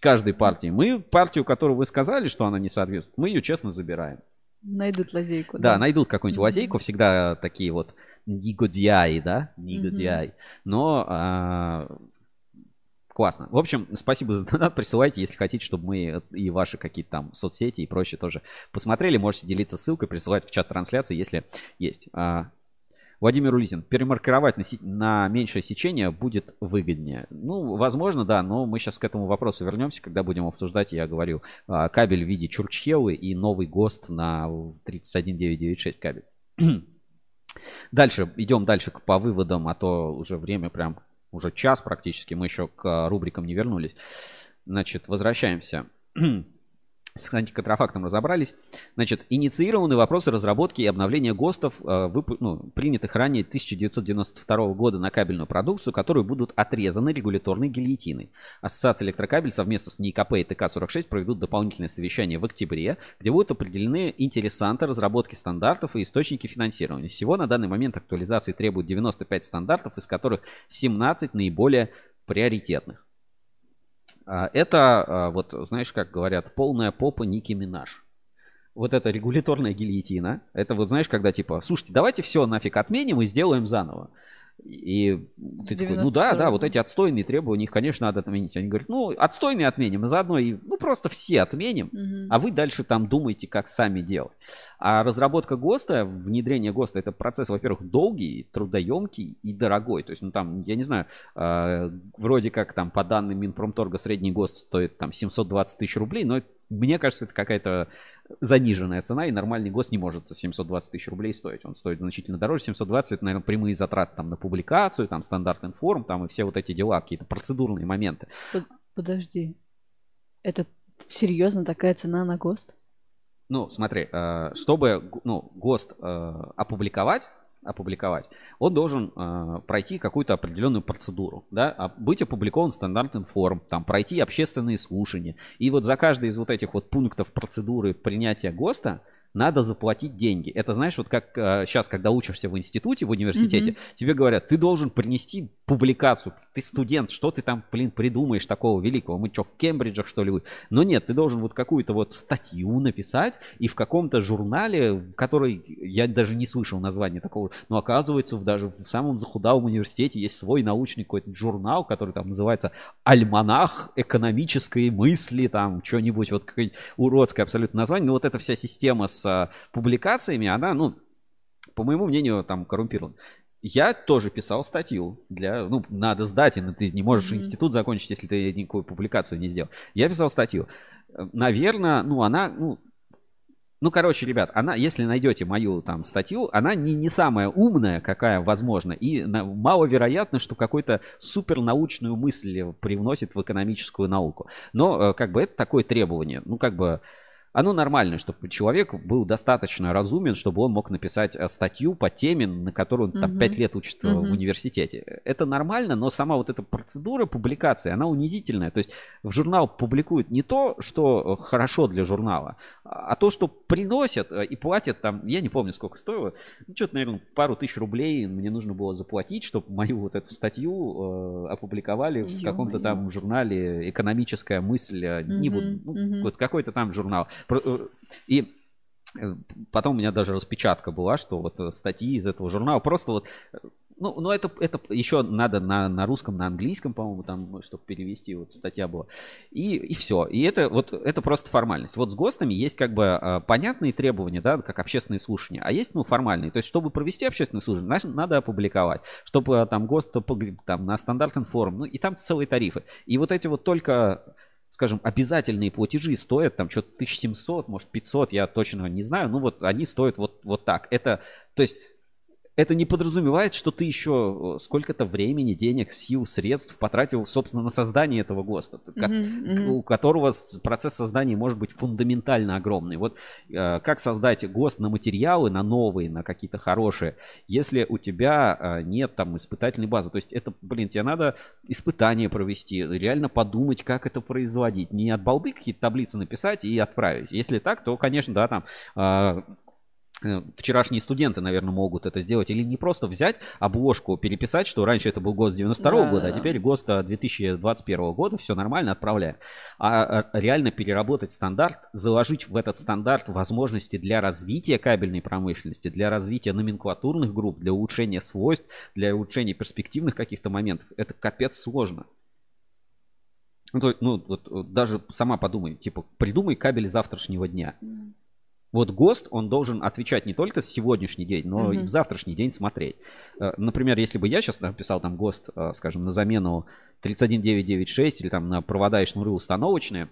каждой партии. Мы партию, которую вы сказали, что она не соответствует, мы ее честно забираем. Найдут лазейку. Да, найдут какую-нибудь Мгм. лазейку, всегда такие вот негодяи, да, негодяи. Но а, классно. В общем, спасибо за донат, присылайте, если хотите, чтобы мы и ваши какие-то там соцсети и прочее тоже посмотрели. Можете делиться ссылкой, присылать в чат трансляции, если есть. А, Владимир Улитин, перемаркировать на, се- на меньшее сечение будет выгоднее. Ну, возможно, да, но мы сейчас к этому вопросу вернемся, когда будем обсуждать, я говорю, а, кабель в виде Чурчхелы и новый ГОСТ на 31996 кабель. Дальше, идем дальше по выводам, а то уже время прям, уже час практически, мы еще к а, рубрикам не вернулись. Значит, возвращаемся. С антиконтрафактом разобрались. Значит, инициированы вопросы разработки и обновления ГОСТов, э, выпу- ну, принятых ранее 1992 года на кабельную продукцию, которые будут отрезаны регуляторной гильотиной. Ассоциация электрокабель совместно с НИКП и ТК-46 проведут дополнительное совещание в октябре, где будут определены интересанты разработки стандартов и источники финансирования. Всего на данный момент актуализации требуют 95 стандартов, из которых 17 наиболее приоритетных. А, Это, а, вот знаешь, как говорят, полная попа Ники Минаж. Вот это регуляторная гильотина. Это вот знаешь, когда типа, слушайте, давайте все нафиг отменим и сделаем заново. И ты такой, ну да, да, вот эти отстойные требования, их, конечно, надо отменить. Они говорят, ну, отстойные отменим, и заодно и, ну, просто все отменим, Мгм. а вы дальше там думаете, как сами делать. А разработка ГОСТа, внедрение ГОСТа, это процесс, во-первых, долгий, трудоемкий и дорогой. То есть, ну, там, я не знаю, э, вроде как там по данным Минпромторга средний ГОСТ стоит там 720 тысяч рублей, но мне кажется, это какая-то заниженная цена, и нормальный ГОСТ не может за 720 тысяч рублей стоить. Он стоит значительно дороже. 720 это, наверное, прямые затраты там на публикацию, там стандарт информ, там и все вот эти дела, какие-то процедурные моменты. Под- Подожди. Это серьезно такая цена на ГОСТ? Ну, смотри, э, чтобы ну, ГОСТ э, опубликовать, опубликовать, он должен э, пройти какую-то определенную процедуру, да, а быть опубликован стандарт информ, там пройти общественные слушания. И вот за каждый из вот этих вот пунктов процедуры принятия ГОСТа надо заплатить деньги. Это знаешь, вот как сейчас, когда учишься в институте, в университете, Мгм. тебе говорят, ты должен принести публикацию. Ты студент, что ты там, блин, придумаешь такого великого? Мы что, в Кембриджах, что ли? Но нет, ты должен вот какую-то вот статью написать и в каком-то журнале, который я даже не слышал названия такого, но оказывается, даже в самом захудалом университете есть свой научный какой-то журнал, который там называется «Альманах экономической мысли», там что-нибудь, вот какое-нибудь уродское абсолютно название. Но вот эта вся система с а, публикациями, она, ну, по моему мнению, там коррумпирована. Я тоже писал статью для, ну, надо сдать, и ты не можешь Мгм. институт закончить, если ты никакую публикацию не сделал. Я писал статью. Наверное, ну, она, ну, ну, короче, ребят, она, если найдете мою там статью, она не, не самая умная, какая возможна, и на- маловероятно, что какую-то супернаучную мысль привносит в экономическую науку. Но, э, как бы, это такое требование. Ну, как бы, оно нормально, чтобы человек был достаточно разумен, чтобы он мог написать э, статью по теме, на которую он там Мгм. 5 лет учится в Мгм. университете. Это нормально, но сама вот эта процедура публикации, она унизительная. То есть в журнал публикуют не то, что э, хорошо для журнала, а то, что приносят э, и платят там, я не помню, сколько стоило, ну, что-то, наверное, пару тысяч рублей мне нужно было заплатить, чтобы мою вот эту статью э, опубликовали в каком-то Ё-моё. там журнале «Экономическая мысль», э, не буду, ну, мгм. вот какой-то там журнал. Э, И э, потом у меня даже распечатка была, что вот э, статьи из этого журнала просто вот ну, ну это, это еще надо на, на русском, на английском, по-моему, там, чтобы перевести, вот статья была. И, и все. И это вот это просто формальность. Вот с ГОСТами есть как бы понятные требования, да, как общественные слушания, а есть, ну, формальные. То есть, чтобы провести общественное слушание, значит, надо опубликовать. Чтобы там ГОСТ там, на стандарт информ, ну, и там целые тарифы. И вот эти вот только скажем, обязательные платежи стоят там что-то 1700, может 500, я точно не знаю, ну вот они стоят вот, вот так. Это, то есть, это не подразумевает, что ты еще э, сколько-то времени, денег, сил, средств потратил, собственно, на создание этого ГОСТа, Мгм, мгм. у которого процесс создания может быть фундаментально огромный. Вот э, как создать ГОСТ на материалы, на новые, на какие-то хорошие, если у тебя э, нет там испытательной базы. То есть это, блин, тебе надо испытания провести, реально подумать, как это производить. Не от балды какие-то таблицы написать и отправить. Если так, то, конечно, да, там э, вчерашние студенты, наверное, могут это сделать. Или не просто взять обложку, переписать, что раньше это был ГОСТ 92 Да, года, а да. теперь ГОСТ э, 2021 года, все нормально, отправляем. А э, реально переработать стандарт, заложить в этот стандарт возможности для развития кабельной промышленности, для развития номенклатурных групп, для улучшения свойств, для улучшения перспективных каких-то моментов, это капец сложно. Ну, то ну, вот, даже сама подумай, типа, придумай кабель завтрашнего дня. Вот ГОСТ, он должен отвечать не только с сегодняшний день, но и Мгм. в завтрашний день смотреть. Э, Например, если бы я сейчас написал там ГОСТ, э, скажем, на замену 31996 или там на провода и шнуры установочные,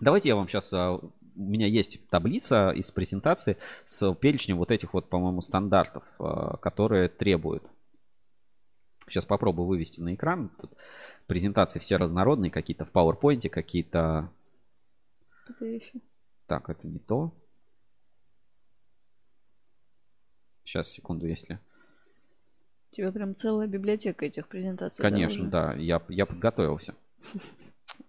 давайте я вам сейчас... У меня есть таблица из презентации с перечнем вот этих вот, по-моему, стандартов, э, которые требуют. Сейчас попробую вывести на экран. Тут презентации все разнородные, какие-то в PowerPoint, какие-то... Так, это не то. Сейчас, секунду, если... У тебя прям целая библиотека этих презентаций. Конечно, да, я, я подготовился.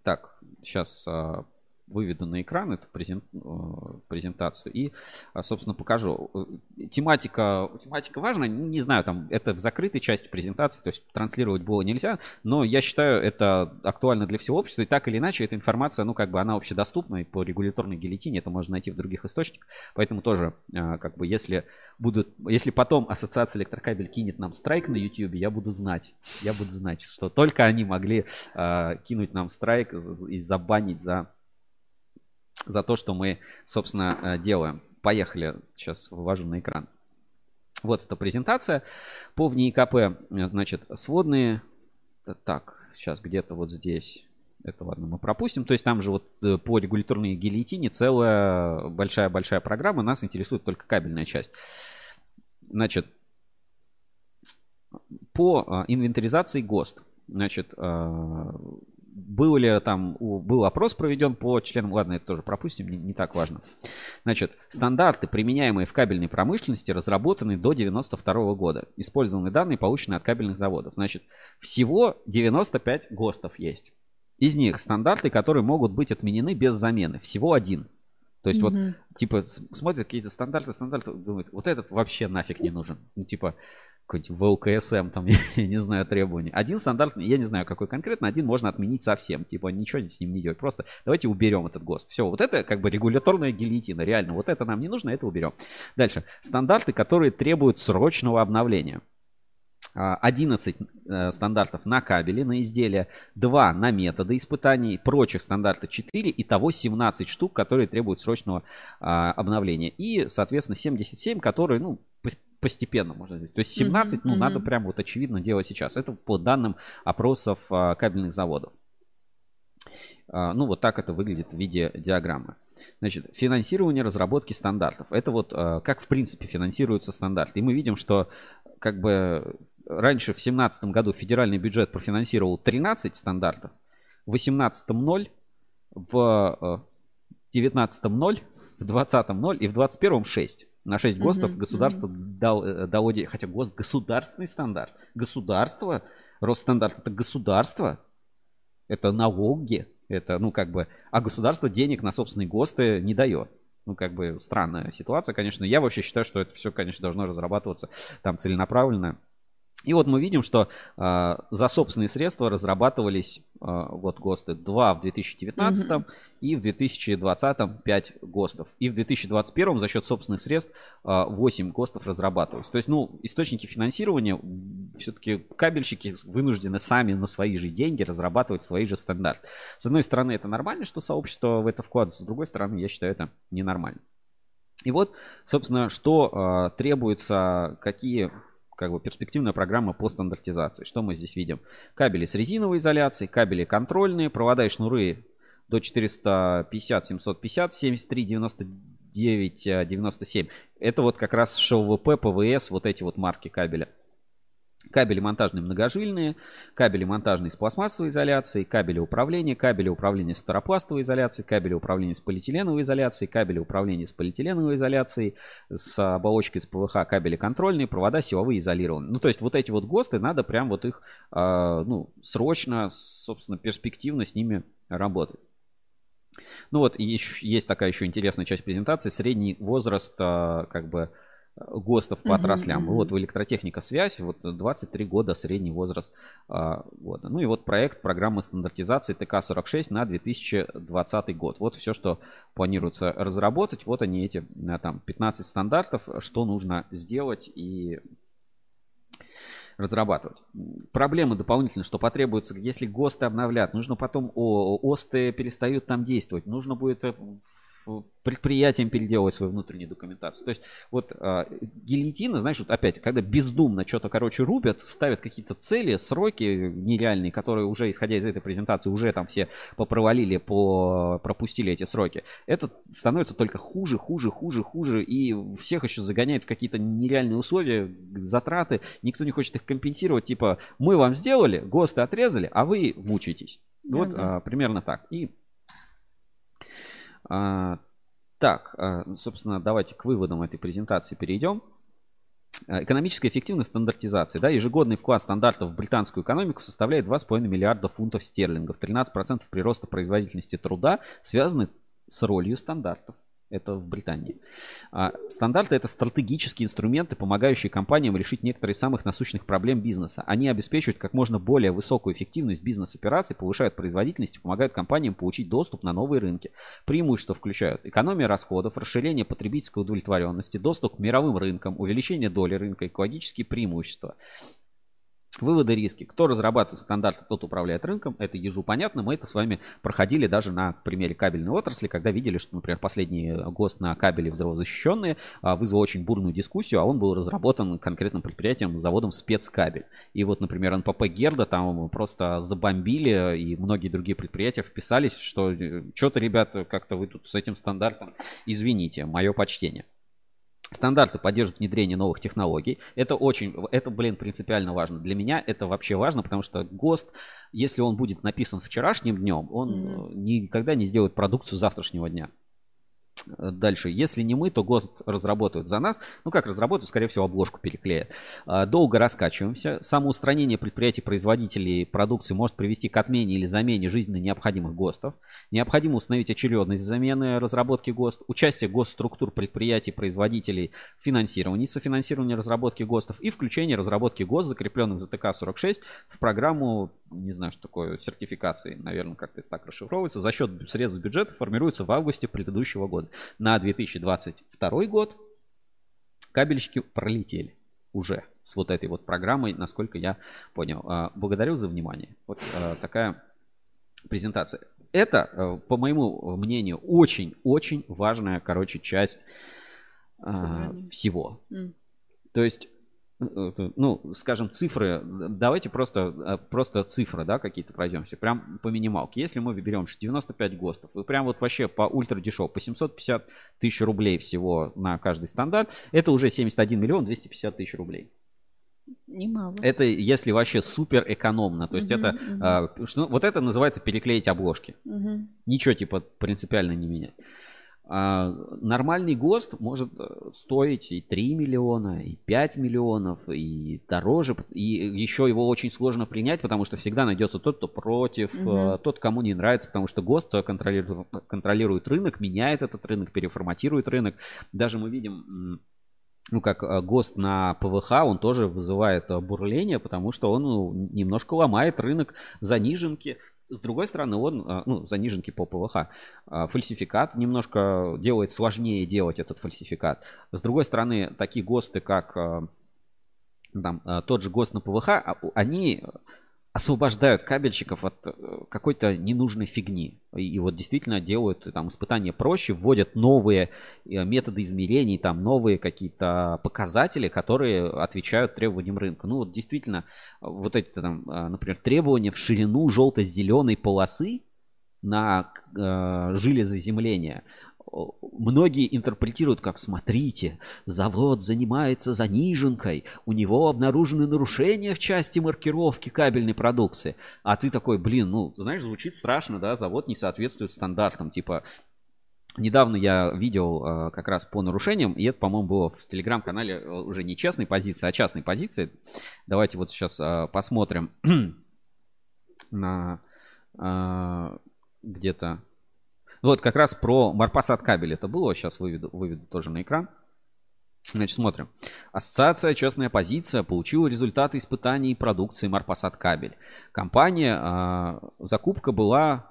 Так, сейчас а, выведу на экран эту презен- э, презентацию и, а, собственно, покажу. Э, Тематика, тематика важна, не знаю, там это в закрытой части презентации, то есть транслировать было нельзя, но я считаю, это актуально для всего общества, и так или иначе эта информация, ну, как бы она общедоступна, и по регуляторной гильотине это можно найти в других источниках, поэтому тоже, а, как бы, если будут, если потом ассоциация электрокабель кинет нам страйк на YouTube, я буду знать, я буду знать, что только они могли кинуть нам страйк и забанить за за то, что мы, собственно, э, делаем. Поехали. Сейчас вывожу на экран. Вот эта презентация по ВНИИКП. э, Значит, сводные... Так, сейчас где-то вот здесь. Это ладно, мы пропустим. То есть там же вот э, по регуляторной гильотине целая большая-большая программа. Нас интересует только кабельная часть. Значит, по инвентаризации ГОСТ. Значит, был ли там, был опрос проведен по членам, ладно, это тоже пропустим, не, не так важно. Значит, стандарты, применяемые в кабельной промышленности, разработаны до 92 года. Использованы данные, полученные от кабельных заводов. Значит, всего 95 ГОСТов есть. Из них стандарты, которые могут быть отменены без замены. Всего один. То есть вот, Мгм. типа, смотрят какие-то стандарты, стандарты, думают, вот этот вообще нафиг не нужен. Ну, типа, какой-нибудь ВЛКСМ, там, я не знаю, требований. Один стандарт, я не знаю, какой конкретно, один можно отменить совсем. Типа, ничего с ним не делать. Просто давайте уберем этот ГОСТ. Все, вот это как бы регуляторная гильотина, реально. Вот это нам не нужно, это уберем. Дальше. Стандарты, которые требуют срочного обновления. А, 11 э, стандартов на кабели, на изделия, 2 на методы испытаний, прочих стандартов 4, итого 17 штук, которые требуют срочного а, обновления. И, соответственно, 77, которые, ну, постепенно, можно сказать. То есть 17, Мгм, ну, надо мгм. прям вот очевидно делать сейчас. Это по данным опросов а, кабельных заводов. А, Ну, вот так это выглядит в виде диаграммы. Значит, финансирование разработки стандартов. Это вот а, как, в принципе, финансируются стандарты. И мы видим, что как бы раньше в 2017 году федеральный бюджет профинансировал 13 стандартов, в 2018 0, в 2019 0, в 2020 0 и в 2021 6. На 6 ГОСТов Мгм, государство дал, э, дало. Хотя ГОСТ государственный стандарт. Государство, Росстандарт это государство, это налоги, это, ну, как бы, а государство денег на собственные ГОСТы не дает. Ну, как бы странная ситуация, конечно. Я вообще считаю, что это все, конечно, должно разрабатываться там целенаправленно. И вот мы видим, что э, за собственные средства разрабатывались э, вот ГОСТы 2 в 2019 Мгм. и в 2020 5 ГОСТов. И в 2021 за счет собственных средств э, 8 ГОСТов разрабатывались. То есть, ну, источники финансирования все-таки кабельщики вынуждены сами на свои же деньги разрабатывать свои же стандарты. С одной стороны, это нормально, что сообщество в это вкладывается, с другой стороны, я считаю, это ненормально. И вот, собственно, что э, требуется, какие как бы перспективная программа по стандартизации. Что мы здесь видим? Кабели с резиновой изоляцией, кабели контрольные, провода и шнуры до 450, 750, 73, 997. Это вот как раз ШВП, ПВС, вот эти вот марки кабеля. Кабели монтажные многожильные, кабели монтажные с пластмассовой изоляцией, кабели управления, кабели управления с фторопластовой изоляцией, кабели управления с полиэтиленовой изоляцией, кабели управления с полиэтиленовой изоляцией, с оболочкой с ПВХ, кабели контрольные, провода силовые изолированные. Ну, то есть вот эти вот ГОСТы, надо прям вот их, э, ну, срочно, собственно, перспективно с ними работать. Ну вот, есть такая еще интересная часть презентации. Средний возраст, э, как бы, ГОСТов по отраслям. Uh-huh, uh-huh. Вот в электротехника связь, вот 23 года средний возраст а, года. Ну и вот проект программы стандартизации ТК-46 на 2020 год. Вот все, что планируется разработать. Вот они эти там 15 стандартов, что нужно сделать и разрабатывать. Проблемы дополнительно, что потребуется, если ГОСТы обновлят, нужно потом ОСТы перестают там действовать, нужно будет предприятиям переделывать свою внутреннюю документацию. То есть вот э, гильотина, знаешь, вот опять, когда бездумно что-то, короче, рубят, ставят какие-то цели, сроки нереальные, которые уже, исходя из этой презентации, уже там все попровалили, по, пропустили эти сроки, это становится только хуже, хуже, хуже, хуже, и всех еще загоняет в какие-то нереальные условия, затраты, никто не хочет их компенсировать, типа, мы вам сделали, ГОСТы отрезали, а вы мучаетесь. Вот да. а, примерно так. И так, а, собственно, давайте к выводам этой презентации перейдем. А, экономическая эффективность стандартизации. Да, ежегодный вклад стандартов в британскую экономику составляет 2,5 миллиарда фунтов стерлингов. 13% прироста производительности труда связаны с ролью стандартов. Это в Британии. А, стандарты это стратегические инструменты, помогающие компаниям решить некоторые из самых насущных проблем бизнеса. Они обеспечивают как можно более высокую эффективность бизнес-операций, повышают производительность и помогают компаниям получить доступ на новые рынки. Преимущества включают экономия расходов, расширение потребительской удовлетворенности, доступ к мировым рынкам, увеличение доли рынка, экологические преимущества. Выводы риски. Кто разрабатывает стандарты, тот управляет рынком. Это ежу понятно. Мы это с вами проходили даже на примере кабельной отрасли, когда видели, что, например, последний ГОСТ на кабели взрывозащищенные а, вызвал очень бурную дискуссию, а он был разработан конкретным предприятием, заводом спецкабель. И вот, например, НПП Герда там просто забомбили, и многие другие предприятия вписались, что э, что-то, ребята, как-то вы тут с этим стандартом, извините, мое почтение. Стандарты поддерживают внедрение новых технологий. Это очень, это, блин, принципиально важно. Для меня это вообще важно, потому что ГОСТ, если он будет написан вчерашним днем, он mm-hmm. никогда не сделает продукцию завтрашнего дня. Дальше, если не мы, то ГОСТ разработают за нас. Ну как разработают, скорее всего, обложку переклеят. А, долго раскачиваемся. Самоустранение предприятий-производителей продукции может привести к отмене или замене жизненно необходимых ГОСТов. Необходимо установить очередность замены разработки ГОСТ, участие госструктур предприятий-производителей в финансировании, софинансировании разработки ГОСТов и включение разработки ГОСТ, закрепленных за ТК-46, в программу, не знаю, что такое, сертификации, наверное, как-то так расшифровывается, за счет средств бюджета формируется в августе предыдущего года на 2022 год кабельщики пролетели уже с вот этой вот программой, насколько я понял. А, благодарю за внимание. Вот а, такая презентация. Это, а, по моему мнению, очень-очень важная, короче, часть всего. То есть Э, ну, скажем, цифры, давайте просто, э, просто цифры, да, какие-то пройдемся, прям по минималке. Если мы берем 95 ГОСТов, и прям вот вообще по ультра дешево, по 750 тысяч рублей всего на каждый стандарт, это уже 71 миллион 250 тысяч рублей. Немало. Это если вообще супер экономно. То есть uh-huh, это, uh-huh. А, что, вот это называется переклеить обложки. Uh-huh. Ничего типа принципиально не менять. А нормальный ГОСТ может э, стоить и 3 миллиона, и 5 миллионов, и дороже. И еще его очень сложно принять, потому что всегда найдется тот, кто против, угу. тот, кому не нравится, потому что ГОСТ контролирует, контролирует рынок, меняет этот рынок, переформатирует рынок. Даже мы видим ну, как э, ГОСТ на ПВХ, он тоже вызывает бурление, потому что он ну, немножко ломает рынок заниженки. С другой стороны, он, а, ну, заниженки по ПВХ, а, фальсификат немножко делает сложнее делать этот фальсификат. С другой стороны, такие ГОСТы, как а, там, тот же ГОСТ на ПВХ, они освобождают кабельщиков от э, какой-то ненужной фигни. И, и вот действительно делают там испытания проще, вводят новые э, методы измерений, там новые какие-то показатели, которые отвечают требованиям рынка. Ну вот действительно, вот эти там, э, например, требования в ширину желто-зеленой полосы на э, жилезаземление, многие интерпретируют как, смотрите, завод занимается заниженкой, у него обнаружены нарушения в части маркировки кабельной продукции. А ты такой, блин, ну, знаешь, звучит страшно, да, завод не соответствует стандартам, типа, Недавно я видел э, как раз по нарушениям, и это, по-моему, было в телеграм-канале э, уже не честной позиции, а частной позиции. Давайте вот сейчас э, посмотрим на где-то... Вот как раз про Марпасад кабель это было, сейчас выведу, выведу тоже на экран. Значит, смотрим. Ассоциация «Честная позиция» получила результаты испытаний продукции Марпасад кабель. Компания, э, закупка была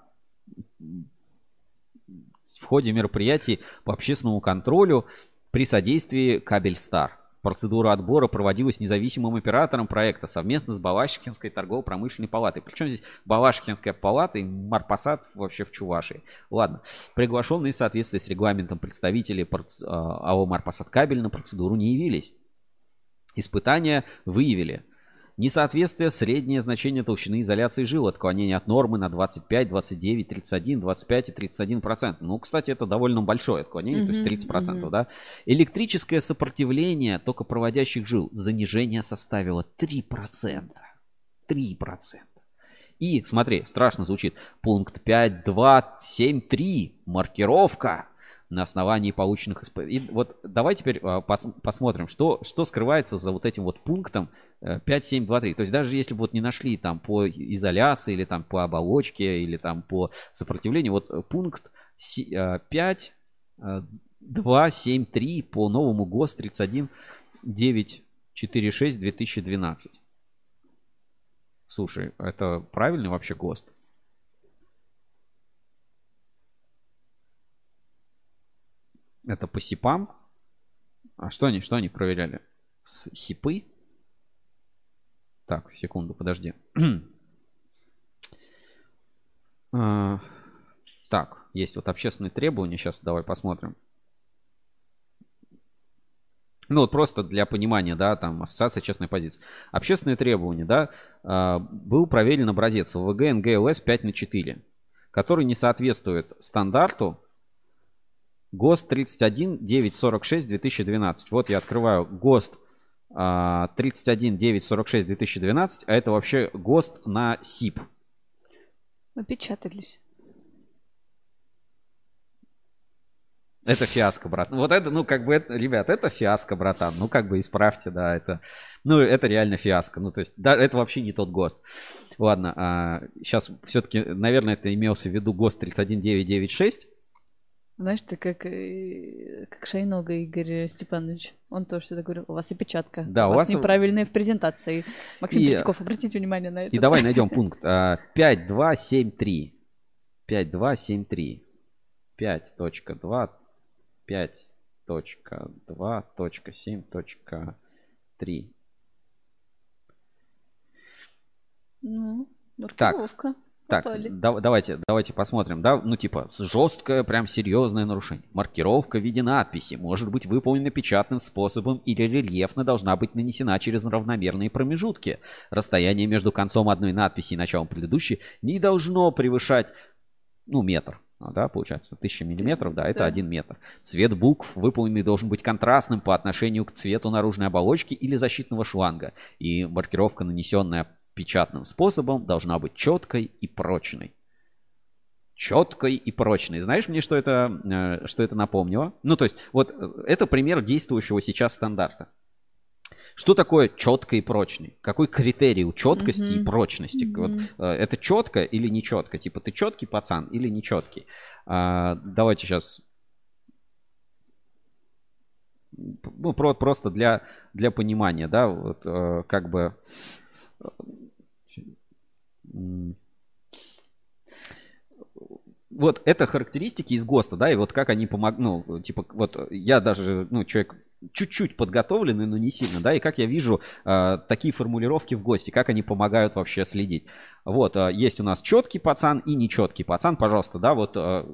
в ходе мероприятий по общественному контролю при содействии Кабельстар. Процедура отбора проводилась независимым оператором проекта совместно с Балашихинской торгово-промышленной палатой. Причем здесь Балашихинская палата и Марпасад вообще в Чувашии. Ладно. Приглашенные в соответствии с регламентом представители а, АО Марпасад кабель на процедуру не явились. Испытания выявили – Несоответствие среднее значение толщины изоляции жил, отклонение от нормы на 25, 29, 31, 25 и 31 процент. Ну, кстати, это довольно большое отклонение, mm-hmm, то есть 30 процентов, mm-hmm. да. Электрическое сопротивление токопроводящих жил, занижение составило 3 процента. 3 процента. И, смотри, страшно звучит, пункт 5.2.7.3, маркировка на основании полученных испытаний. И вот давай теперь а, пос, посмотрим, что, что скрывается за вот этим вот пунктом 5, 7, 2, 3. То есть даже если бы вот не нашли там по изоляции или там по оболочке или там по сопротивлению, вот пункт 5, 2, 7, 3 по новому ГОСТ 31 946 2012. Слушай, это правильный вообще ГОСТ? Это по СИПам. А что они, что они проверяли? С СИПы? Так, секунду, подожди. а, так, есть вот общественные требования. Сейчас давай посмотрим. Ну вот просто для понимания, да, там ассоциация честной позиции. Общественные требования, да, э, был проверен образец ВВГ НГЛС 5 на 4, который не соответствует стандарту ГОСТ 31 946 2012. Вот я открываю ГОСТ 31 946 2012, а это вообще ГОСТ на СИП. Опечатались. Это фиаско, брат. Вот это, ну, как бы, это, ребят, это фиаско, братан. Ну, как бы, исправьте, да, это... Ну, это реально фиаско. Ну, то есть, да, это вообще не тот ГОСТ. Ладно, а, сейчас все-таки, наверное, это имелся в виду ГОСТ 31996. Знаешь, ты как, э, как Шайнога Игорь Степанович. Он тоже всегда говорил, у вас опечатка. Да, у, у вас, неправильные в презентации. Максим и... Третьяков, обратите внимание на это. И давай найдем пункт. 5273. 5273. 5.2. 5.2.7.3. Ну, маркировка. Так, так, да, давайте, давайте посмотрим, да, ну типа жесткое, прям серьезное нарушение. Маркировка в виде надписи может быть выполнена печатным способом или рельефно должна быть нанесена через равномерные промежутки. Расстояние между концом одной надписи и началом предыдущей не должно превышать, ну, метр. А, да, получается, 1000 миллиметров, да, это да. 1 метр. Цвет букв выполненный должен быть контрастным по отношению к цвету наружной оболочки или защитного шланга. И маркировка, нанесенная печатным способом должна быть четкой и прочной. Четкой и прочной. Знаешь мне, что это, э, что это напомнило? Ну, то есть, вот э, это пример действующего сейчас стандарта. Что такое четко и прочный? Какой критерий у четкости mm-hmm. и прочности? Mm-hmm. Вот, э, это четко или не четко? Типа ты четкий пацан или не четкий? А, давайте сейчас ну, про, просто для, для понимания, да, вот, как бы вот это характеристики из ГОСТа, да, и вот как они помогли, ну, типа, вот я даже, ну, человек чуть-чуть подготовленный, но не сильно, да, и как я вижу э, такие формулировки в ГОСТе, как они помогают вообще следить. Вот, э, есть у нас четкий пацан и нечеткий пацан, пожалуйста, да, вот э,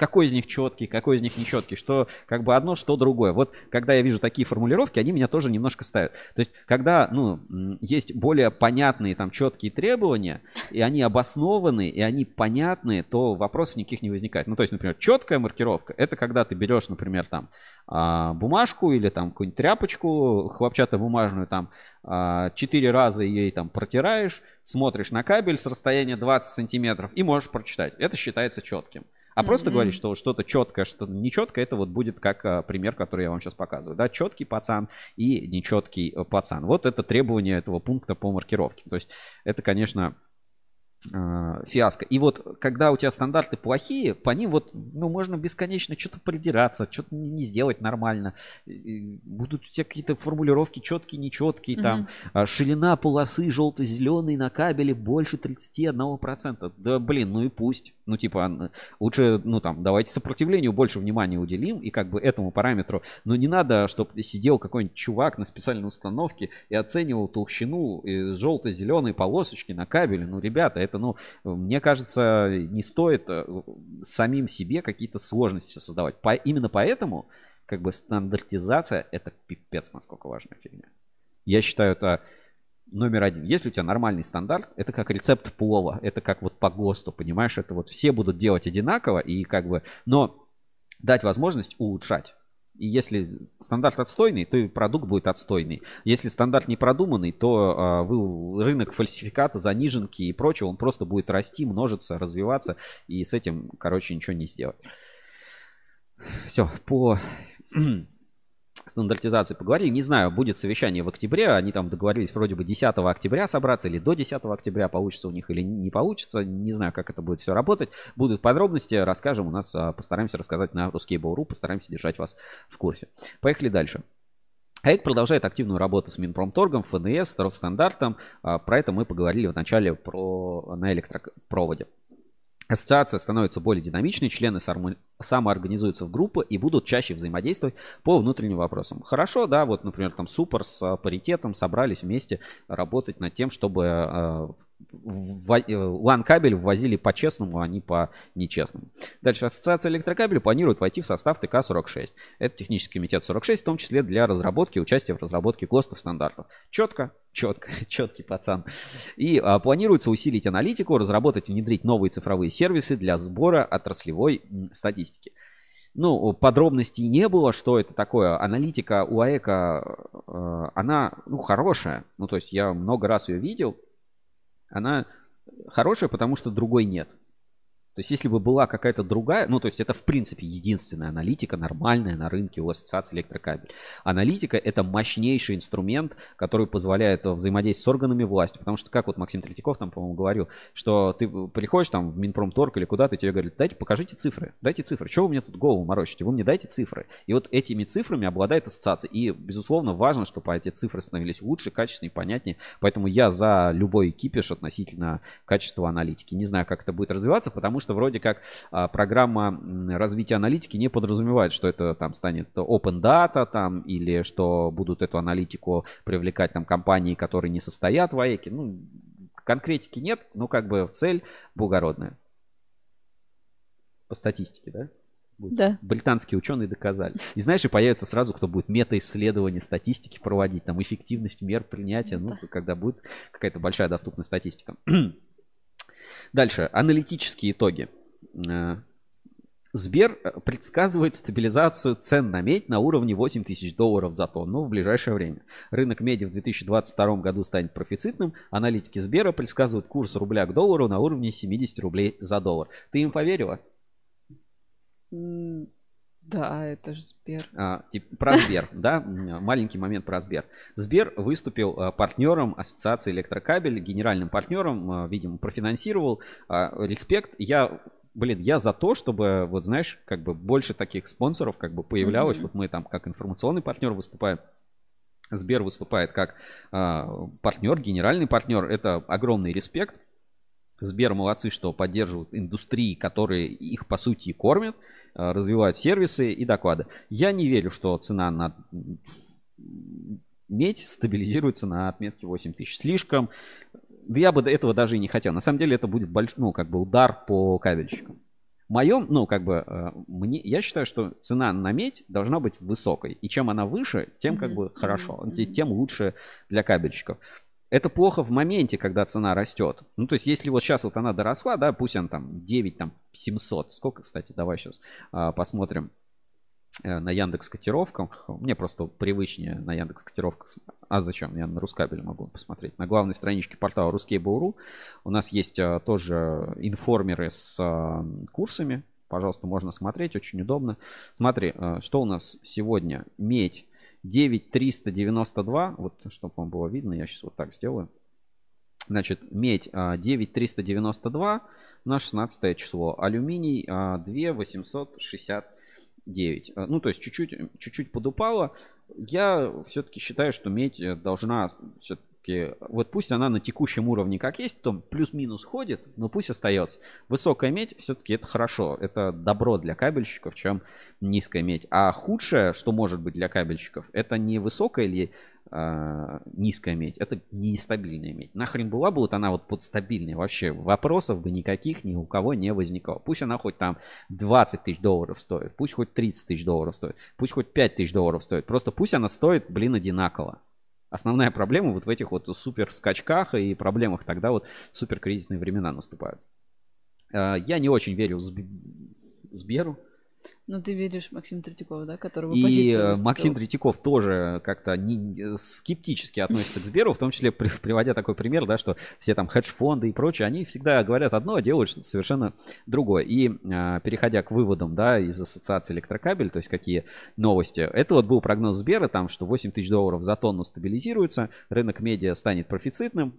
какой из них четкий, какой из них не четкий, что как бы одно, что другое. Вот когда я вижу такие формулировки, они меня тоже немножко ставят. То есть, когда, ну, есть более понятные там четкие требования, и они обоснованы, и они понятные, то вопросов никаких не возникает. Ну, то есть, например, четкая маркировка, это когда ты берешь, например, там а, бумажку или там какую-нибудь тряпочку хлопчатобумажную, там а, четыре раза ей там протираешь, смотришь на кабель с расстояния 20 сантиметров и можешь прочитать. Это считается четким. А просто Мгм. говорить, что что-то четкое, что-то нечеткое, это вот будет как а, пример, который я вам сейчас показываю. Да, четкий пацан и нечеткий э, пацан. Вот это требование этого пункта по маркировке. То есть это, конечно, э, фиаско. И вот когда у тебя стандарты плохие, по ним вот, ну, можно бесконечно что-то придираться, что-то не сделать нормально. Будут у тебя какие-то формулировки четкие, нечеткие, там, Мгм. а, ширина полосы желто-зеленой на кабеле больше 31%. Да, блин, ну и пусть. Ну, типа, лучше, ну, там, давайте сопротивлению больше внимания уделим, и как бы этому параметру. Но не надо, чтобы сидел какой-нибудь чувак на специальной установке и оценивал толщину э, желто-зеленой полосочки на кабеле. Ну, ребята, это, ну, мне кажется, не стоит э, самим себе какие-то сложности создавать. По, именно поэтому, как бы, стандартизация — это пипец, насколько важная фигня. Я считаю, это номер один. Если у тебя нормальный стандарт, это как рецепт плова, это как вот по ГОСТу, понимаешь, это вот все будут делать одинаково и как бы, но дать возможность улучшать. И если стандарт отстойный, то и продукт будет отстойный. Если стандарт не продуманный, то а, вы, рынок фальсификата, заниженки и прочего, он просто будет расти, множиться, развиваться, и с этим, короче, ничего не сделать. Все, по стандартизации поговорили. Не знаю, будет совещание в октябре. Они там договорились вроде бы 10 октября собраться или до 10 октября. Получится у них или не получится. Не знаю, как это будет все работать. Будут подробности, расскажем. У нас а, постараемся рассказать на Ruskable.ru. Постараемся держать вас в курсе. Поехали дальше. АЭК продолжает активную работу с Минпромторгом, ФНС, Росстандартом. А, Про это мы поговорили в начале про, на электропроводе. Ассоциация становится более динамичной, члены самоорганизуются в группы и будут чаще взаимодействовать по внутренним вопросам. Хорошо, да, вот, например, там Супер с а, паритетом собрались вместе работать над тем, чтобы э, LAN-кабель ввозили по-честному, а не по нечестному. Дальше. Ассоциация электрокабелей планирует войти в состав ТК-46. Это технический комитет 46, в том числе для разработки, участия в разработке ГОСТов стандартов. Четко, четко, четкий пацан. И а, планируется усилить аналитику, разработать и внедрить новые цифровые сервисы для сбора отраслевой статистики. Ну, подробностей не было, что это такое. Аналитика у АЭКа, э, она, ну, хорошая. Ну, то есть я много раз ее видел. Она хорошая, потому что другой нет. То есть, если бы была какая-то другая, ну, то есть, это, в принципе, единственная аналитика нормальная на рынке у ассоциации электрокабель. Аналитика – это мощнейший инструмент, который позволяет э, взаимодействовать с органами власти. Потому что, как вот Максим Третьяков там, по-моему, говорил, что ты приходишь там в Минпромторг или куда-то, тебе говорят, дайте, покажите цифры, дайте цифры. Чего вы мне тут голову морочите? Вы мне дайте цифры. И вот этими цифрами обладает ассоциация. И, безусловно, важно, чтобы эти цифры становились лучше, качественнее, понятнее. Поэтому я за любой кипиш относительно качества аналитики. Не знаю, как это будет развиваться, потому что вроде как а, программа развития аналитики не подразумевает, что это там станет open data там или что будут эту аналитику привлекать там компании, которые не состоят в АЭКе. Ну, конкретики нет, но как бы цель благородная. По статистике, да? Будет. Да. Британские ученые доказали. И знаешь, и появится сразу, кто будет мета-исследования статистики проводить, там эффективность мер принятия, ну, когда будет какая-то большая доступная статистика. Дальше. Аналитические итоги. Э, Сбер э, предсказывает стабилизацию цен на медь на уровне 8 тысяч долларов за тонну в ближайшее время. Рынок меди в 2022 году станет профицитным. Аналитики Сбера предсказывают курс рубля к доллару на уровне 70 рублей за доллар. Ты им поверила? Да, это же Сбер. А, тип- про Сбер, да, маленький момент про Сбер. Сбер выступил а, партнером Ассоциации электрокабель, генеральным партнером, а, видимо, профинансировал. А, Респект. Я, блин, я за то, чтобы, вот знаешь, как бы больше таких спонсоров как бы появлялось. Мгм. Вот мы там как информационный партнер выступаем. Сбер выступает как а, партнер, генеральный партнер. Это огромный респект. Сбер молодцы, что поддерживают индустрии, которые их по сути и кормят, э, развивают сервисы и доклады. Я не верю, что цена на медь стабилизируется на отметке 8 тысяч. Слишком. Да я бы до этого даже и не хотел. На самом деле это будет больш... ну, как бы удар по кабельщикам. моем, ну, как бы, э, мне, я считаю, что цена на медь должна быть высокой. И чем она выше, тем как бы хорошо, те- тем лучше для кабельщиков. Это плохо в моменте, когда цена растет. Ну, то есть, если вот сейчас вот она доросла, да, пусть она там 9, там 700. Сколько, кстати, давай сейчас посмотрим э, на Яндекс котировках. Мне просто привычнее на Яндекс котировках. А зачем? Я на Рускабеле могу посмотреть. На главной страничке портала Ruskable.ru у нас есть а, тоже информеры с а, курсами. Пожалуйста, можно смотреть, очень удобно. Смотри, а, что у нас сегодня. Медь 9392. Вот, чтобы вам было видно, я сейчас вот так сделаю. Значит, медь а, 9392 на 16 число. Алюминий а, 2869. А, Ну, то есть чуть-чуть, чуть-чуть подупало. Я все-таки считаю, что медь э, должна все-таки... Вот пусть она на текущем уровне как есть, то плюс-минус ходит, но пусть остается. Высокая медь все-таки это хорошо. Это добро для кабельщиков, чем низкая медь. А худшее, что может быть для кабельщиков, это не высокая или а, низкая медь, это нестабильная медь. Нахрен была бы вот она вот подстабильная, вообще вопросов бы никаких ни у кого не возникало. Пусть она хоть там 20 тысяч долларов стоит, пусть хоть 30 тысяч долларов стоит, пусть хоть 5 тысяч долларов стоит, просто пусть она стоит, блин, одинаково. Основная проблема вот в этих вот супер скачках и проблемах тогда вот супер кризисные времена наступают. А, Я не очень верю Сб- Сберу, Ну, ты веришь Максиму Третьякову, да, который в и э? Максим Третьяков тоже как-то не- скептически относится к Сберу, в том числе при- приводя такой пример, да, что все там хедж-фонды и прочее, они всегда говорят одно, а делают что-то совершенно другое. И э, переходя к выводам, да, из ассоциации электрокабель, то есть какие новости, это вот был прогноз Сбера, там, что 8 тысяч долларов за тонну стабилизируется, рынок медиа станет профицитным,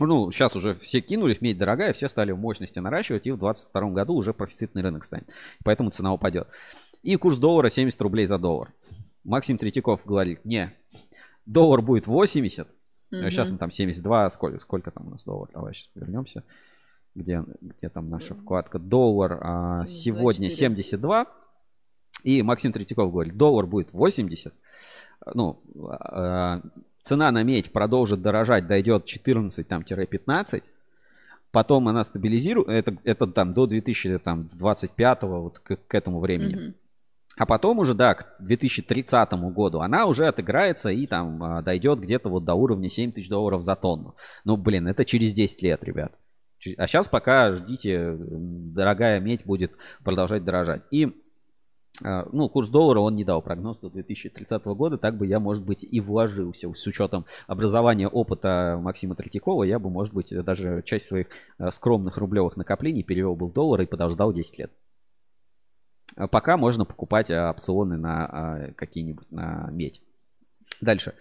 ну, сейчас уже все кинулись, медь дорогая, все стали мощности наращивать, и в 2022 году уже профицитный рынок станет. Поэтому цена упадет. И курс доллара 70 рублей за доллар. Максим Третьяков говорит, не, доллар будет 80, Мгм. сейчас он там 72, сколько, сколько там у нас доллар, давай сейчас вернемся. Где, где там наша вкладка? Доллар а, сегодня 72. И Максим Третьяков говорит, доллар будет 80. Ну, а, цена на медь продолжит дорожать, дойдет 14-15. Потом она стабилизирует, это, это там до 2025 вот к, к этому времени. Мгм. А потом уже, да, к 2030 году она уже отыграется и там а, дойдет где-то вот до уровня 7 тысяч долларов за тонну. Ну, блин, это через 10 лет, ребят. А сейчас пока ждите, дорогая медь будет продолжать дорожать. И, ну, курс доллара он не дал прогноз до 2030 года, так бы я, может быть, и вложился. С учетом образования опыта Максима Третьякова, я бы, может быть, даже часть своих а, скромных рублевых накоплений перевел бы в доллары и подождал 10 лет. А Пока можно покупать а, опционы на а, какие-нибудь на медь. Дальше.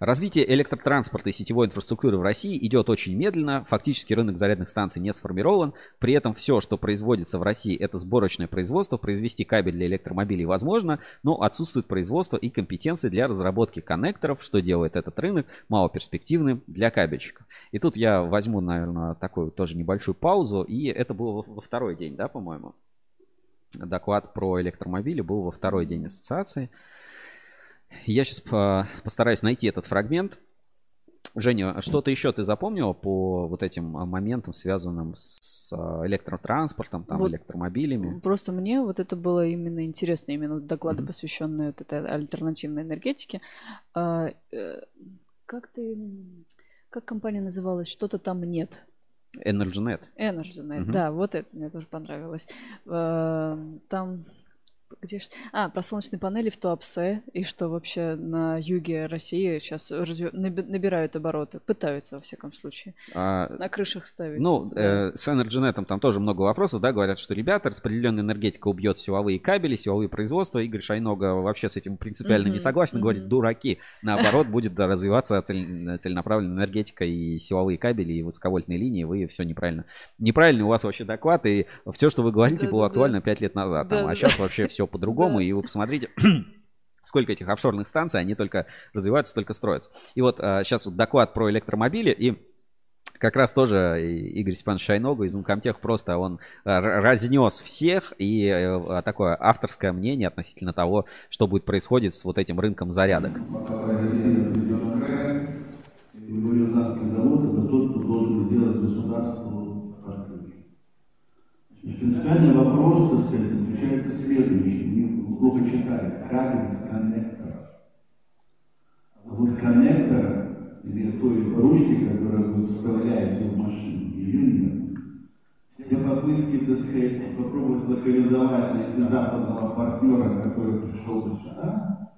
Развитие электротранспорта и сетевой инфраструктуры в России идет очень медленно. Фактически рынок зарядных станций не сформирован. При этом все, что производится в России, это сборочное производство. Произвести кабель для электромобилей возможно, но отсутствует производство и компетенции для разработки коннекторов, что делает этот рынок малоперспективным для кабельщиков. И тут я возьму, наверное, такую тоже небольшую паузу. И это было во- второй день, да, по-моему? доклад про электромобили был во второй день ассоциации. Я сейчас постараюсь найти этот фрагмент. Женя, а что-то еще ты запомнила по вот этим а, моментам, связанным с а, электротранспортом, там, Вот электромобилями? Просто мне вот это было именно интересно, именно доклады, Мгм. посвященные вот этой альтернативной энергетике. А, э, как ты, как компания называлась? Что-то там нет. EnergyNet. Energynet, Мгм. да, вот это мне тоже понравилось. Там, где ж... А, про солнечные панели в Туапсе, и что вообще на юге России сейчас наби- набирают обороты, пытаются, во всяком случае, А, на крышах ставить. Ну, да. э, с EnergyNet там тоже много вопросов, да, говорят, что, ребята, распределенная энергетика убьет силовые кабели, силовые производства. Игорь Шайнога вообще с этим принципиально не Мгм, согласен, говорит, мгм. дураки. Наоборот, будет развиваться цель- целенаправленная энергетика и силовые кабели, и высоковольтные линии, вы все неправильно. Неправильный у вас вообще доклад, и все, что вы говорите, было актуально 5 лет назад. а сейчас вообще все по-другому, Да. и вы посмотрите, сколько этих офшорных станций, они только развиваются, только строятся. И вот сейчас вот доклад про электромобили, и как раз тоже и Игорь Степанович Шайногу из Умкомтех просто он э, разнес всех и э, такое авторское мнение относительно того, что будет происходить с вот этим рынком зарядок. Россия края, и завод это тот, кто должен делать государству Значит, Принципиальный вопрос, так сказать, заключается в следующем. Мы плохо читали. Кабель с коннектора. А вот коннектора, или той ручки, которую вы вставляете в машину, ее нет. Все попытки, так сказать, попробовать локализовать, найти западного партнера, который пришел бы сюда,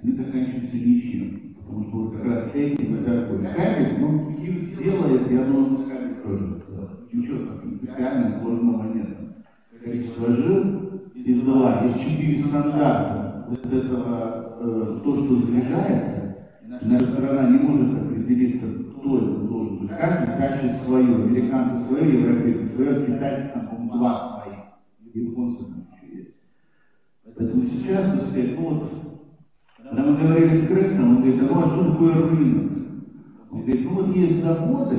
они заканчиваются ничем. Потому что вот как раз этим и торгуют. Кабель, ну, Киев сделает, я думаю, с кабель тоже. Ничего так принципиально сложного нет. Количество жил из два, есть четыре стандарта. Вот этого, э, то, что заряжается, наша страна не может определиться, кто это должен. Есть каждый тащит свое. Американцы свое, европейцы свое, китайцы там, по-моему, два своих. Японцы там еще есть. Поэтому сейчас, так сказать, ну вот, когда мы говорили с Крэктом, он говорит, а ну а что такое рынок? Он говорит, ну вот есть заводы,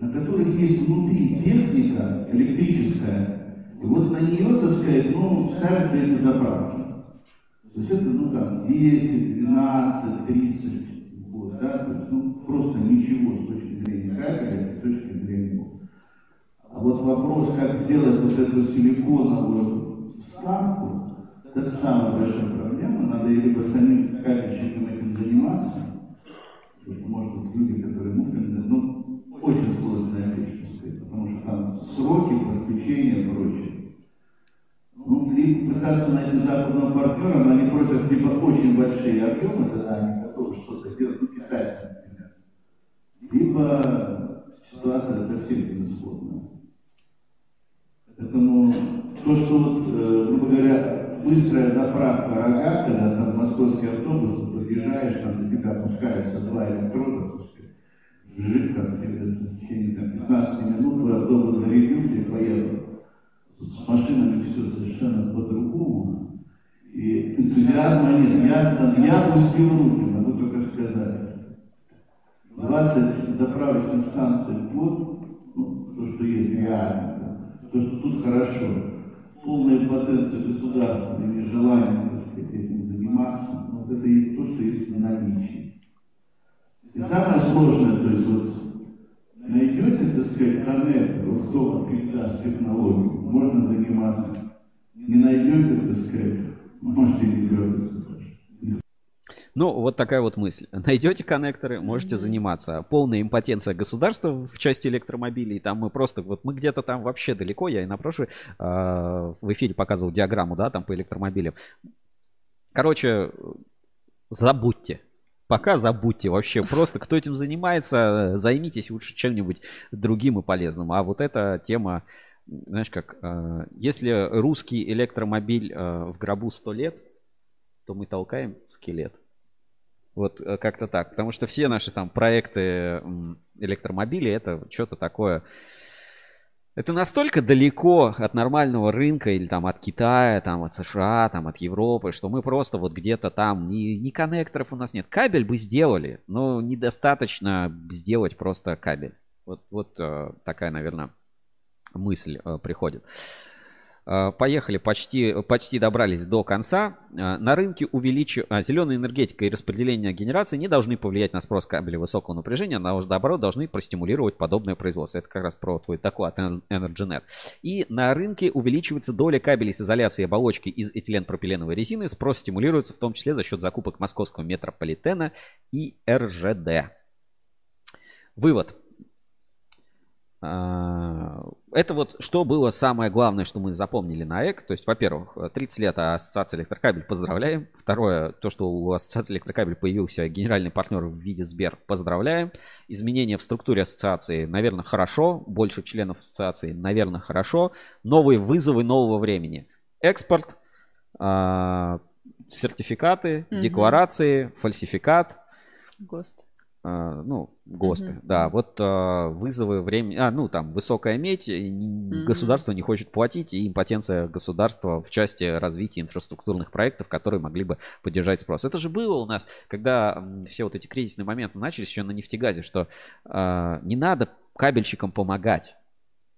на которых есть внутри техника электрическая, и вот на нее, так сказать, ну, ставятся эти заправки. То есть это, ну, там, 10, 12, 30 вот, да, то есть, ну, просто ничего с точки зрения кабеля, с точки зрения А вот вопрос, как сделать вот эту силиконовую вставку, это самая большая проблема. Надо либо самим кабельщикам этим заниматься, может быть, люди, которые муфтами, ну, очень сложная вещь, потому что там сроки подключения и прочее. Ну, либо пытаться найти западного партнера, но они просят либо очень большие объемы, тогда они готовы что-то делать, ну, китайцы, например. Либо ситуация совсем безысходная. Поэтому то, что вот, э, грубо говоря, быстрая заправка рога, когда там московский автобус, ты подъезжаешь, там на тебя опускаются два электрода, пускай, жик, там тебе в течение там, 15 минут твой автобус зарядился и поехал. С машинами все совершенно по-другому. И энтузиазма нет. Я, я опустил руки, могу только сказать. 20 заправочных станций в год, ну, то, что есть реально, то, что тут хорошо, полная потенция государства и желание, так сказать, этим заниматься, вот это есть то, что есть на наличии. И самое сложное, то есть вот найдете, так сказать, коннектор, вот кто передаст технологию, можно заниматься. Не найдете, так сказать, можете не дергаться. Ну, вот такая вот мысль. Найдете коннекторы, можете заниматься. Полная импотенция государства в части электромобилей. Там мы просто, вот мы где-то там вообще далеко. Я и на прошлой э, в эфире показывал диаграмму, да, там по электромобилям. Короче, забудьте. Пока забудьте вообще. Просто кто этим занимается, займитесь лучше чем-нибудь другим и полезным. А вот эта тема, знаешь как, э, если русский электромобиль э, в гробу 100 лет, то мы толкаем скелет. Вот э, как-то так. Потому что все наши там проекты электромобилей это что-то такое. Это настолько далеко от нормального рынка или там от Китая, там от США, там от Европы, что мы просто вот где-то там, ни, ни коннекторов у нас нет. Кабель бы сделали, но недостаточно сделать просто кабель. Вот, вот э, такая, наверное, мысль э, приходит. Э, поехали, почти, почти добрались до конца. Э, на рынке увеличив... а, зеленая энергетика и распределение генерации не должны повлиять на спрос кабеля высокого напряжения, наоборот, должны простимулировать подобное производство. Это как раз про твой такой от EnergyNet. И на рынке увеличивается доля кабелей с изоляцией оболочки из этиленпропиленовой резины. Спрос стимулируется в том числе за счет закупок московского метрополитена и РЖД. Вывод. А, это вот что было самое главное, что мы запомнили на ЭК. То есть, во-первых, 30 лет Ассоциации Электрокабель поздравляем. Второе, то, что у Ассоциации Электрокабель появился генеральный партнер в виде Сбер, поздравляем. Изменения в структуре ассоциации, наверное, хорошо. Больше членов ассоциации, наверное, хорошо. Новые вызовы нового времени. Экспорт, а, сертификаты, угу. декларации, фальсификат. ГОСТ. Uh, ну, ГОСТы, mm-hmm. да, вот uh, вызовы времени, а, ну, там, высокая медь, mm-hmm. государство не хочет платить, и импотенция государства в части развития инфраструктурных проектов, которые могли бы поддержать спрос. Это же было у нас, когда все вот эти кризисные моменты начались еще на нефтегазе, что uh, не надо кабельщикам помогать,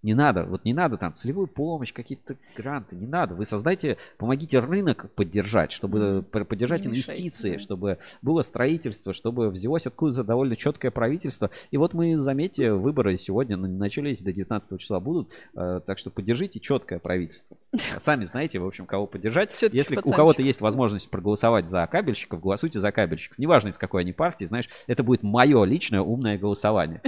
Не надо, вот не надо там целевую помощь, какие-то гранты, не надо. Вы создайте, помогите рынок поддержать, чтобы п- поддержать Не мешайте, инвестиции, да. чтобы было строительство, чтобы взялось откуда-то довольно четкое правительство. И вот мы, заметьте, выборы сегодня на- начались, до 19 числа будут, э, так что поддержите четкое правительство. Сами знаете, в общем, кого поддержать. Чёткий Если у пацанчик. кого-то есть возможность проголосовать за кабельщиков, голосуйте за кабельщиков. Неважно, из какой они партии, знаешь, это будет мое личное умное голосование.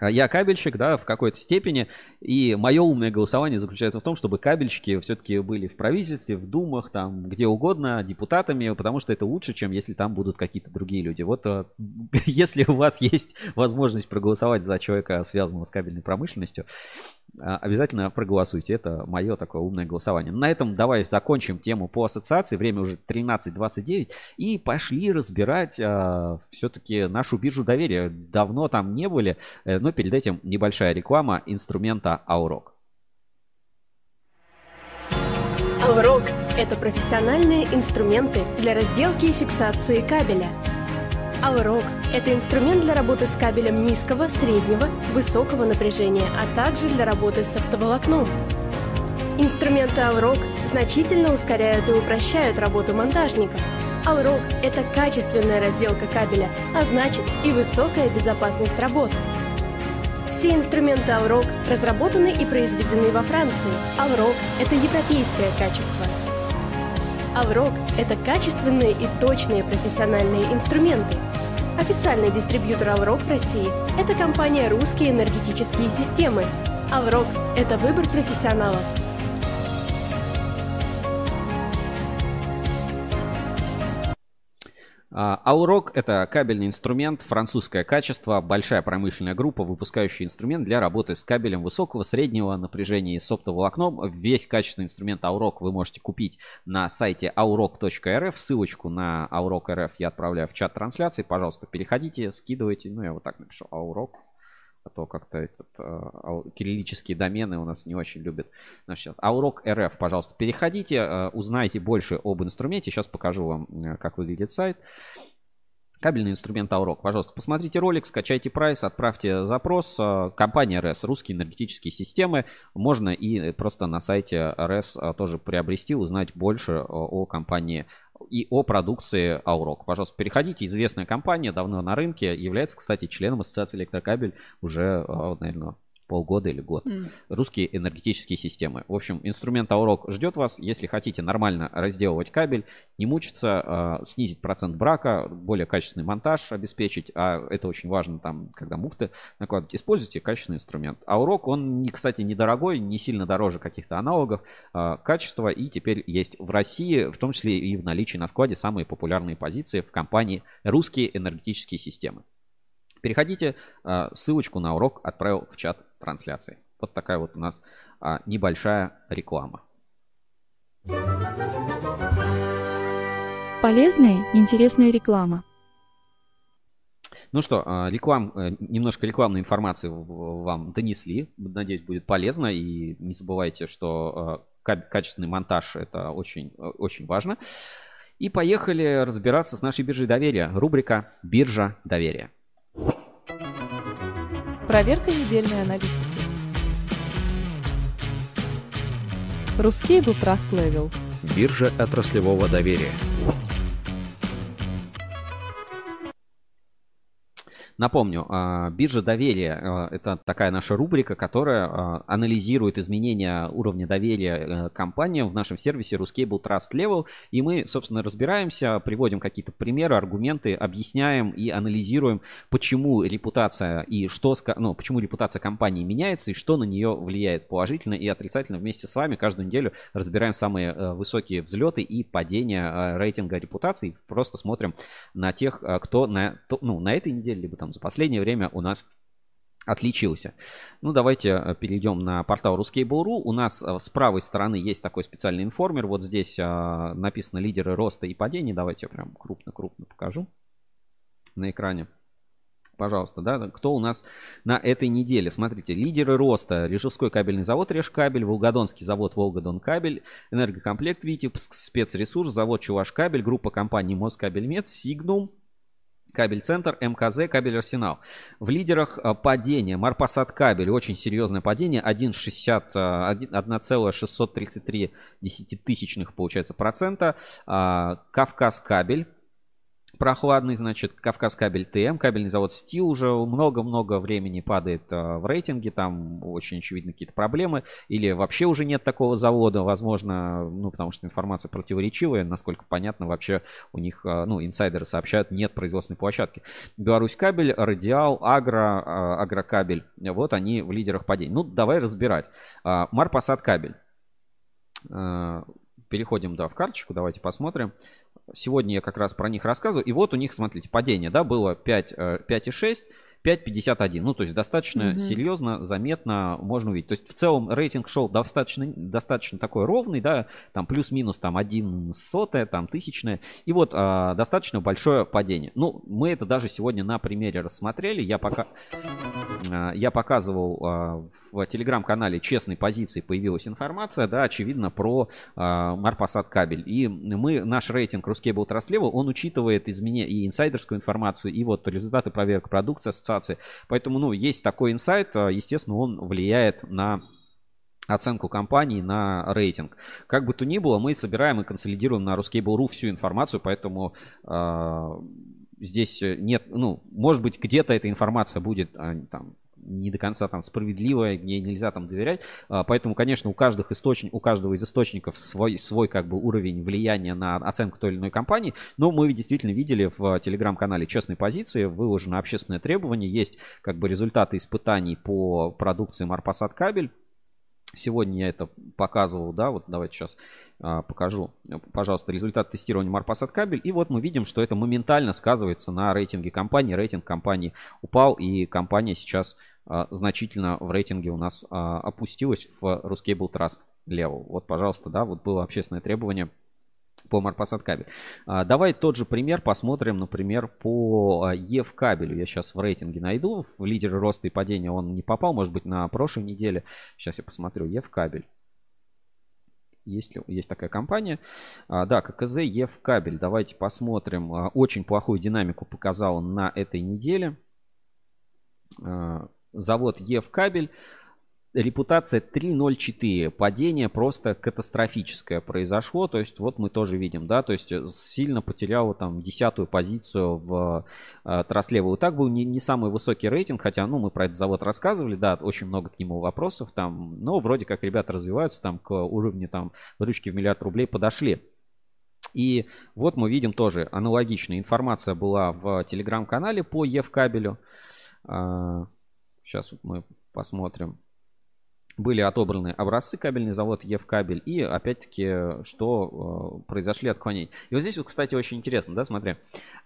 А Я кабельщик, да, в какой-то степени, и мое умное голосование заключается в том, чтобы кабельщики все-таки были в правительстве, в думах, там, где угодно, депутатами, потому что это лучше, чем если там будут какие-то другие люди. Вот э, если у вас есть возможность проголосовать за человека, связанного с кабельной промышленностью, а, обязательно проголосуйте. Это мое такое умное голосование. На этом давай закончим тему по ассоциации. Время уже 13.29. И пошли разбирать все-таки нашу биржу доверия. Давно там не были, э, но перед этим небольшая реклама инструмента Аурок. Алрок – это профессиональные инструменты для разделки и фиксации кабеля. Алрок – это инструмент для работы с кабелем низкого, среднего, высокого напряжения, а также для работы с оптоволокном. Инструменты Алрок значительно ускоряют и упрощают работу монтажников. Алрок – это качественная разделка кабеля, а значит и высокая безопасность работ. Все инструменты Алрок разработаны и произведены во Франции. Алрок – это европейское качество. Алрок – это качественные и точные профессиональные инструменты. Официальный дистрибьютор Алрок в России – это компания «Русские энергетические системы». Алрок – это выбор профессионалов. Аурок – это кабельный инструмент, французское качество, большая промышленная группа, выпускающая инструмент для работы с кабелем высокого, среднего напряжения и с оптоволокном. Весь качественный инструмент Аурок вы можете купить на сайте aurok.rf. Ссылочку на Aurok.rf я отправляю в чат трансляции. Пожалуйста, переходите, скидывайте. Ну, я вот так напишу Аурок. А то как-то этот, ау- кириллические домены у нас не очень любят. Значит, Аурок РФ, пожалуйста, переходите, э, узнайте больше об инструменте. Сейчас покажу вам, э, как выглядит сайт. Кабельный инструмент Аурок. Пожалуйста, посмотрите ролик, скачайте прайс, отправьте запрос. Э, Компания РС, русские энергетические системы. Можно и просто на сайте РС э, тоже приобрести, узнать больше о компании и о продукции Аурок. Пожалуйста, переходите. Известная компания, давно на рынке. Является, кстати, членом Ассоциации Электрокабель уже, э, наверное, полгода или год. М. Русские энергетические системы. В общем, инструмент Аурок ждет вас. Если хотите нормально разделывать кабель, не мучиться, э, снизить процент брака, более качественный монтаж обеспечить, а это очень важно там, когда муфты накладывать, используйте качественный инструмент. Аурок, он, кстати, недорогой, не сильно дороже каких-то аналогов, э, качество и теперь есть в России, в том числе и в наличии на складе самые популярные позиции в компании «Русские энергетические системы». Переходите, э, ссылочку на урок отправил в чат трансляции. Вот такая вот у нас а, небольшая реклама. Полезная интересная реклама. Ну что, а, реклам, э, немножко рекламной информации вам донесли. Надеюсь, будет полезно. И не забывайте, что ка- качественный монтаж это очень, э, очень важно. И поехали разбираться с нашей биржей доверия. Рубрика «Биржа доверия». Проверка недельной аналитики. Русский был Trust Level. Биржа отраслевого доверия. Напомню, а, биржа доверия а, это такая наша рубрика, которая а, анализирует изменения уровня доверия э, компаниям в нашем сервисе Ruscable Trust Level. И мы, собственно, разбираемся, приводим какие-то примеры, аргументы, объясняем и анализируем, почему репутация и что, ну, почему репутация компании меняется и что на нее влияет положительно и отрицательно. Вместе с вами каждую неделю разбираем самые э, высокие взлеты и падения э, рейтинга репутации. Просто смотрим на тех, кто на, ну, на этой неделе, либо там за последнее время у нас отличился. Ну, давайте э, перейдем на портал Ruskable.ru. У нас э, с правой стороны есть такой специальный информер. Вот здесь э, написано лидеры роста и падений. Давайте я прям крупно-крупно покажу на экране. Пожалуйста, да, кто у нас на этой неделе? Смотрите, лидеры роста. Рижевской кабельный завод Решкабель, Волгодонский завод Волгодон кабель, Энергокомплект Витебск, спецресурс, завод Чуваш кабель, группа компаний Москабельмет, Сигнум, Кабель Центр, МКЗ, Кабель Арсенал. В лидерах а, падение. Марпасад Кабель, очень серьезное падение. 1,60, а, 1,633 десятитысячных, получается, процента. А, Кавказ Кабель, прохладный, значит, Кавказ кабель ТМ, кабельный завод Стил уже много-много времени падает а, в рейтинге, там очень очевидно какие-то проблемы, или вообще уже нет такого завода, возможно, ну, потому что информация противоречивая, насколько понятно, вообще у них, а, ну, инсайдеры сообщают, нет производственной площадки. Беларусь кабель, Радиал, Агро, а, Агрокабель, вот они в лидерах падений. Ну, давай разбирать. Марпасад кабель. Переходим, да, в карточку, давайте посмотрим. Сегодня я как раз про них рассказываю. И вот у них, смотрите, падение, да, было 5, 5,6. 5.51. Ну, то есть достаточно mm-hmm. серьезно, заметно можно увидеть. То есть в целом рейтинг шел достаточно, достаточно такой ровный, да, там плюс-минус там 1 сотая, там тысячная. И вот а, достаточно большое падение. Ну, мы это даже сегодня на примере рассмотрели. Я пока... А, я показывал а, в телеграм-канале честной позиции появилась информация, да, очевидно, про а, Марпасад кабель. И мы, наш рейтинг Рускейбл Траслева, он учитывает изменения и инсайдерскую информацию, и вот результаты проверок продукции ассоциации. Поэтому, ну, есть такой инсайт, естественно, он влияет на оценку компании на рейтинг. Как бы то ни было, мы собираем и консолидируем на Ruscable.ru всю информацию, поэтому э, здесь нет, ну, может быть, где-то эта информация будет там не до конца там справедливая, ей нельзя там доверять. А, поэтому, конечно, у, каждых источник, у каждого из источников свой, свой как бы уровень влияния на оценку той или иной компании. Но мы действительно видели в телеграм-канале честной позиции, выложено общественное требование, есть как бы результаты испытаний по продукции Марпасад кабель. Сегодня я это показывал, да, вот давайте сейчас а, покажу, пожалуйста, результат тестирования Marpassat кабель. И вот мы видим, что это моментально сказывается на рейтинге компании. Рейтинг компании упал, и компания сейчас а, значительно в рейтинге у нас а, опустилась в Ruscable Trust Level. Вот, пожалуйста, да, вот было общественное требование по Марпасад кабель. А, давай тот же пример посмотрим, например, по ЕВ кабелю. Я сейчас в рейтинге найду. В лидеры роста и падения он не попал, может быть, на прошлой неделе. Сейчас я посмотрю. ЕВ кабель. Есть ли есть такая компания? А, да, ККЗ ЕВ кабель. Давайте посмотрим. А, очень плохую динамику показал на этой неделе. А, завод ЕВ кабель репутация 3.04. Падение просто катастрофическое произошло. То есть вот мы тоже видим, да, то есть сильно потерял там десятую позицию в э, Трослево. И так был не, не самый высокий рейтинг, хотя, ну, мы про этот завод рассказывали, да, очень много к нему вопросов там, но вроде как ребята развиваются там к уровню там выручки в миллиард рублей подошли. И вот мы видим тоже аналогичная информация была в телеграм-канале по Евкабелю. Сейчас вот мы посмотрим были отобраны образцы кабельный завод Евкабель и опять-таки что э, произошли отклонения. И вот здесь вот, кстати, очень интересно, да, смотри,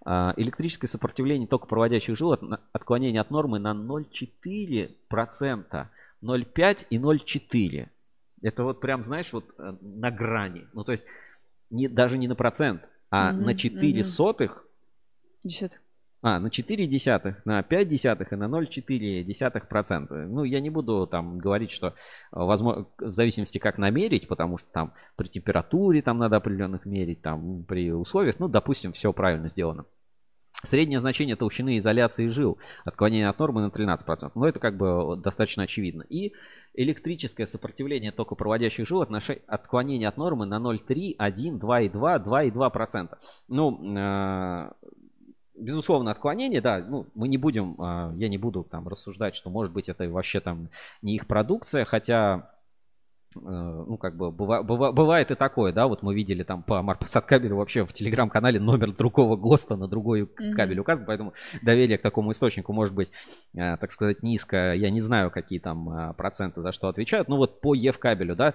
э, электрическое сопротивление тока проводящих жил от, отклонение от нормы на 0,4%, 0,5 и 0,4. Это вот прям, знаешь, вот э, на грани. Ну, то есть не, даже не на процент, а mm-hmm, на 4 mm-hmm. сотых Десятых. А, на 4 десятых, на 5 десятых и на 0,4 десятых процента. Ну, я не буду там говорить, что возможно, в зависимости как намерить, потому что там при температуре там надо определенных мерить, там при условиях, ну, допустим, все правильно сделано. Среднее значение толщины изоляции жил, отклонение от нормы на 13%. Но это как бы достаточно очевидно. И электрическое сопротивление токопроводящих жил, отклонение от нормы на 0,3, 1, 2,2, 2,2%. Ну, э, безусловно, отклонение, да, ну, мы не будем, а, я не буду там рассуждать, что, может быть, это вообще там не их продукция, хотя ну, как бы, быва, быва, бывает и такое, да, вот мы видели там по Марпасад кабелю вообще в телеграм-канале номер другого ГОСТа на другой mm-hmm. кабель указан, поэтому доверие к такому источнику может быть, э, так сказать, низко, я не знаю, какие там э, проценты за что отвечают, но вот по ЕВ кабелю, да,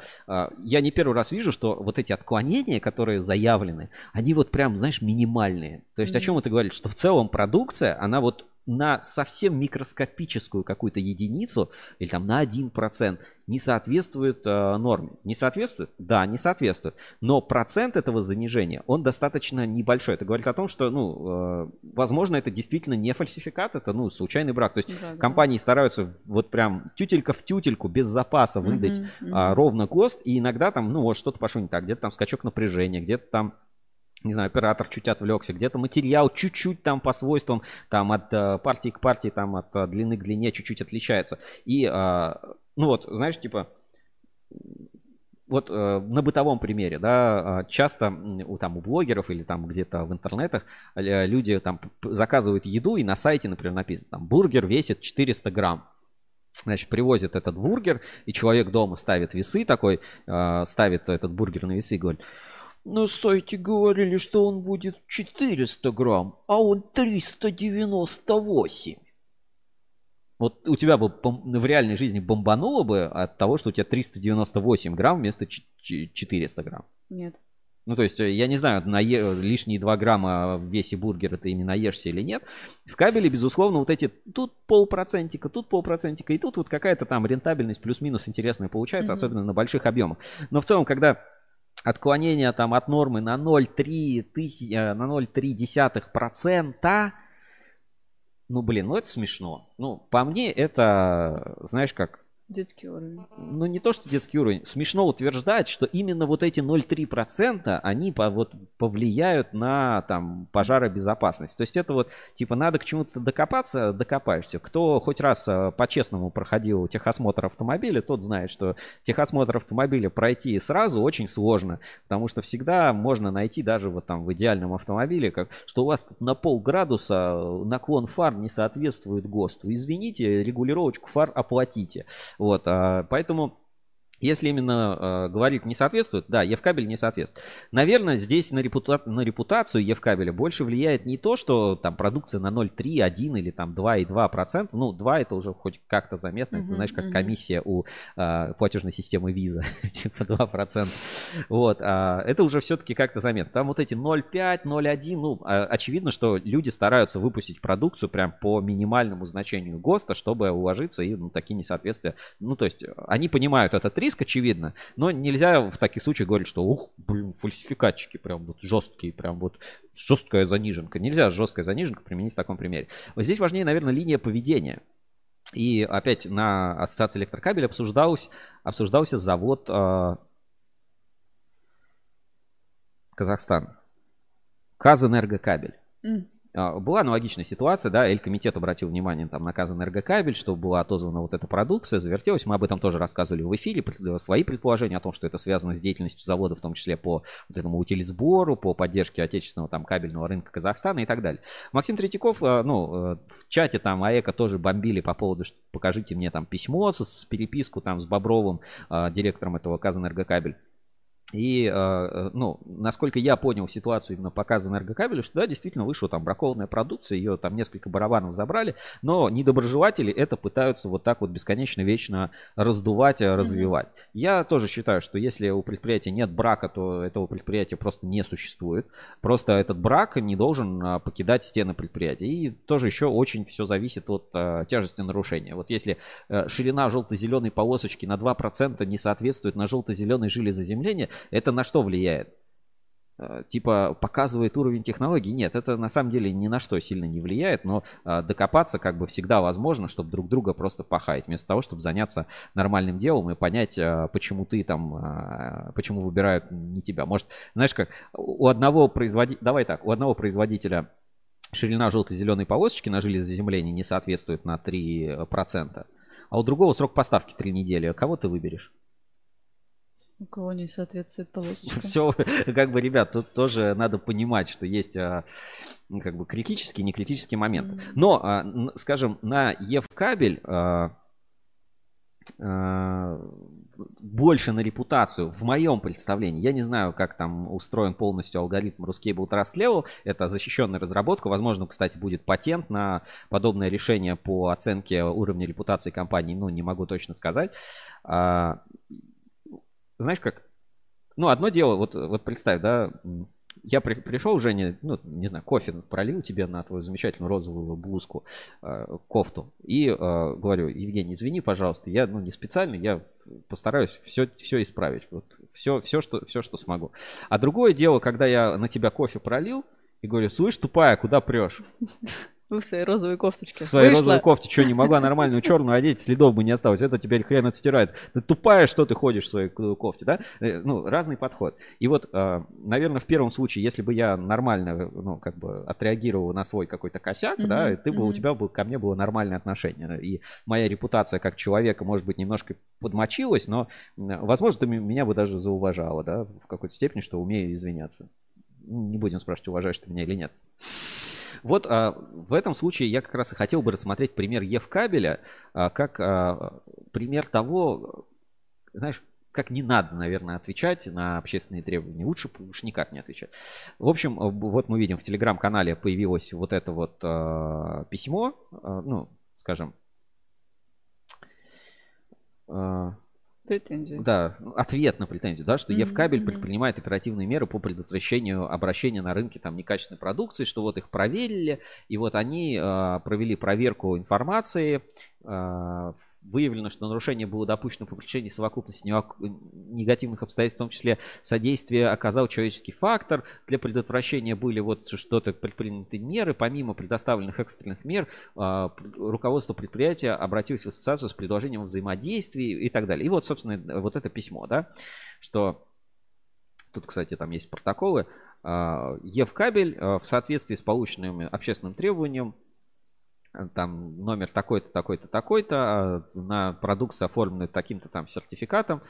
я не первый раз вижу, что вот эти отклонения, которые заявлены, они вот прям, знаешь, минимальные, то есть mm-hmm. о чем это говорит, что в целом продукция, она вот на совсем микроскопическую какую-то единицу или там на 1% не соответствует э, норме. Не соответствует? Да, не соответствует. Но процент этого занижения, он достаточно небольшой. Это говорит о том, что, ну, э, возможно, это действительно не фальсификат, это, ну, случайный брак. То есть да, компании да. стараются вот прям тютелька в тютельку, без запаса выдать uh-huh. Э, ровно ГОСТ, и иногда там, ну, вот что-то пошло не так, где-то там скачок напряжения, где-то там не знаю, оператор чуть отвлекся, где-то материал чуть-чуть там по свойствам, там от э, партии к партии, там от э, длины к длине чуть-чуть отличается. И, э, ну вот, знаешь, типа, вот э, на бытовом примере, да, э, часто у, там, у блогеров или там где-то в интернетах э, люди там заказывают еду и на сайте, например, написано, там, бургер весит 400 грамм. Значит, привозит этот бургер, и человек дома ставит весы такой, э, ставит этот бургер на весы и говорит, на сайте говорили, что он будет 400 грамм, а он 398. Вот у тебя бы в реальной жизни бомбануло бы от того, что у тебя 398 грамм вместо 400 грамм? Нет. Ну, то есть, я не знаю, на е... лишние 2 грамма в весе бургера ты ими наешься или нет. В кабеле, безусловно, вот эти тут полпроцентика, тут полпроцентика, и тут вот какая-то там рентабельность плюс-минус интересная получается, mm-hmm. особенно на больших объемах. Но в целом, когда отклонение там от нормы на 0,3 тысяч, на 0,3%, ну, блин, ну это смешно. Ну, по мне, это, знаешь как, Детский уровень. Ну, не то, что детский уровень. Смешно утверждать, что именно вот эти 0,3% они по, вот, повлияют на там, пожаробезопасность. То есть это вот, типа, надо к чему-то докопаться, докопаешься. Кто хоть раз э, по-честному проходил техосмотр автомобиля, тот знает, что техосмотр автомобиля пройти сразу очень сложно, потому что всегда можно найти даже вот там в идеальном автомобиле, как, что у вас тут на полградуса наклон фар не соответствует ГОСТу. Извините, регулировочку фар оплатите. Вот, а, поэтому если именно э, говорит не соответствует, да, Евкабель не соответствует. Наверное, здесь на, репута... на репутацию Евкабеля больше влияет не то, что там продукция на 0,3, 1 или там 2,2%. Ну, 2 это уже хоть как-то заметно. Uh-huh, это, знаешь, как uh-huh. комиссия у э, платежной системы Visa. типа 2%. Вот. А это уже все-таки как-то заметно. Там вот эти 0,5, 0,1. Ну, а, очевидно, что люди стараются выпустить продукцию прям по минимальному значению ГОСТа, чтобы уложиться и ну, такие несоответствия. Ну, то есть они понимают этот риск, риск, очевидно, но нельзя в таких случаях говорить, что, ух, блин, фальсификатчики прям вот жесткие, прям вот жесткая заниженка. Нельзя жесткая заниженка применить в таком примере. Вот здесь важнее, наверное, линия поведения. И опять на ассоциации электрокабель обсуждался, обсуждался завод э, Казахстан. Казэнергокабель. Mm. А, была аналогичная ситуация, да, Эль-комитет обратил внимание там на Казэнергокабель, что была отозвана вот эта продукция, завертелась. Мы об этом тоже рассказывали в эфире, свои предположения о том, что это связано с деятельностью завода, в том числе по вот этому утилизбору, по поддержке отечественного там кабельного рынка Казахстана и так далее. Максим Третьяков, а, ну, э, в чате там АЭКа тоже бомбили по поводу, что покажите мне там письмо с переписку там с Бобровым, директором этого Казэнергокабель. И, э, э, ну, насколько я понял ситуацию именно показа энергокабеля, что да, действительно вышла там бракованная продукция, ее там несколько барабанов забрали, но недоброжелатели это пытаются вот так вот бесконечно, вечно раздувать, э, развивать. Mm-hmm. Я тоже считаю, что если у предприятия нет брака, то этого предприятия просто не существует. Просто этот брак не должен покидать стены предприятия. И тоже еще очень все зависит от uh, тяжести нарушения. Вот если uh, ширина желто-зеленой полосочки на 2% не соответствует на желто-зеленой жиле заземления, это на что влияет? Э, типа показывает уровень технологий. Нет, это на самом деле ни на что сильно не влияет, но э, докопаться как бы всегда возможно, чтобы друг друга просто пахать, вместо того, чтобы заняться нормальным делом и понять, э, почему ты там, почему выбирают не тебя. Может, знаешь как, у одного производителя, давай так, у одного производителя ширина желто-зеленой полосочки на железоземлении не соответствует на 3%, а у другого срок поставки 3 недели. Кого ты выберешь? У кого не соответствует полосочка. Все, как бы, ребят, тут тоже надо понимать, что есть а, как бы критические, не критические моменты. Но, а, скажем, на Евкабель а, больше на репутацию, в моем представлении. Я не знаю, как там устроен полностью алгоритм Ruscable Trust Level. Это защищенная разработка. Возможно, кстати, будет патент на подобное решение по оценке уровня репутации компании. Ну, не могу точно сказать. Знаешь как, ну, одно дело, вот, вот представь, да, я при, пришел, Женя, ну, не знаю, кофе пролил тебе на твою замечательную розовую блузку, э, кофту, и э, говорю, Евгений, извини, пожалуйста, я, ну, не специально, я постараюсь все, все исправить, вот, все, все, что, все, что смогу. А другое дело, когда я на тебя кофе пролил, и говорю, слышь, тупая, куда прешь? Вы в своей розовой кофточке. В своей Вышла. розовой кофте, что, не могла нормальную черную одеть, следов бы не осталось. Это теперь хрен отстирается. Ты тупая, что ты ходишь в своей кофте, да? Э, Ну, разный подход. И вот, э, наверное, в первом случае, если бы я нормально, ну, как бы отреагировал на свой какой-то косяк, Мгм, да, ты бы, у мгм. тебя бы, ко мне было нормальное отношение. И моя репутация как человека, может быть, немножко подмочилась, но, возможно, ты меня бы даже зауважала, да, в какой-то степени, что умею извиняться. Не будем спрашивать, уважаешь ты меня или нет. Вот а, в этом случае я как раз и хотел бы рассмотреть пример Евкабеля а, как а, пример того, знаешь, как не надо, наверное, отвечать на общественные требования. Лучше уж никак не отвечать. В общем, вот мы видим в телеграм-канале появилось вот это вот а, письмо, а, ну, скажем, а, Претензии. да, ответ на претензию, да, что Мгм, Евкабель предпринимает оперативные меры по предотвращению обращения на рынке там некачественной продукции, что вот их проверили, и вот они э, провели проверку информации, э, выявлено, что нарушение было допущено по причине совокупности негативных обстоятельств, в том числе содействие оказал человеческий фактор. Для предотвращения были вот что-то предприняты меры. Помимо предоставленных экстренных мер, а, руководство предприятия обратилось в ассоциацию с предложением взаимодействий и так далее. И вот, собственно, вот это письмо, да, что Тут, кстати, там есть протоколы. А, Евкабель а, в соответствии с полученным общественным требованием там номер такой-то, такой-то, такой-то, а, на продукцию оформленную таким-то там сертификатом,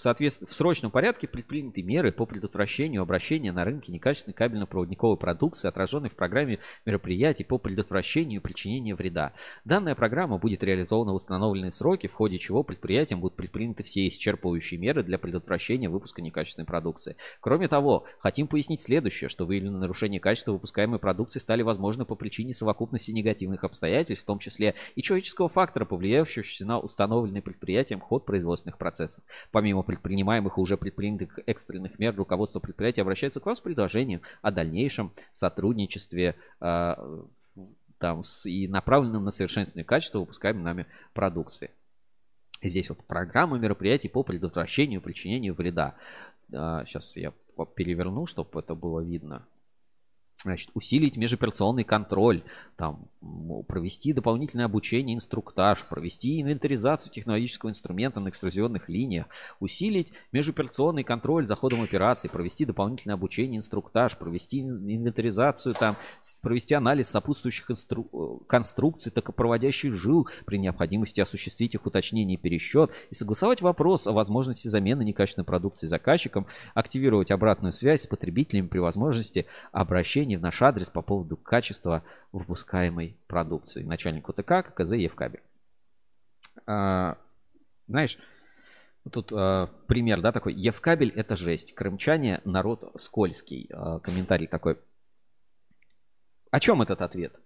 в, соответствии, в срочном порядке предприняты меры по предотвращению обращения на рынке некачественной кабельно-проводниковой продукции, отраженной в программе мероприятий по предотвращению причинения вреда. Данная программа будет реализована в установленные сроки, в ходе чего предприятиям будут предприняты все исчерпывающие меры для предотвращения выпуска некачественной продукции. Кроме того, хотим пояснить следующее, что выявленные нарушения качества выпускаемой продукции стали возможны по причине совокупности негативных обстоятельств, в том числе и человеческого фактора, повлиявшего на установленный предприятием ход производственных процессов. Помимо предпринимаемых и уже предпринятых экстренных мер, руководство предприятия обращается к вам с предложением о дальнейшем сотрудничестве в- там, с- и направленным на совершенствование качества выпускаемой нами продукции. Здесь вот программа мероприятий по предотвращению причинению вреда. Сейчас я переверну, чтобы это было видно. Значит, усилить межоперационный контроль, там, провести дополнительное обучение, инструктаж, провести инвентаризацию технологического инструмента на экструзионных линиях, усилить межоперационный контроль за ходом операций, провести дополнительное обучение, инструктаж, провести ин- инвентаризацию, там, провести анализ сопутствующих инстру- э, конструкций, токопроводящих жил, при необходимости осуществить их уточнение и пересчет, и согласовать вопрос о возможности замены некачественной продукции заказчиком, активировать обратную связь с потребителями при возможности обращения в наш адрес по поводу качества выпускаемой продукции. Начальник УТК ККЗ Евкабель. А, знаешь, тут а, пример, да, такой. Евкабель это жесть. Крымчане народ скользкий. А, комментарий такой. О чем этот ответ?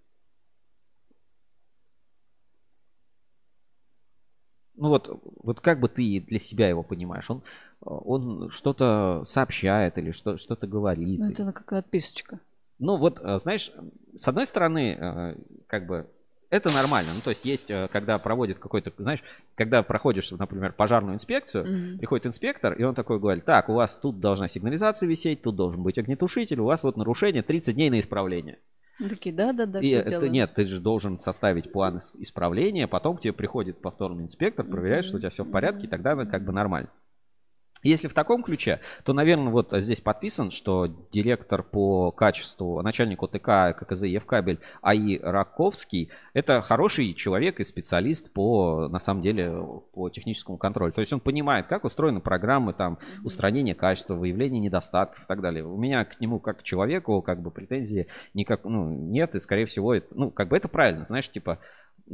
Ну вот, вот как бы ты для себя его понимаешь? Он, он что-то сообщает или что, что-то говорит? Ну, это как отписочка. Ну вот, э, знаешь, с одной стороны, э, как бы это нормально. Ну, то есть есть, э, когда проводит какой-то, знаешь, когда проходишь, например, пожарную инспекцию, Мгм. приходит инспектор, и он такой говорит, так, у вас тут должна сигнализация висеть, тут должен быть огнетушитель, у вас вот нарушение 30 дней на исправление. Ну, Такие, да-да-да, И всё это, делаю. нет, ты же должен составить план ис- исправления, потом к тебе приходит повторный инспектор, проверяет, что у тебя все в порядке, и тогда это как бы нормально. Если в таком ключе, то, наверное, вот здесь подписан, что директор по качеству, начальник ОТК ККЗ Евкабель АИ Раковский, это хороший человек и специалист по, на самом деле, по техническому контролю. То есть он понимает, как устроены программы, там, устранение качества, выявление недостатков и так далее. У меня к нему, как к человеку, как бы претензий никак, ну, нет, и, скорее всего, это, ну, как бы это правильно, знаешь, типа,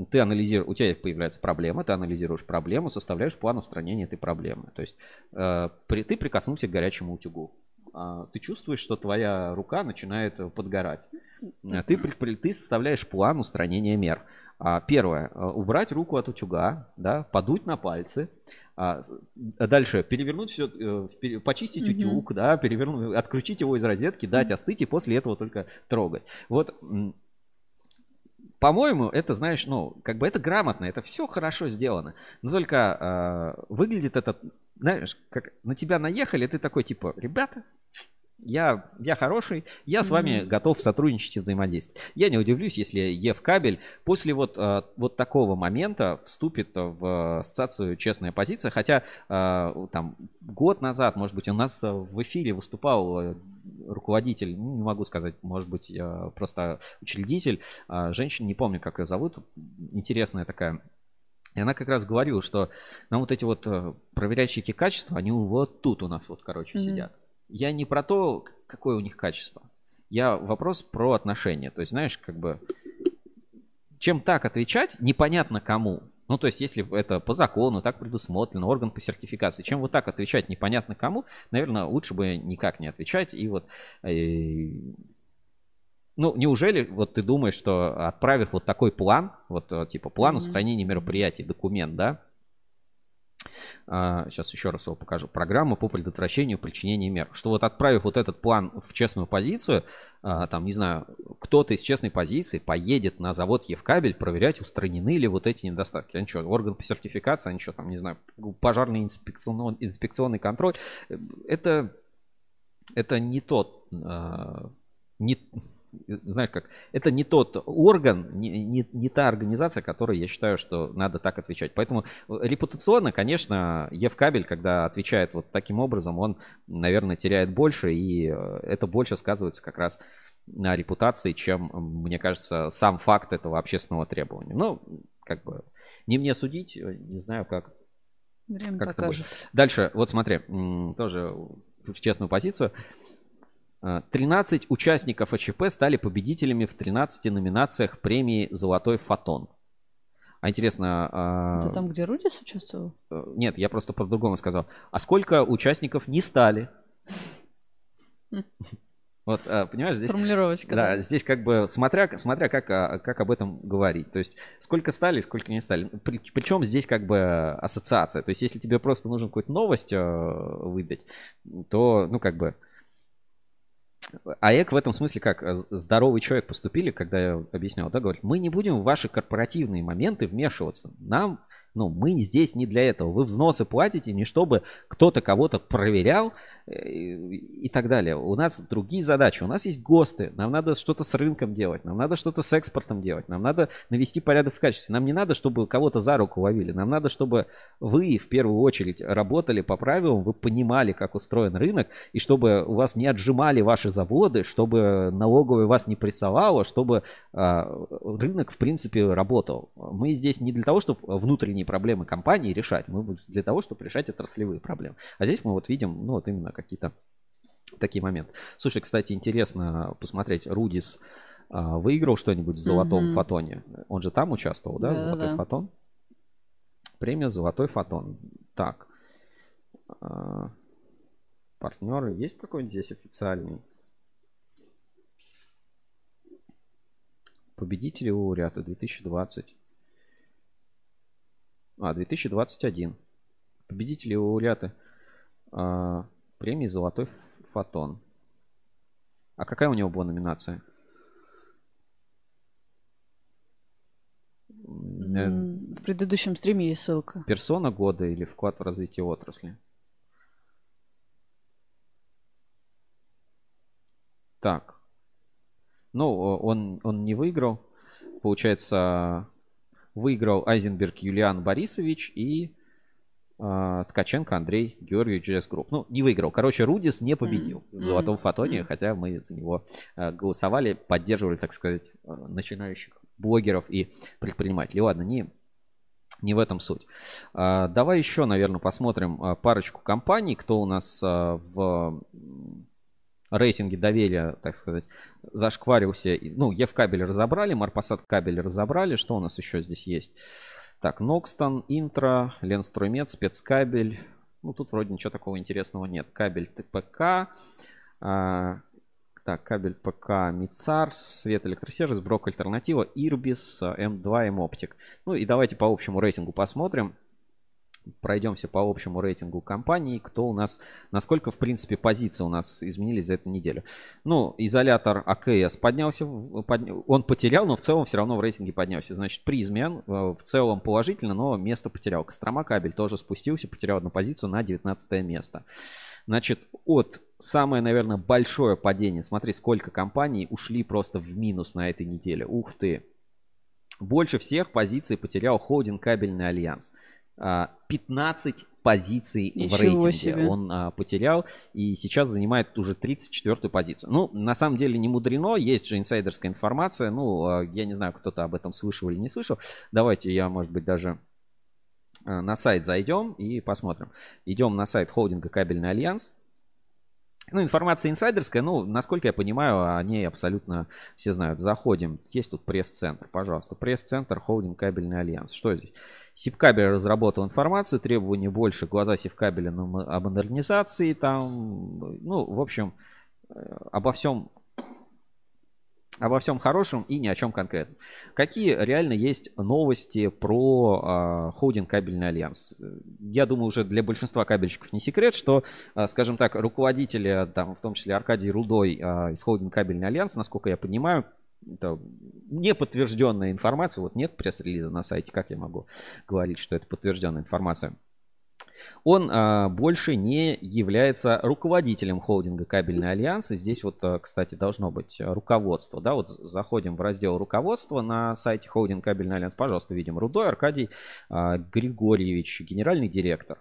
ты анализируешь, у тебя появляется проблема, ты анализируешь проблему, составляешь план устранения этой проблемы. То есть э, при, ты прикоснулся к горячему утюгу. А, ты чувствуешь, что твоя рука начинает э, подгорать. Э, Ты, при- ты составляешь план устранения мер. А, Первое. э, Убрать руку от утюга, да, подуть на пальцы. А, а Дальше перевернуть все, почистить Мгм. утюг, да, перевернуть, отключить его из розетки, дать остыть и после этого только трогать. Вот по-моему, это, знаешь, ну, как бы это грамотно, это все хорошо сделано. Но только э, выглядит это, знаешь, как на тебя наехали, ты такой, типа, ребята, Я, я хороший, я с вами готов сотрудничать и взаимодействовать. Я не удивлюсь, если Евкабель после вот, э, вот такого момента вступит в ассоциацию «Честная позиция», хотя э, там год назад, может быть, у нас в эфире выступал руководитель, ну, не могу сказать, может быть, просто учредитель, э, женщина, не помню, как ее зовут, интересная такая и она как раз говорила, что нам вот эти вот э, проверяющие качества, они вот тут у нас вот, короче, Мгм. сидят. Я не про то, какое у них качество. Я вопрос про отношения. То есть, знаешь, как бы, чем так отвечать, непонятно кому. Ну, то есть, если это по закону, так предусмотрено, орган по сертификации, чем вот так отвечать непонятно кому, наверное, лучше бы никак не отвечать. И вот э, ну, неужели вот ты думаешь, что отправив вот такой план, вот э, типа план устранения мероприятий, документ, да, сейчас еще раз его покажу, программа по предотвращению причинения мер, что вот отправив вот этот план в честную позицию, а, там, не знаю, кто-то из честной позиции поедет на завод Евкабель проверять, устранены ли вот эти недостатки. Они что, орган по сертификации, они что там, не знаю, пожарный инспекционный, инспекционный контроль. Это, это не тот а, не, знаешь как, это не тот орган, не, не, не та организация, которой я считаю, что надо так отвечать. Поэтому репутационно, конечно, Евкабель, когда отвечает вот таким образом, он, наверное, теряет больше, и это больше сказывается как раз на репутации, чем, мне кажется, сам факт этого общественного требования. Ну, как бы, не мне судить, не знаю, как, Время как это покажет. будет. Дальше, вот смотри, тоже в честную позицию. А, 13 участников АЧП стали победителями в 13 номинациях премии «Золотой фотон». А интересно... а, Это там, где Рудис участвовал? э, Нет, я просто по-другому сказал. А сколько участников не стали? Вот, а, понимаешь, здесь... Формулировочка, Да, да. здесь как бы смотря, смотря как, а, как об этом говорить. То есть сколько стали, сколько не стали. При- причем здесь как бы ассоциация. То есть если тебе просто нужно какую-то новость э, выдать, то, ну, как бы... АЭК в этом смысле как э, здоровый человек поступили, когда я объяснял, да, говорит, мы не будем в ваши корпоративные моменты вмешиваться. Нам, ну, мы здесь не для этого. Вы взносы платите не чтобы кто-то кого-то проверял э, и, так далее. У нас другие задачи. У нас есть ГОСТы. Нам надо что-то с рынком делать. Нам надо что-то с экспортом делать. Нам надо навести порядок в качестве. Нам не надо, чтобы кого-то за руку ловили. Нам надо, чтобы вы в первую очередь работали по правилам, вы понимали, как устроен рынок, и чтобы у вас не отжимали ваши заводы, чтобы налоговая вас не прессовала, чтобы а, рынок, в принципе, работал. Мы здесь не для того, чтобы внутренние проблемы компании решать, мы для того, чтобы решать отраслевые проблемы. А здесь мы вот видим, ну, вот именно какие-то такие моменты. Слушай, кстати, интересно посмотреть, Рудис а, выиграл что-нибудь в золотом Мгм. фотоне? Он же там участвовал, да, Да, золотой да. фотон? Премия Золотой фотон. Так. Партнеры есть какой-нибудь здесь официальный? Победители лауреата 2020. А, 2021. Победители и лауреаты а, премии Золотой фотон. А какая у него была номинация? Э, В предыдущем стриме есть ссылка. Персона года или вклад в развитие отрасли? Так. Ну, он, он не выиграл. Получается, выиграл Айзенберг Юлиан Борисович и а, Ткаченко Андрей Георгиевич GS Group. Ну, не выиграл. Короче, Рудис не победил Мгм. в золотом фотоне, Мгм. хотя мы за него а, голосовали, поддерживали, так сказать, а, начинающих блогеров и предпринимателей. Ладно, не, не в этом суть. Давай еще, наверное, посмотрим парочку компаний, кто у нас в рейтинге доверия, так сказать, зашкварился. Ну, Эвкабель разобрали, Марпосадкабель разобрали. Что у нас еще здесь есть? Так, Нокстон, Интро, Ленстроймет, Спецкабель. Ну, тут вроде ничего такого интересного нет. Кабель ТПК. а, так, кабель ПК Мицар, Свет Электросервис, Брок Альтернатива, Ирбис, М2, М-Оптик. Ну и давайте по общему рейтингу посмотрим. Пройдемся по общему рейтингу компаний. Кто у нас, насколько, в принципе, позиции у нас изменились за эту неделю. Ну, изолятор АКС поднялся, подня- он потерял, но в целом все равно в рейтинге поднялся. Значит, Призмен э, в целом положительно, но место потерял. Кострома кабель тоже спустился, потерял одну позицию на 19 место. Значит, от самое, наверное, большое падение. Смотри, сколько компаний ушли просто в минус на этой неделе. Ух ты. Больше всех позиций потерял холдинг кабельный альянс. А, 15 позиций Ничего в рейтинге себе. он а, потерял и сейчас занимает уже 34-ю позицию. Ну, на самом деле не мудрено, есть же инсайдерская информация. Ну, а, я не знаю, кто-то об этом слышал или не слышал. Давайте я, может быть, даже а, на сайт зайдем и посмотрим. Идем на сайт холдинга Кабельный Альянс. Ну, информация инсайдерская, ну, насколько я понимаю, о ней абсолютно все знают. Заходим. Есть тут пресс-центр, пожалуйста. Пресс-центр Холдинг Кабельный Альянс. Что здесь? Сибкабель разработал информацию, требования больше, глаза Сибкабеля на о модернизации, там, ну, в общем, э, обо всем обо всем хорошем и ни о чем конкретном. Какие реально есть новости про а, холдинг Кабельный Альянс? Я думаю, уже для большинства кабельщиков не секрет, что, а, скажем так, руководители, там, в том числе Аркадий Рудой а, из холдинга Кабельный Альянс, насколько я понимаю, это неподтвержденная информация, вот нет пресс-релиза на сайте, как я могу говорить, что это подтвержденная информация. Он а, больше не является руководителем холдинга Кабельный Альянс. И здесь вот, а, кстати, должно быть руководство. Да, вот заходим в раздел руководства на сайте холдинг Кабельный Альянс. Пожалуйста, видим Рудой Аркадий а, Григорьевич, генеральный директор.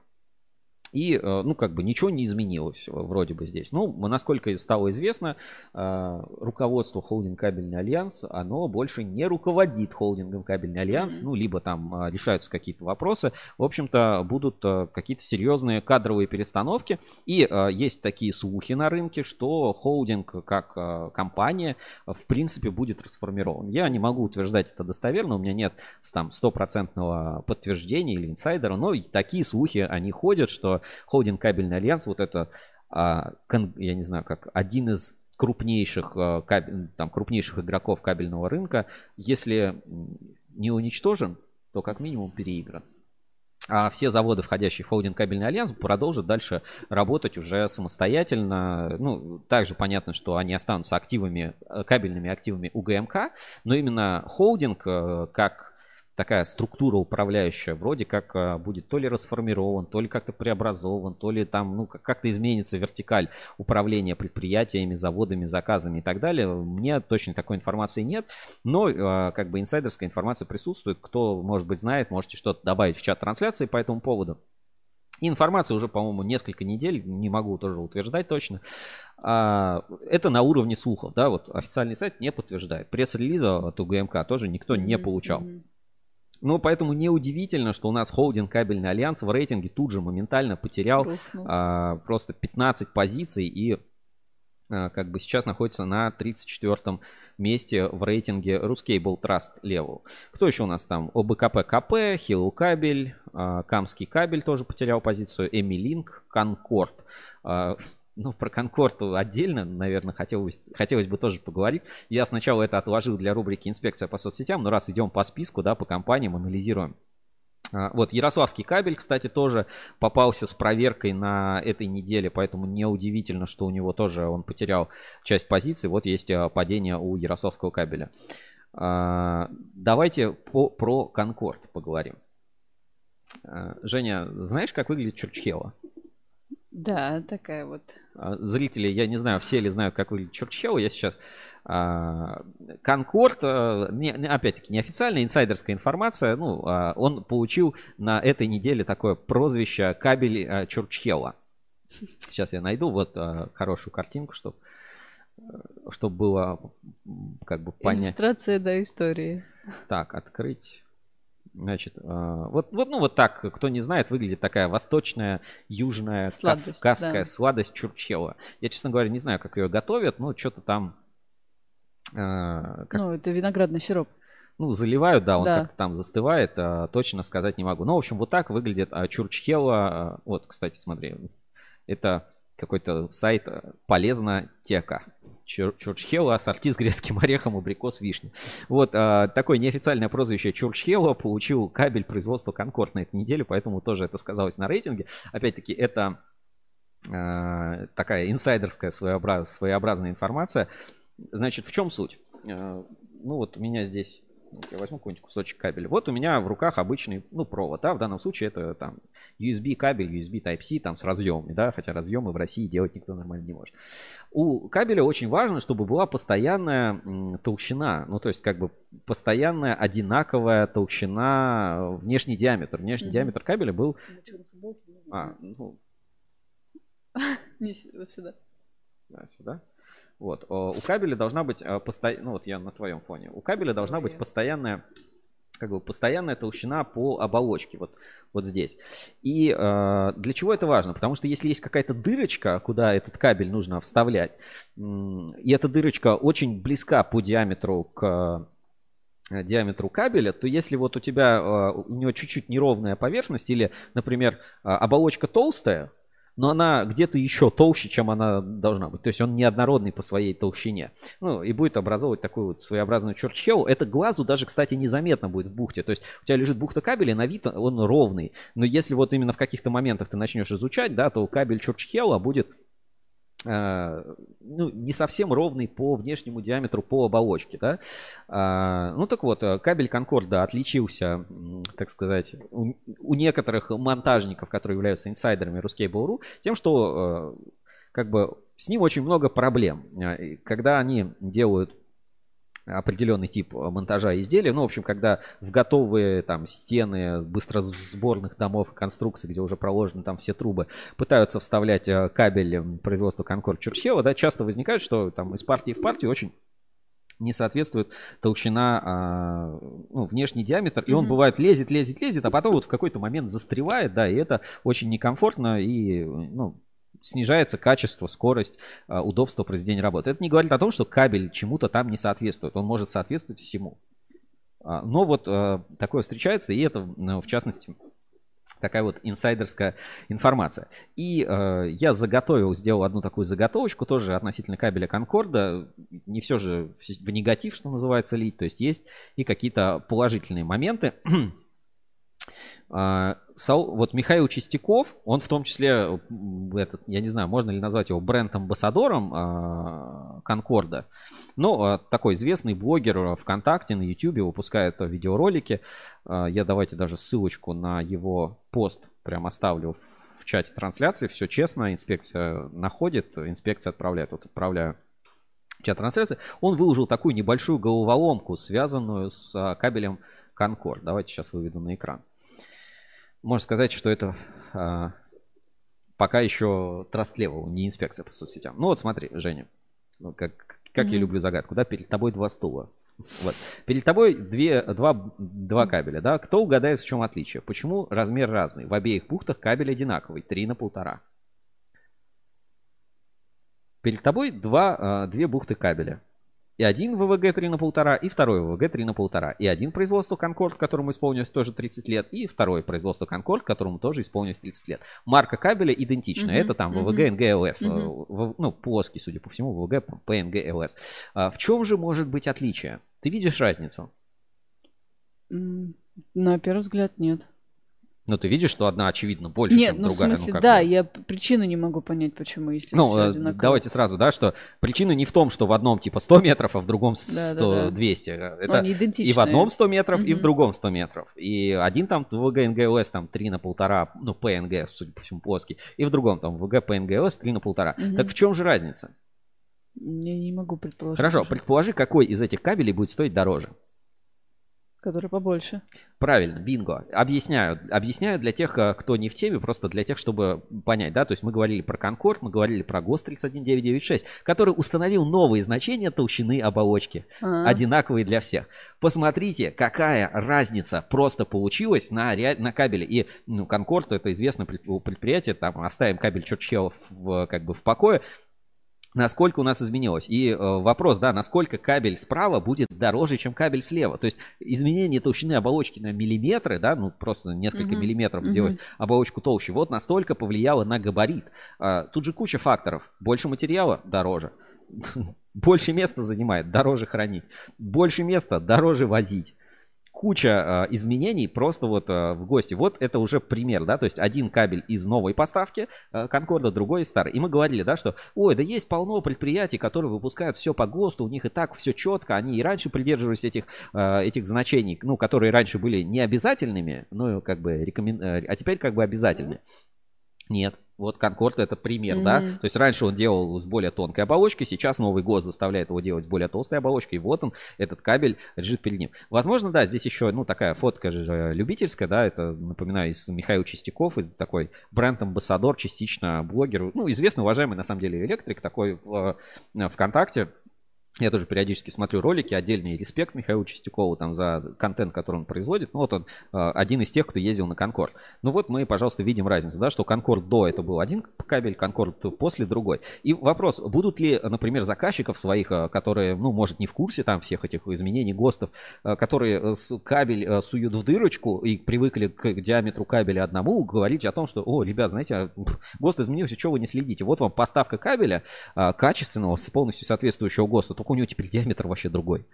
И, э, ну, как бы ничего не изменилось вроде бы здесь. Ну, насколько стало известно, э, руководство холдинг Кабельный Альянс, оно больше не руководит холдингом Кабельный Альянс, ну, либо там э, решаются какие-то вопросы. В общем-то, будут э, какие-то серьезные кадровые перестановки. И э, есть такие слухи на рынке, что холдинг как компания, в принципе, будет расформирован. Я не могу утверждать это достоверно, у меня нет там стопроцентного подтверждения или инсайдера, но такие слухи, они ходят, что холдинг Кабельный Альянс, вот это, а, я не знаю, как один из крупнейших, а, там, крупнейших игроков кабельного рынка, если не уничтожен, то как минимум переигран. А все заводы, входящие в холдинг Кабельный Альянс, продолжат дальше работать уже самостоятельно. Ну, также понятно, что они останутся активами, кабельными активами УГМК, но именно холдинг э, как такая структура управляющая вроде как э, будет то ли расформирован, то ли как-то преобразован, то ли там ну как- как-то изменится вертикаль управления предприятиями, заводами, заказами и так далее. Мне точно такой информации нет, но э, как бы инсайдерская информация присутствует. Кто, может быть, знает, можете что-то добавить в чат трансляции по этому поводу. Информация уже, по-моему, несколько недель, не могу тоже утверждать точно. А, Это на уровне слухов, да, вот официальный сайт не подтверждает. Пресс-релиза от УГМК тоже никто не получал. Ну, поэтому неудивительно, что у нас холдинг Кабельный Альянс в рейтинге тут же моментально потерял Рухнул. а, просто 15 позиций и а, как бы сейчас находится на 34 месте в рейтинге Ruscable Trust Level. Кто еще у нас там? ОБКП, КП, Хилл Кабель, а, Камский Кабель тоже потерял позицию, Эмилинк, Конкорд. А, Ну, про Конкорд отдельно, наверное, хотелось, хотелось бы тоже поговорить. Я сначала это отложил для рубрики «Инспекция по соцсетям», но раз идем по списку, да, по компаниям, анализируем. А, Вот, Ярославский кабель, кстати, тоже попался с проверкой на этой неделе, поэтому неудивительно, что у него тоже он потерял часть позиций. Вот есть а, падение у Ярославского кабеля. А, Давайте по, про Конкорд поговорим. Женя, знаешь, как выглядит Чурчхела? Да, такая вот. А, Зрители, я не знаю, все ли знают, как выглядит Чурчхела. Я сейчас... а, Конкорд, а, опять-таки, неофициальная инсайдерская информация. Ну, он получил на этой неделе такое прозвище кабель а, Чурчхела. Сейчас я найду вот хорошую картинку, чтобы чтобы было как бы понять. Иллюстрация до истории. Так, открыть. Значит, а, вот, вот, ну вот так, кто не знает, выглядит такая восточная, южная, Сладость, кавказская да. сладость чурчхела. Я, честно говоря, не знаю, как ее готовят, но что-то там а, как- Ну, это виноградный сироп. ну, заливают, да, он Да. как-то там застывает, а, точно сказать не могу. Ну, в общем, вот так выглядит а, чурчхела. а, Вот, кстати, смотри, это какой-то сайт а, полезнотека. Чур- Чурчхела, ассорти с грецким орехом, абрикос, вишня. Вот, а, такое неофициальное прозвище Чурчхела получил кабель производства Конкорд на этой неделе, поэтому тоже это сказалось на рейтинге. Опять-таки, это а, такая инсайдерская своеобраз- своеобразная информация. Значит, в чем суть? А, Ну вот у меня здесь Я возьму какой-нибудь кусочек кабеля. Вот у меня в руках обычный, ну, провод, да, в данном случае это там USB кабель, USB Type-C там с разъемами, да, хотя разъемы в России делать никто нормально не может. У кабеля очень важно, чтобы была постоянная толщина, ну, то есть как бы постоянная одинаковая толщина, э, внешний диаметр. Внешний Мгм. диаметр кабеля был... А, ну, сюда. да, сюда. Вот. О, У кабеля должна быть постоянная, ну вот я на твоем фоне. У кабеля должна быть постоянная, как бы постоянная толщина по оболочке, вот, вот здесь. И э, для чего это важно? Потому что если есть какая-то дырочка, куда этот кабель нужно вставлять, м, и эта дырочка очень близка по диаметру к э, диаметру кабеля, то если вот у тебя э, у него чуть-чуть неровная поверхность или, например, э, оболочка толстая, но она где-то еще толще, чем она должна быть. То есть он неоднородный по своей толщине. Ну, и будет образовывать такую вот своеобразную чурчхел. Это глазу даже, кстати, незаметно будет в бухте. То есть у тебя лежит бухта кабеля, на вид он ровный. Но если вот именно в каких-то моментах ты начнешь изучать, да, то кабель чурчхела будет ну, не совсем ровный по внешнему диаметру по оболочке, да. А, ну так вот, э, кабель Конкорда отличился, так сказать, у, у некоторых монтажников, которые являются инсайдерами Ruscable.ru, тем, что э, как бы с ним очень много проблем. Когда они делают определенный тип э, монтажа изделия. Ну, в общем, когда в готовые там стены быстросборных домов и конструкций, где уже проложены там все трубы, пытаются вставлять э, кабель производства Конкорд Чурчхева, да, часто возникает, что там из партии в партию очень не соответствует толщина, а, ну, внешний диаметр, и он Мгм. бывает лезет, лезет, лезет, а потом вот в какой-то момент застревает, да, и это очень некомфортно и, ну, снижается качество, скорость, а, удобство произведения работы. Это не говорит о том, что кабель чему-то там не соответствует, он может соответствовать всему. А, Но вот а, такое встречается, и это, ну, в частности, такая вот инсайдерская информация. И э, я заготовил, сделал одну такую заготовочку тоже относительно кабеля Конкорда. Не все же в негатив, что называется, лить. То есть есть и какие-то положительные моменты. А, Вот Михаил Чистяков, он в том числе, м, этот, я не знаю, можно ли назвать его бренд-амбассадором а, Конкорда. Но а, такой известный блогер ВКонтакте, на Ютубе выпускает видеоролики. Я давайте даже ссылочку на его пост прям оставлю в чате трансляции. Все честно, инспекция находит, инспекция отправляет. Вот отправляю чат трансляции. Он выложил такую небольшую головоломку, связанную с кабелем Конкорд. Давайте сейчас выведу на экран. Можно сказать, что это а, пока еще Trust Level, не инспекция по соцсетям. Ну вот смотри, Женя, ну, как, как я Мгм. люблю загадку, да, перед тобой два стула. Вот. Перед тобой две, два, два кабеля, да? Кто угадает, в чем отличие? Почему размер разный? В обеих бухтах кабель одинаковый, 3 на полтора. Перед тобой два, а, две бухты кабеля. И один ВВГ 3 на полтора, и второй ВВГ 3 на полтора. И один производство Конкорд, которому исполнилось тоже 30 лет, и второй производство Конкорд, которому тоже исполнилось 30 лет. Марка кабеля идентична. Мгм, Это там. ВВГ НГЛС. В- Ну, плоский, судя по всему, ВВГ ПНГЛС. А В чем же может быть отличие? Ты видишь разницу? На первый взгляд нет. Ну, ты видишь, что одна, очевидно, больше, Нет, чем ну в другая. смысле, как да, бы. я причину не могу понять, почему, если Ну, всё э, одинаково. давайте сразу, да, что причина не в том, что в одном типа 100 метров, а в другом Да, 100, да, да. 200. Это Они и в одном 100 метров, и в другом 100 метров. И один там ВГ НГЛС там 3 на полтора, ну, ПНГ, судя по всему, плоский. И в другом там ВГ ПНГЛС 3 на полтора. Мгм. Так в чем же разница? Я не могу предположить. Хорошо, предположи, какой из этих кабелей будет стоить дороже. Который побольше. Правильно, бинго. Объясняю. Объясняю для тех, э, кто не в теме, просто для тех, чтобы понять, да, то есть мы говорили про Конкорд, мы говорили про ГОСТ 31996, который установил новые значения толщины оболочки, А. одинаковые для всех. Посмотрите, какая разница просто получилась на, ре- на кабеле. И, ну, Конкорд, это известное пред- предприятие, там, оставим кабель Чурчхелл в, как бы в покое, насколько у нас изменилось. И э, вопрос, да, насколько кабель справа будет дороже, чем кабель слева. То есть изменение толщины оболочки на миллиметры, да, ну просто несколько Мгм. миллиметров Мгм. сделать оболочку толще, вот настолько повлияло на габарит. А, тут же куча факторов. Больше материала дороже. Больше места занимает, дороже хранить. Больше места, дороже возить. Куча э, изменений просто вот э, в гости. Вот это уже пример, да, то есть один кабель из новой поставки э, Конкорда, другой из старой. И мы говорили, да, что, ой, да есть полно предприятий, которые выпускают все по ГОСТу, у них и так все четко, они и раньше придерживались этих, э, этих значений, ну, которые раньше были не обязательными, ну, как бы рекомен... а теперь как бы обязательны. Нет. Вот Конкорд это пример, Мгм. да. То есть раньше он делал с более тонкой оболочкой, сейчас новый ГОСТ заставляет его делать с более толстой оболочкой. И вот он, этот кабель лежит перед ним. Возможно, да, здесь еще, ну, такая фотка же любительская, да, это, напоминаю, из Михаил Чистяков, из такой бренд-амбассадор, частично блогер, ну, известный, уважаемый, на самом деле, электрик, такой в э, ВКонтакте. Я тоже периодически смотрю ролики, отдельный респект Михаилу Чистякову там за контент, который он производит. Ну вот он э, один из тех, кто ездил на Конкорд. Ну вот мы, пожалуйста, видим разницу, да, что Конкорд до это был один кабель, Конкорд после другой. И вопрос, будут ли, например, заказчиков своих, э, которые, ну, может, не в курсе там всех этих изменений ГОСТов, э, которые кабель суют в дырочку и привыкли к диаметру кабеля одному, говорить о том, что, о, ребят, знаете, а, ГОСТ изменился, что вы не следите? Вот вам поставка кабеля качественного, с полностью соответствующего ГОСТу, только у него теперь диаметр вообще другой.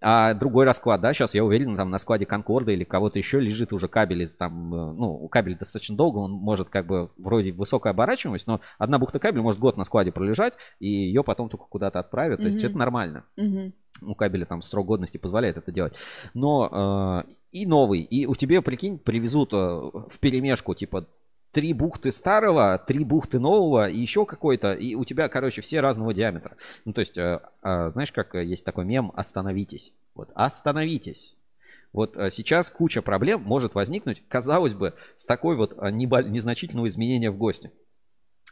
А другой расклад, да, сейчас я уверен, там на складе Конкорда или кого-то еще лежит уже кабель из там, э, ну, кабель достаточно долго, он может как бы вроде высокая оборачиваемость, но одна бухта кабеля может год на складе пролежать, и ее потом только куда-то отправят, то есть это нормально. Мгм. У кабеля там срок годности позволяет это делать. Но э, и новый, и у тебя, прикинь, привезут э, в перемешку, типа, три бухты старого, три бухты нового и еще какой-то, и у тебя, короче, все разного диаметра. Ну, то есть, э, э, знаешь, как э, есть такой мем «Остановитесь». Вот, остановитесь. Вот э, сейчас куча проблем может возникнуть, казалось бы, с такой вот небо- незначительного изменения в ГОСТе.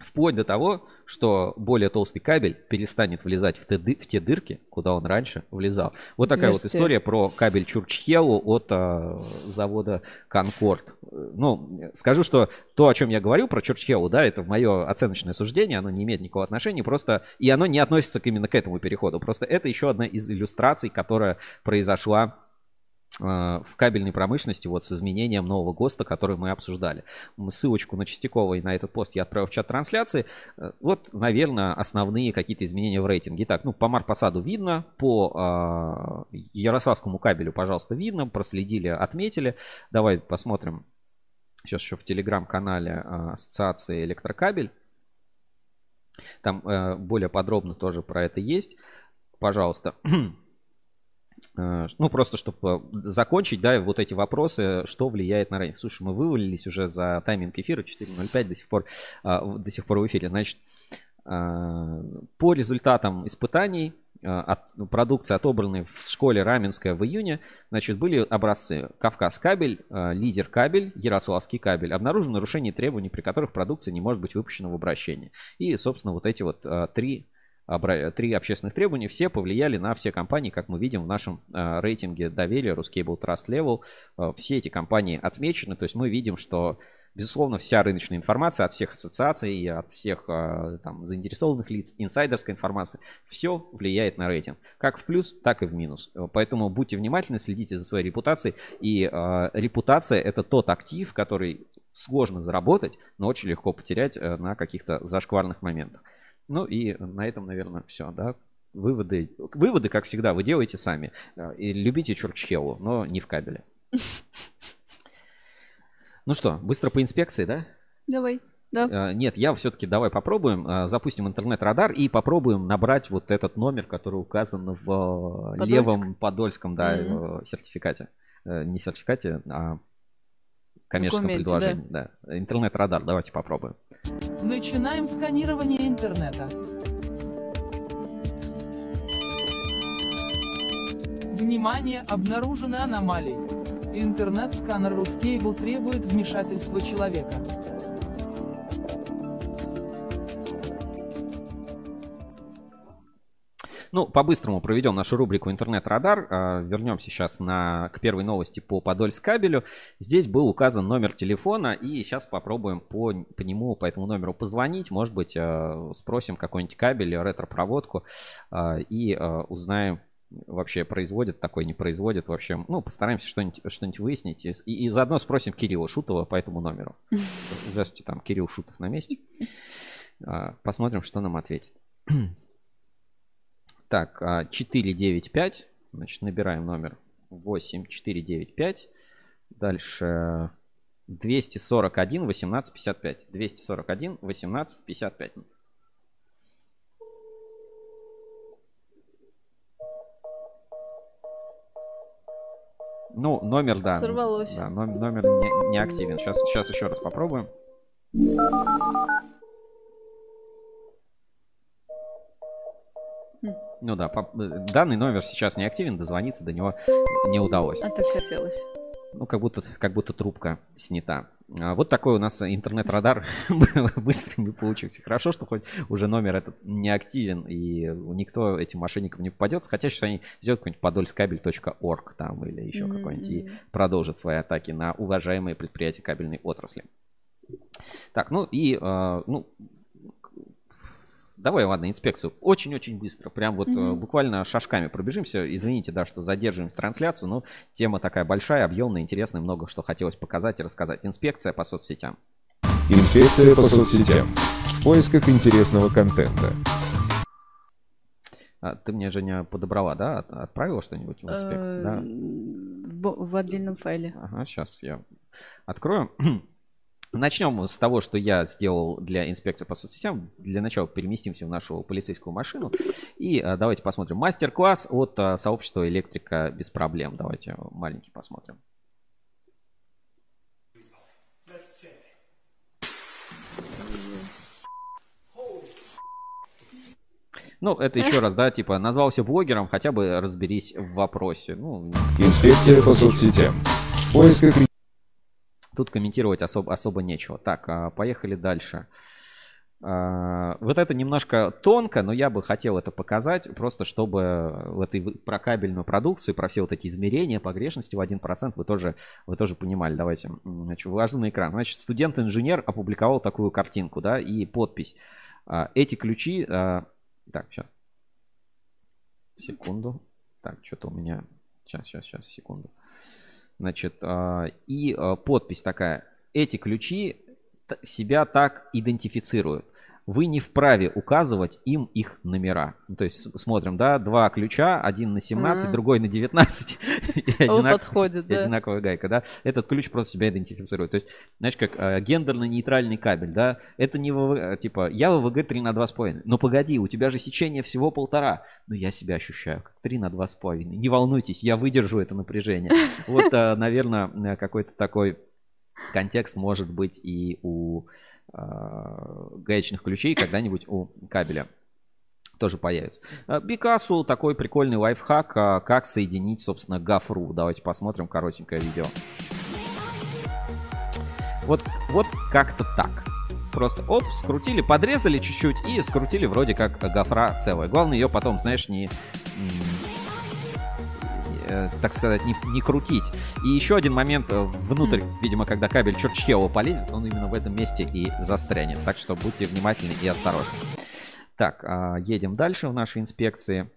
Вплоть до того, что более толстый кабель перестанет влезать в те, ды- в те дырки, куда он раньше влезал. Вот такая вот Отверстия. история про кабель Чурчхелу от а, завода Конкорд. Э, Ну, скажу, что то, о чем я говорю про Чурчхелу, да, это мое оценочное суждение, оно не имеет никакого отношения, просто и оно не относится именно к этому переходу. Просто это еще одна из иллюстраций, которая произошла э, в кабельной промышленности вот с изменением нового ГОСТа, который мы обсуждали. Ссылочку на Частякова и на этот пост я отправил в чат трансляции. Э, Вот, наверное, основные какие-то изменения в рейтинге. Итак, ну, по Марпосаду видно, по э, Ярославскому кабелю, пожалуйста, видно, проследили, отметили. Давай посмотрим сейчас еще в телеграм-канале э, Ассоциации Электрокабель. Там э, более подробно тоже про это есть. Пожалуйста. Э, Ну, просто чтобы закончить, да, вот эти вопросы, что влияет на рейтинг. Слушай, мы вывалились уже за тайминг эфира 4.05 до сих пор, а, до сих пор в эфире. Значит, а, по результатам испытаний от, продукции, отобранной в школе Раменская в июне, значит, были образцы Кавказ кабель, лидер кабель, Ярославский кабель. Обнаружено нарушение требований, при которых продукция не может быть выпущена в обращение. И, собственно, вот эти вот три три общественных требования, все повлияли на все компании, как мы видим в нашем э, рейтинге доверия Ruscable Trust Level. Э, все эти компании отмечены, то есть мы видим, что, безусловно, вся рыночная информация от всех ассоциаций, от всех э, там, заинтересованных лиц, инсайдерская информация, все влияет на рейтинг. Как в плюс, так и в минус. Поэтому будьте внимательны, следите за своей репутацией. И э, репутация это тот актив, который сложно заработать, но очень легко потерять на каких-то зашкварных моментах. Ну и на этом, наверное, все, да. Выводы, выводы, как всегда, вы делаете сами. Э, И любите Чурчхелу, но не в кабеле. Ну что, быстро по инспекции, да? Давай. Да. Э, Нет, я все-таки давай попробуем. э, Запустим интернет-радар и попробуем набрать вот этот номер, который указан в Подольск? левом подольском, да, э, сертификате. Не сертификате, а коммерческом Документе, предложении. Да. Интернет-радар, давайте попробуем. Начинаем сканирование интернета. Внимание, обнаружены аномалии. Интернет-сканер Ruscable требует вмешательства человека. Ну, по-быстрому проведем нашу рубрику «Интернет-радар». А, Вернемся сейчас на, к первой новости по Подольск кабелю. Здесь был указан номер телефона, и сейчас попробуем по, по нему, по этому номеру позвонить. Может быть, э, спросим какой-нибудь кабель, ретро-проводку, а, и узнаем, вообще производит такой, не производит вообще. Ну, постараемся что-нибудь что выяснить. И, и заодно спросим Кирилла Шутова по этому номеру. Здравствуйте, там Кирилл Шутов на месте. А, Посмотрим, что нам ответит. Так, а, 495. Значит, набираем номер 8495. Дальше 241 18 55. 241 18 55. Ну, номер, да. Сорвалось. Да, ном- номер не, не активен. Сейчас, сейчас еще раз попробуем. Ну да, по- данный номер сейчас не активен, дозвониться до него не удалось. А так хотелось. Ну, как будто, как будто трубка снята. А, Вот такой у нас интернет-радар быстрый получился. Хорошо, что хоть уже номер этот не активен, и никто этим мошенникам не попадется. Хотя сейчас они сделают какой-нибудь подольскабель.орг там или еще Мгм, какой-нибудь и продолжат свои атаки на уважаемые предприятия кабельной отрасли. Так, ну и, э, ну, давай, ладно, инспекцию. Очень-очень быстро, прям вот Мгм. буквально шажками пробежимся. Извините, да, что задерживаем трансляцию, но тема такая большая, объемная, интересная, много что хотелось показать и рассказать. Инспекция по соцсетям. Инспекция по соцсетям. В поисках интересного контента. А, Ты мне, Женя, подобрала, да? От- Отправила что-нибудь в инспекцию? Э, Да? В отдельном файле. Ага, сейчас я открою. Начнем с того, что я сделал для инспекции по соцсетям. Для начала переместимся в нашу полицейскую машину. И а, давайте посмотрим мастер-класс от а, сообщества электрика без проблем. Давайте маленький посмотрим. Ну, это еще раз, да, типа, назвался блогером, хотя бы разберись в вопросе. Ну, Инспекция по соцсетям. В поисках Тут комментировать особо, особо нечего. Так, а, поехали дальше. А, Вот это немножко тонко, но я бы хотел это показать, просто чтобы в этой в- про кабельную продукцию, про все вот эти измерения погрешности в 1% вы тоже, вы тоже понимали. Давайте, значит, выложу на экран. Значит, студент-инженер опубликовал такую картинку, да, и подпись. А, Эти ключи... Так, сейчас. Секунду. Так, что-то у меня... Сейчас, сейчас, сейчас, секунду. Значит, а, и а, подпись такая. Эти ключи себя так идентифицируют. Вы не вправе указывать им их номера. Ну, то есть смотрим, да, два ключа, один на 17, А. другой на 19. и одинак- подходит, и да. одинаковая гайка, да. Этот ключ просто себя идентифицирует. То есть, знаешь, как э, гендерно-нейтральный кабель, да. Это не ВВ, э, типа, я ВВГ 3 на 2,5. Но погоди, у тебя же сечение всего полтора. Но я себя ощущаю как 3 на 2,5. Не волнуйтесь, я выдержу это напряжение. Вот, наверное, какой-то такой контекст может быть и у э, гаечных ключей, когда-нибудь у кабеля тоже появится. Э, Бикасу такой прикольный лайфхак, а, как соединить, собственно, гафру. Давайте посмотрим коротенькое видео. Вот, вот как-то так. Просто оп, скрутили, подрезали чуть-чуть и скрутили вроде как гофра целая. Главное ее потом, знаешь, не, э, так сказать, не, не крутить. И еще один момент э, внутрь, видимо, когда кабель Чурчхелла полезет, он именно в этом месте и застрянет. Так что будьте внимательны и осторожны. Так, а, едем дальше в нашей инспекции.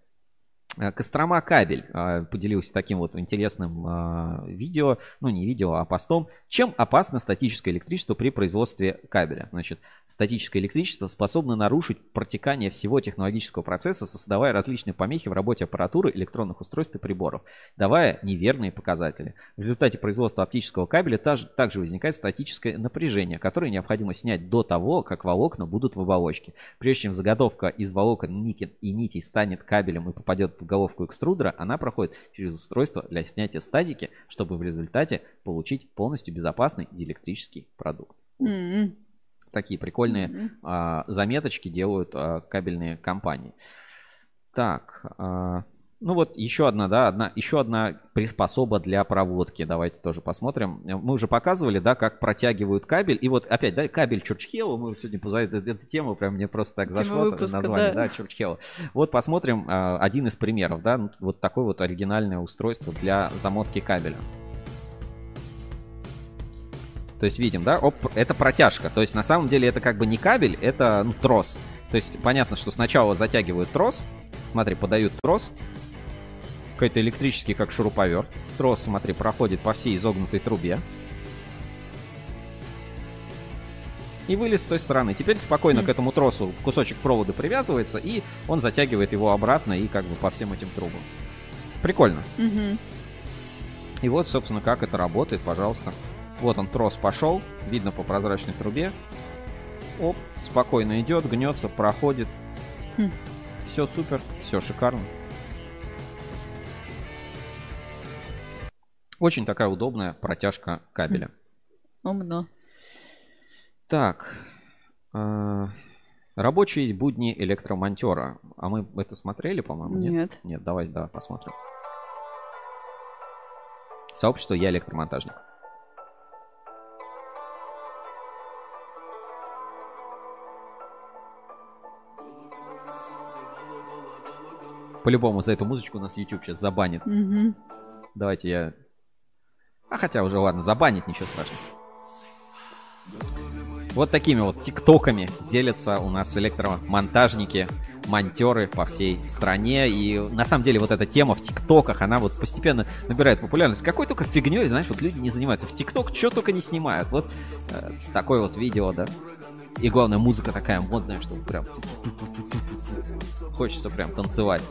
Э, Кострома кабель а, поделился таким вот интересным а, видео, ну не видео, а постом. Чем опасно статическое электричество при производстве кабеля? Значит, статическое электричество способно нарушить протекание всего технологического процесса, создавая различные помехи в работе аппаратуры, электронных устройств и приборов, давая неверные показатели. В результате производства оптического кабеля также возникает статическое напряжение, которое необходимо снять до того, как волокна будут в оболочке. Прежде чем заготовка из волокон ники и нитей станет кабелем и попадет в головку экструдера, она проходит через устройство для снятия статики, чтобы в результате получить полностью безопасный диэлектрический продукт. М-м. Такие прикольные Мгм. а, заметочки делают а, кабельные компании. Так, а, ну вот еще одна, да, одна, еще одна приспособа для проводки. Давайте тоже посмотрим. Мы уже показывали, да, как протягивают кабель. И вот опять, да, кабель Чурчхела. Мы сегодня поза эту, эту тему прям мне просто так Тема зашло выпуска, название, да. да. Вот посмотрим а, один из примеров, да, ну, вот такое вот оригинальное устройство для замотки кабеля. То есть видим, да, оп, это протяжка. То есть на самом деле это как бы не кабель, это ну, трос. То есть понятно, что сначала затягивают трос. Смотри, подают трос. Какой-то электрический, как шуруповерт. Трос, смотри, проходит по всей изогнутой трубе. И вылез с той стороны. Теперь спокойно Хм. к этому тросу кусочек провода привязывается, и он затягивает его обратно и как бы по всем этим трубам. Прикольно. Мгм. И вот, собственно, как это работает, пожалуйста. Вот он, трос пошел, видно по прозрачной трубе. Оп, спокойно идет, гнется, проходит. Хм. Все супер, все шикарно. Очень такая удобная протяжка кабеля. Умно. Так. э, Рабочие будни электромонтера. А мы это смотрели, по-моему? Нет. Нет, давай, давай посмотрим. Сообщество «Я электромонтажник». По-любому за эту музычку нас YouTube сейчас забанит. Мгм. Давайте я... А хотя уже ладно, забанит, ничего страшного. Вот такими вот тиктоками делятся у нас электромонтажники, монтеры по всей стране. И на самом деле вот эта тема в тиктоках, она вот постепенно набирает популярность. Какой только фигней, знаешь, вот люди не занимаются. В тикток что только не снимают. Вот э, такое вот видео, да. И главное, музыка такая модная, что прям... Хочется прям танцевать.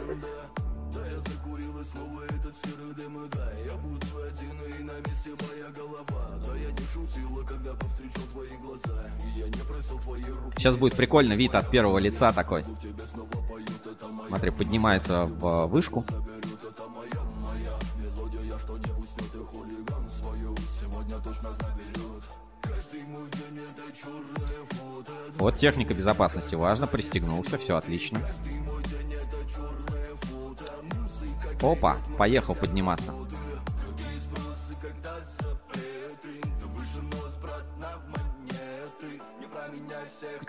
Сейчас будет прикольно вид от первого лица такой. Смотри, поднимается в вышку. Вот техника безопасности важно, пристегнулся, все отлично. Опа, поехал подниматься.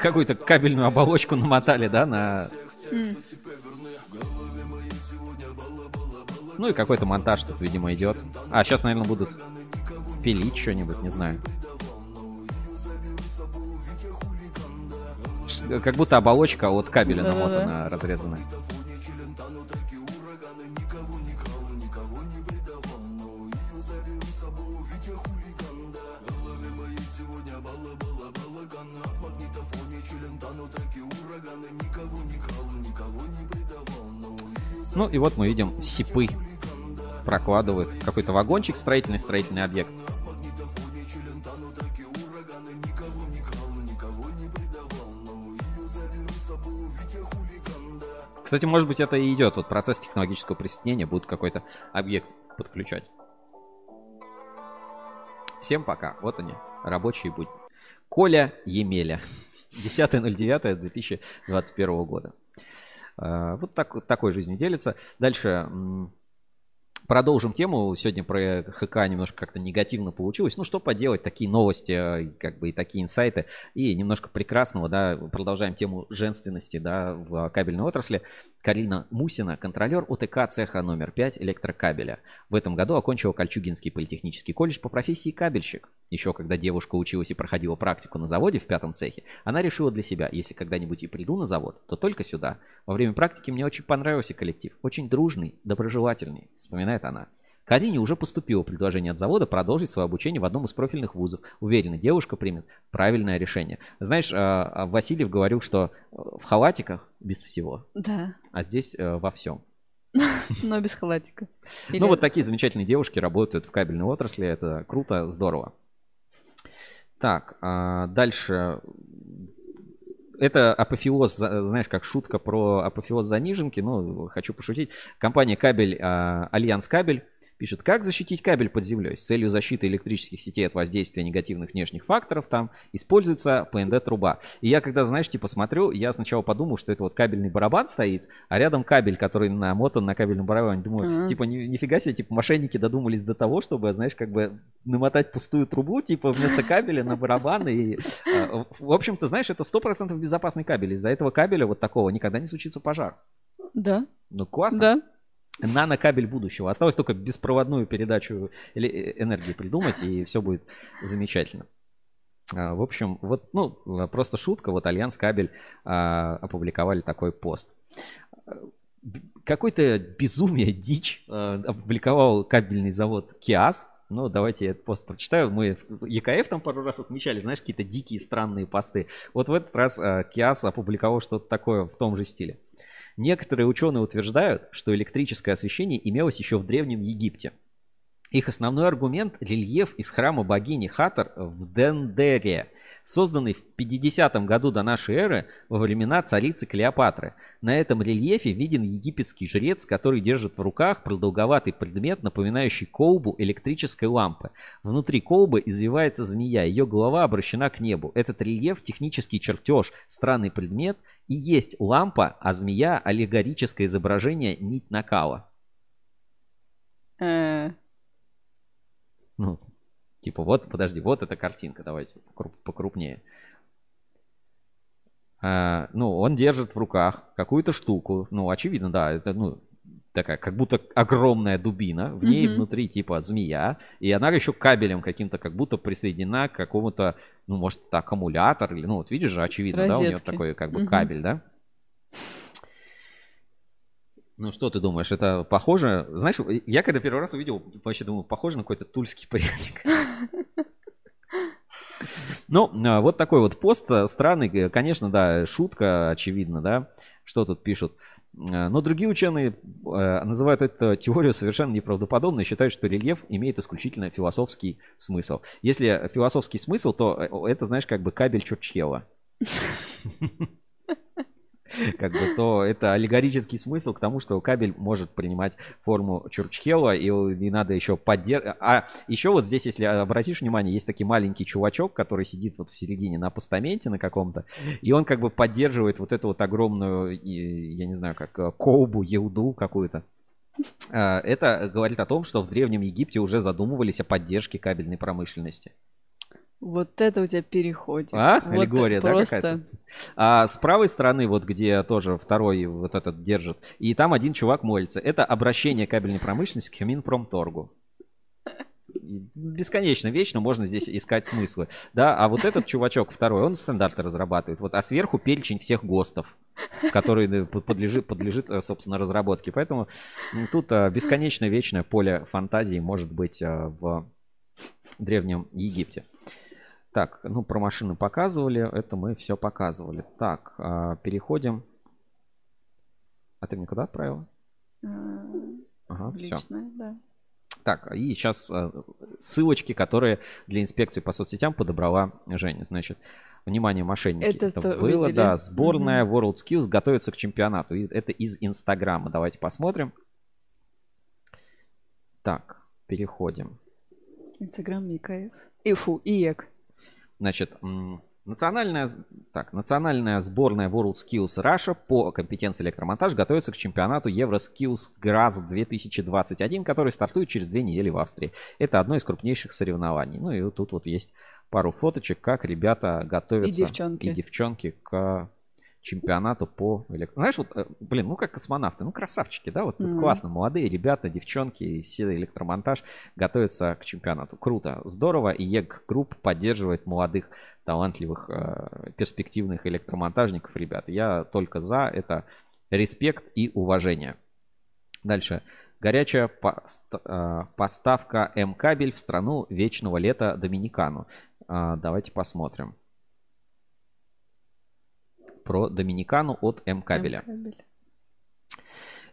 Какую-то кабельную оболочку намотали, да, на... Ну и какой-то монтаж тут, видимо, идет. А, сейчас, наверное, будут пилить что-нибудь, не знаю. Как будто оболочка от кабеля намотана, разрезанная. Ну и вот мы видим сипы прокладывают какой-то вагончик строительный, строительный объект. Кстати, может быть, это и идет. Вот процесс технологического присоединения будет какой-то объект подключать. Всем пока. Вот они, рабочие будни. Коля Емеля. 10.09.2021 года. А, Вот так, такой жизнью делится. Дальше продолжим тему. Сегодня про ХК немножко как-то негативно получилось. Ну, что поделать, такие новости, э, как бы и такие инсайты. И немножко прекрасного, да, продолжаем тему женственности, да, в кабельной отрасли. Карина Мусина, контролер ОТК цеха номер 5 электрокабеля. В этом году окончила Кольчугинский политехнический колледж по профессии кабельщик. Еще когда девушка училась и проходила практику на заводе в пятом цехе, она решила для себя, если когда-нибудь и приду на завод, то только сюда. Во время практики мне очень понравился коллектив. Очень дружный, доброжелательный, вспоминает она. Карине уже поступило предложение от завода продолжить свое обучение в одном из профильных вузов. Уверена, девушка примет правильное решение. Знаешь, а, а, Васильев говорил, что э, в халатиках без всего, Да, а здесь э, во всем. но без халатика. Ну, вот такие замечательные девушки работают в кабельной отрасли. Это круто, здорово. Так, а, дальше. Это апофеоз, знаешь, как шутка про апофеоз заниженки. Ну, хочу пошутить. Компания кабель а, Альянс Кабель пишет, как защитить кабель под землей. С целью защиты электрических сетей от воздействия негативных внешних факторов там используется ПНД-труба. И я когда, знаешь, типа смотрю, я сначала подумал, что это вот кабельный барабан стоит, а рядом кабель, который намотан на кабельном барабане. Думаю, Ага. типа, ни- нифига себе, типа, мошенники додумались до того, чтобы, знаешь, как бы намотать пустую трубу, типа, вместо кабеля на барабан. И, в- в общем-то, знаешь, это 100% безопасный кабель. Из-за этого кабеля вот такого никогда не случится пожар. Да. Ну, классно. Да. Нанокабель будущего. Осталось только беспроводную передачу э, энергии придумать, и все будет замечательно. А, В общем, вот, ну, а, просто шутка. Вот Альянс Кабель а, опубликовали такой пост. Какой-то безумие, дичь а, опубликовал кабельный завод Киас. Ну, давайте я этот пост прочитаю. Мы ЕКФ там пару раз отмечали, знаешь, какие-то дикие странные посты. Вот в этот раз а, Киас опубликовал что-то такое в том же стиле. Некоторые ученые утверждают, что электрическое освещение имелось еще в Древнем Египте. Их основной аргумент – рельеф из храма богини Хатор в Дендере, созданный в 50 году до нашей эры во времена царицы Клеопатры. На этом рельефе виден египетский жрец, который держит в руках продолговатый предмет, напоминающий колбу электрической лампы. Внутри колбы извивается змея, ее голова обращена к небу. Этот рельеф – технический чертеж, странный предмет, и есть лампа, а змея – аллегорическое изображение нить накала. Э, Ну, типа, вот, подожди, вот эта картинка, давайте покру- покрупнее. А, ну, он держит в руках какую-то штуку. Ну, очевидно, да, это, ну, такая, как будто огромная дубина. В ней Мгм. внутри, типа, змея. И она еще кабелем каким-то, как будто присоединена к какому-то, ну, может, это аккумулятор. Или, ну, вот видишь же, очевидно, да, у нее Розетки. такой, как бы, Мгм. кабель, да? Ну, что ты думаешь, это похоже? Знаешь, я когда первый раз увидел, вообще думал, похоже на какой-то тульский пряник. Ну, а, вот такой вот пост э, странный, э, конечно, да, шутка, очевидно, да, что тут пишут. Э, Но другие ученые называют эту теорию совершенно неправдоподобной и считают, что рельеф имеет исключительно философский смысл. Если философский смысл, то это, знаешь, как бы кабель Чурчхела. Как бы то это аллегорический смысл к тому, что кабель может принимать форму Чурчхела, и не надо еще поддерживать. А еще вот здесь, если обратишь внимание, есть такой маленький чувачок, который сидит вот в середине на постаменте на каком-то, и он как бы поддерживает вот эту вот огромную, я не знаю, как э, колбу, еуду какую-то. А, Это говорит о том, что в Древнем Египте уже задумывались о поддержке кабельной промышленности. Вот это у тебя переходит. А? Вот Аллегория, да, просто... какая-то? А с правой стороны, вот где тоже второй вот этот держит, и там один чувак молится. Это обращение кабельной промышленности к Минпромторгу. Бесконечно, вечно можно здесь искать смыслы. Да, а вот этот чувачок второй, он стандарты разрабатывает. Вот, а сверху перечень всех ГОСТов, который э, под- подлежит, подлежит, э, собственно, разработке. Поэтому тут э, бесконечно вечное поле фантазии может быть в Древнем Египте. Так, ну про машины показывали, это мы все показывали. Так, а, переходим. А ты мне куда отправила? э, Ага, все. Да. Так, и сейчас э, ссылочки, которые для инспекции по соцсетям подобрала Женя. Значит, внимание, мошенники. Это то было, увидели? да. Сборная World Skills готовится к чемпионату. И Это из Инстаграма. Давайте посмотрим. Так, переходим. Инстаграм Микаев. И фу, IEK. Значит, национальная, так, национальная сборная World Skills Russia по компетенции электромонтаж готовится к чемпионату Euroskills Graz 2021, который стартует через две недели в Австрии. Это одно из крупнейших соревнований. Ну и вот тут вот есть пару фоточек, как ребята готовятся. И девчонки. И девчонки к чемпионату по электро... Знаешь, вот, э, блин, ну как космонавты, ну красавчики, да, вот, вот Мгм. классно, молодые ребята, девчонки силы электромонтаж готовятся к чемпионату. Круто, здорово, и IEK Group поддерживает молодых, талантливых, э, перспективных электромонтажников, ребят. Я только за, это респект и уважение. Дальше. Горячая э, поставка М-кабель в страну вечного лета Доминикану. А, Давайте посмотрим. Про Доминикану от М-кабеля. М-кабель.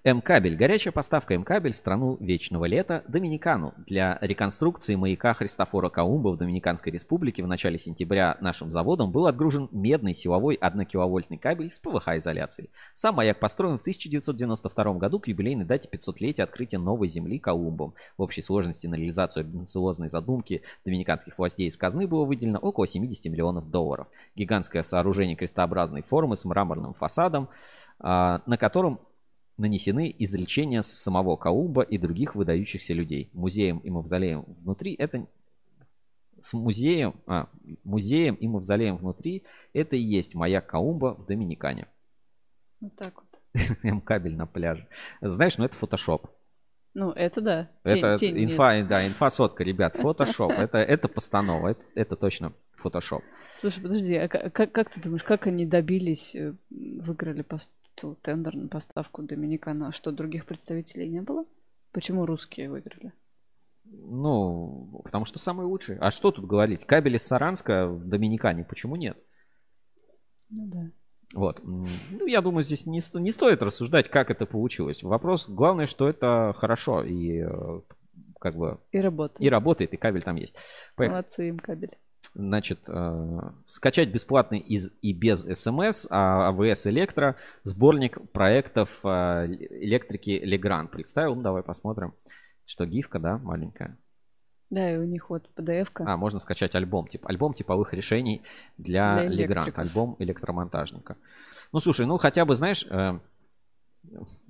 М-кабель. Горячая поставка М-кабель в страну вечного лета Доминикану. Для реконструкции маяка Христофора Колумба в Доминиканской республике в начале сентября нашим заводом был отгружен медный силовой 1 кабель с ПВХ-изоляцией. Сам маяк построен в 1992 году к юбилейной дате 500-летия открытия новой земли Колумбом. В общей сложности на реализацию амбициозной задумки доминиканских властей из казны было выделено около 70 миллионов долларов. Гигантское сооружение крестообразной формы с мраморным фасадом, а, на котором нанесены изречения с самого Колумба и других выдающихся людей. Музеем и мавзолеем внутри это с музеем, а, музеем и мавзолеем внутри это и есть маяк Колумба в Доминикане. Вот так вот. М-кабель на пляже. Знаешь, ну это фотошоп. Ну, это да. Тень- Это тень нет. инфа, да, инфа сотка, ребят, фотошоп. Это, это постанова, это, это точно фотошоп. Слушай, подожди, а ка- как, как ты думаешь, как они добились, э, выиграли ту- тендер на поставку Доминикана? А Что, других представителей не было? Почему русские выиграли? Ну, потому что самый лучший. А что тут говорить? Кабель из Саранска в Доминикане, почему нет? Ну да. Вот. Ну, я думаю, здесь не, не стоит рассуждать, как это получилось. Вопрос, главное, что это хорошо. И э, как бы И работает. и работает, и кабель там есть. Поехали. Молодцы им кабель. Значит, э, скачать бесплатный из и без СМС а, АВС Электро сборник проектов э, электрики Легран. Представил? Ну, давай посмотрим. Что, гифка, да, маленькая? Да, и у них вот PDF-ка. А, можно скачать альбом, типа альбом типовых решений для, Для Легрант, альбом электромонтажника. Ну, слушай, ну хотя бы, знаешь, э,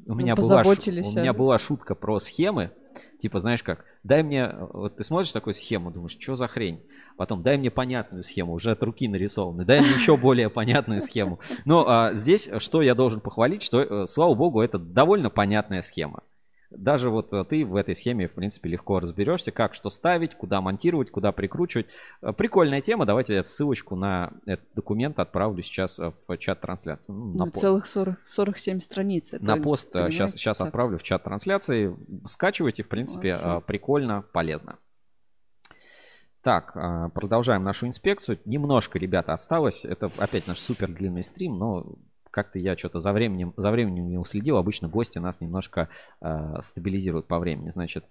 у меня, Ну, была, у меня была шутка про схемы. Типа, знаешь как, дай мне, вот ты смотришь такую схему, думаешь, что за хрень? Потом, дай мне понятную схему, уже от руки нарисованы, дай мне еще более понятную схему. Но а, здесь, что я должен похвалить, что, э, слава богу, это довольно понятная схема. Даже вот э, ты в этой схеме, в принципе, легко разберешься, как что ставить, куда монтировать, куда прикручивать. Э, Прикольная тема. Давайте я ссылочку на этот документ отправлю сейчас э, в чат трансляции. Ну, на Ну, по- целых 40, 47 страниц. Это, на пост сейчас, сейчас так. отправлю в чат трансляции. Скачивайте, в принципе, а, прикольно, полезно. Так, продолжаем нашу инспекцию. Немножко, ребята, осталось. Это опять наш супер длинный стрим, но как-то я что-то за временем, за временем не уследил. Обычно гости нас немножко а, стабилизируют по времени. Значит,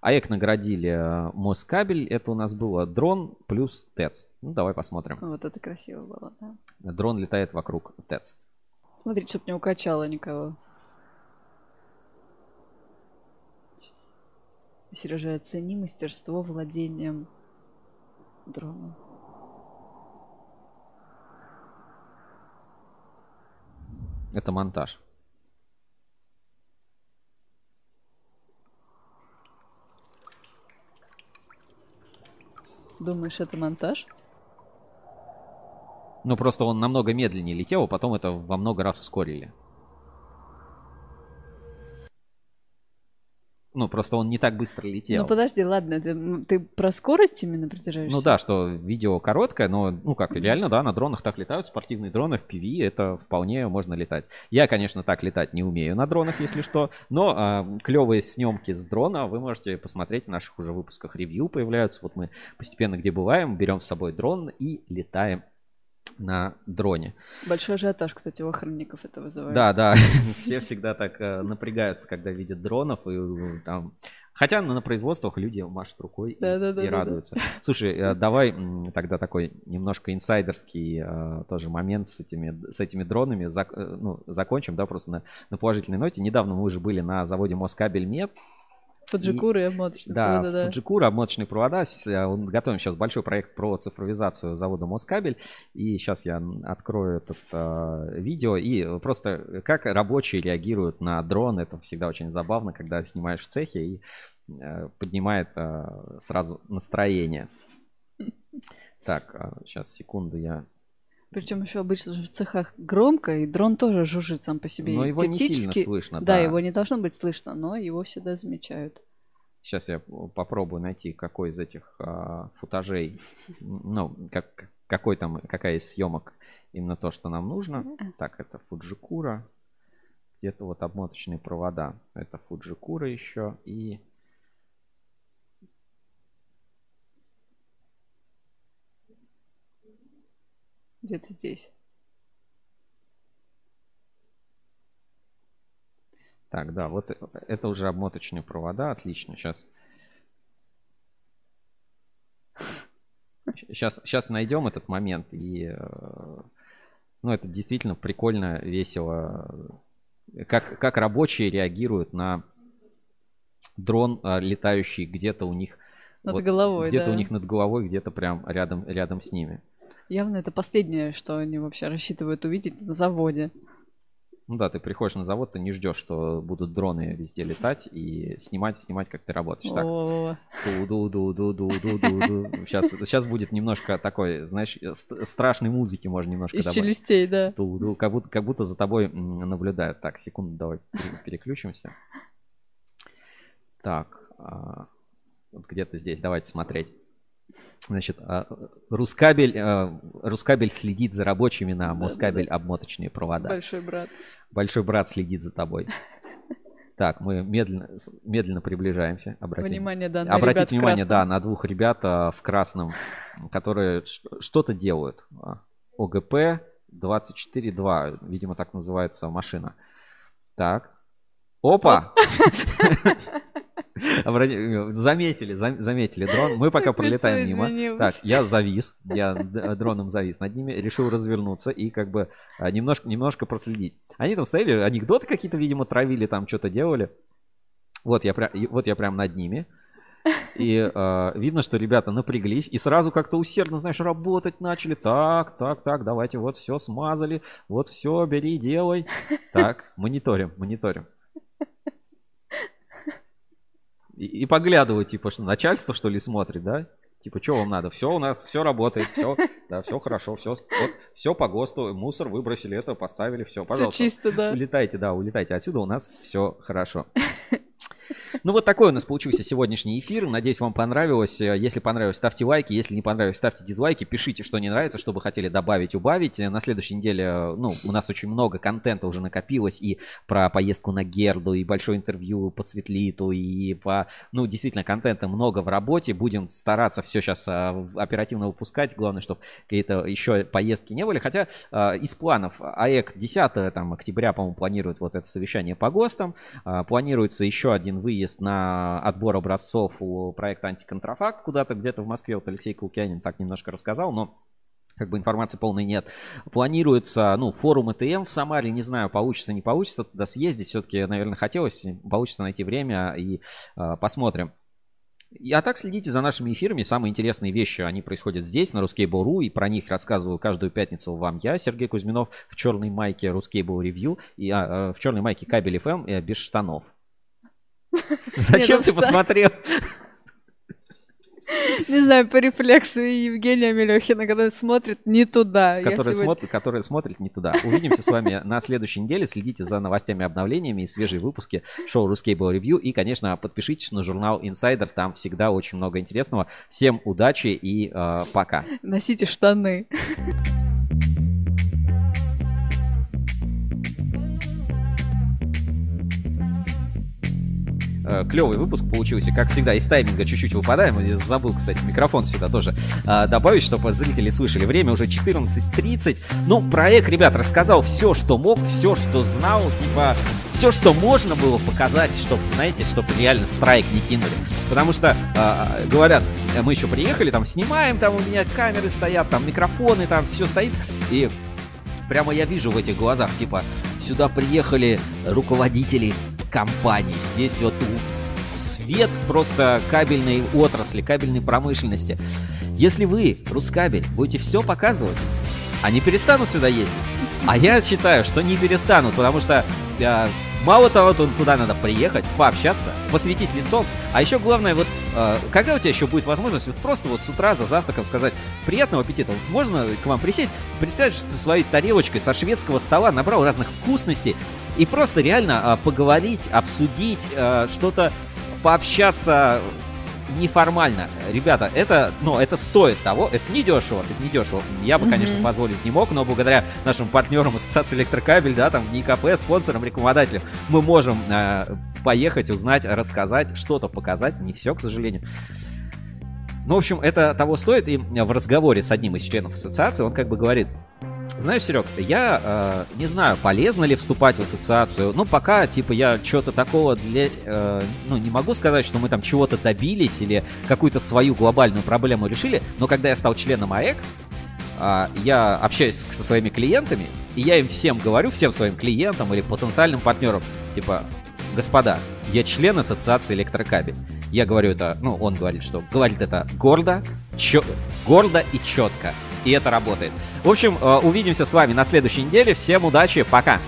АЭК наградили а, Москабель. Это у нас было дрон плюс ТЭЦ. Ну, давай посмотрим. Вот это красиво было, да. Дрон летает вокруг ТЭЦ. Смотрите, чтобы не укачало никого. Сережа, оцени мастерство владением дроном. Это монтаж. Думаешь, это монтаж? Ну, просто он намного медленнее летел, а потом это во много раз ускорили. Ну, просто он не так быстро летел. Ну подожди, ладно, ты, м, ты про скорость именно придерживаешься? Ну да, что видео короткое, но, ну как, реально, да, на дронах так летают, спортивные дроны в PV, это вполне можно летать. Я, конечно, так летать не умею на дронах, если что, но клевые снимки с дрона вы можете посмотреть в наших уже выпусках ревью появляются. Вот мы постепенно где бываем, берем с собой дрон и летаем на дроне. Большой ажиотаж, кстати, у охранников это вызывает. Да, да, все всегда так э, напрягаются, когда видят дронов и э, там. Хотя на производствах люди машут рукой и- Да-да-да-да-да. и радуются. Слушай, э, давай тогда такой немножко инсайдерский тоже момент с этими, с этими дронами зак- ну, закончим, да, просто на, на положительной ноте. Недавно мы уже были на заводе Москабель Мед. Фуджикуры и обмоточные Да, провода, да. Фуджикура, обмоточные провода. Э, Готовим сейчас большой проект про цифровизацию завода Москабель. И сейчас я открою это видео. И просто как рабочие реагируют на дрон. Это всегда очень забавно, когда снимаешь в цехе и э, поднимает э, сразу настроение. Так, сейчас, секунду, я... Причем еще обычно же в цехах громко, и дрон тоже жужжит сам по себе. Но И его не сильно слышно, Да, да. его не должно быть слышно, но его всегда замечают. Сейчас я попробую найти, какой из этих а, футажей, ну, как, какой там, какая из съемок именно то, что нам нужно. Так, это Фуджикура. Где-то вот обмоточные провода. Это Фуджикура еще. И Где-то здесь. так, да, вот это уже обмоточные провода. Отлично. Сейчас. Сейчас, сейчас найдем этот момент и, э, ну, это действительно прикольно, весело. Как, как рабочие реагируют на дрон, э, летающий где-то у них Над головой, где-то да. у них над головой, где-то прям рядом, рядом с ними. Явно это последнее, что они вообще рассчитывают увидеть на заводе. Ну да, ты приходишь на завод, ты не ждешь, что будут дроны везде летать и снимать, и снимать, как ты работаешь. Так, О. ду-ду-ду-ду-ду-ду-ду. Сейчас, сейчас будет немножко такой, знаешь, ст- страшной музыки можно немножко Из добавить. челюстей, да. Ту-ду, как будто, как будто за тобой наблюдают. Так, секунду, давай пере- переключимся. Так, а, вот где-то здесь, давайте смотреть. Значит, а, Рускабель, а, Рускабель следит за рабочими на Москабель обмоточные провода. Большой брат. Большой брат следит за тобой. Так, мы медленно, медленно приближаемся. Обратим. Внимание, да, на Обратите внимание, да, на двух ребят а, в красном, которые что-то делают. ОГП 24.2, видимо, так называется машина. Так. Опа! Заметили, зам- заметили дрон. Мы пока пролетаем мимо. Так, я завис, я дроном завис над ними, решил развернуться и как бы а, немножко, немножко проследить. Они там стояли, анекдоты какие-то, видимо, травили, там что-то делали. Вот я, прям, вот я прям над ними. И э, видно, что ребята напряглись и сразу как-то усердно, знаешь, работать начали. Так, так, так, давайте вот все смазали. Вот все, бери, делай. Так, мониторим, мониторим. И, и поглядываю, типа, что начальство, что ли, смотрит, да? Типа, что вам надо? Все у нас, все работает, все, да, все хорошо, все, вот, все по ГОСТу, мусор выбросили, это поставили, все, пожалуйста. чисто, да. Улетайте, да, улетайте отсюда, у нас все хорошо. Ну вот такой у нас получился сегодняшний эфир. Надеюсь, вам понравилось. Если понравилось, ставьте лайки. Если не понравилось, ставьте дизлайки. Пишите, что не нравится, что бы хотели добавить, убавить. На следующей неделе, ну, у нас очень много контента уже накопилось. И про поездку на Герду, и большое интервью по Цветлиту, и по... Ну, действительно, контента много в работе. Будем стараться все сейчас оперативно выпускать. Главное, чтобы какие-то еще поездки не были. Хотя э, из планов АЭК 10 там, октября, по-моему, планирует вот это совещание по ГОСТам. А, Планируется еще один выезд на отбор образцов у проекта «Антиконтрафакт» куда-то где-то в Москве. Вот Алексей Каукянин так немножко рассказал, но как бы информации полной нет. Планируется, ну, форум ЭТМ в Самаре, не знаю, получится, не получится туда съездить. Все-таки, наверное, хотелось, получится найти время и э, посмотрим. И- А так следите за нашими эфирами. Самые интересные вещи, они происходят здесь, на Ruskable.ru, и про них рассказываю каждую пятницу вам я, Сергей Кузьминов, в черной майке Ruskable Review, и а, э, в черной майке Кабель FM э, без штанов. Зачем ну ты посмотрел? Не знаю, по рефлексу Евгения Мелехина, когда смотрит не туда. Который сегодня- смотрит, который смотрит не туда. Увидимся с вами на следующей неделе. Следите за новостями, обновлениями и свежие выпуски шоу Ruskable Review. И, конечно, подпишитесь на журнал Insider. Там всегда очень много интересного. Всем удачи и э, пока. Носите штаны. Клевый выпуск получился, как всегда, из тайминга чуть-чуть выпадаем. Я Забыл, кстати, микрофон сюда тоже а, добавить, чтобы зрители слышали. Время уже 14.30. Ну, проект, ребят, рассказал все, что мог, все, что знал, типа, все, что можно было показать, чтобы, знаете, чтобы реально страйк не кинули. Потому что, а, говорят, мы еще приехали, там снимаем, там у меня камеры стоят, там микрофоны, там все стоит. И прямо я вижу в этих глазах, типа, сюда приехали руководители компаний. Здесь вот свет просто кабельной отрасли, кабельной промышленности. Если вы, Рускабель, будете все показывать, они перестанут сюда ездить. А я считаю, что не перестанут, потому что э, мало того, ту- туда надо приехать, пообщаться, посветить лицом, а еще главное, вот э, когда у тебя еще будет возможность вот просто вот с утра за завтраком сказать приятного аппетита, вот можно к вам присесть, представить, что ты своей тарелочкой со шведского стола набрал разных вкусностей и просто реально э, поговорить, обсудить, э, что-то пообщаться неформально. Ребята, это, ну, это стоит того, это не дешево, это не дешево. Я бы, конечно, Мгм. позволить не мог, но благодаря нашим партнерам Ассоциации Электрокабель, да, там, НИКП, спонсорам, рекламодателям, мы можем э, поехать, узнать, рассказать, что-то показать, не все, к сожалению. Ну, в общем, это того стоит, и в разговоре с одним из членов ассоциации он как бы говорит, знаешь, Серег, я э, не знаю, полезно ли вступать в ассоциацию. Ну, пока, типа, я что-то такого для... э, ну, не могу сказать, что мы там чего-то добились или какую-то свою глобальную проблему решили, но когда я стал членом АЭК, а, я общаюсь со своими клиентами, и я им всем говорю, всем своим клиентам или потенциальным партнерам, типа, господа, я член ассоциации электрокабель. Я говорю это, ну, он говорит, что говорит это гордо, чё- гордо и четко. И это работает. В общем, э, увидимся с вами на следующей неделе. Всем удачи, пока!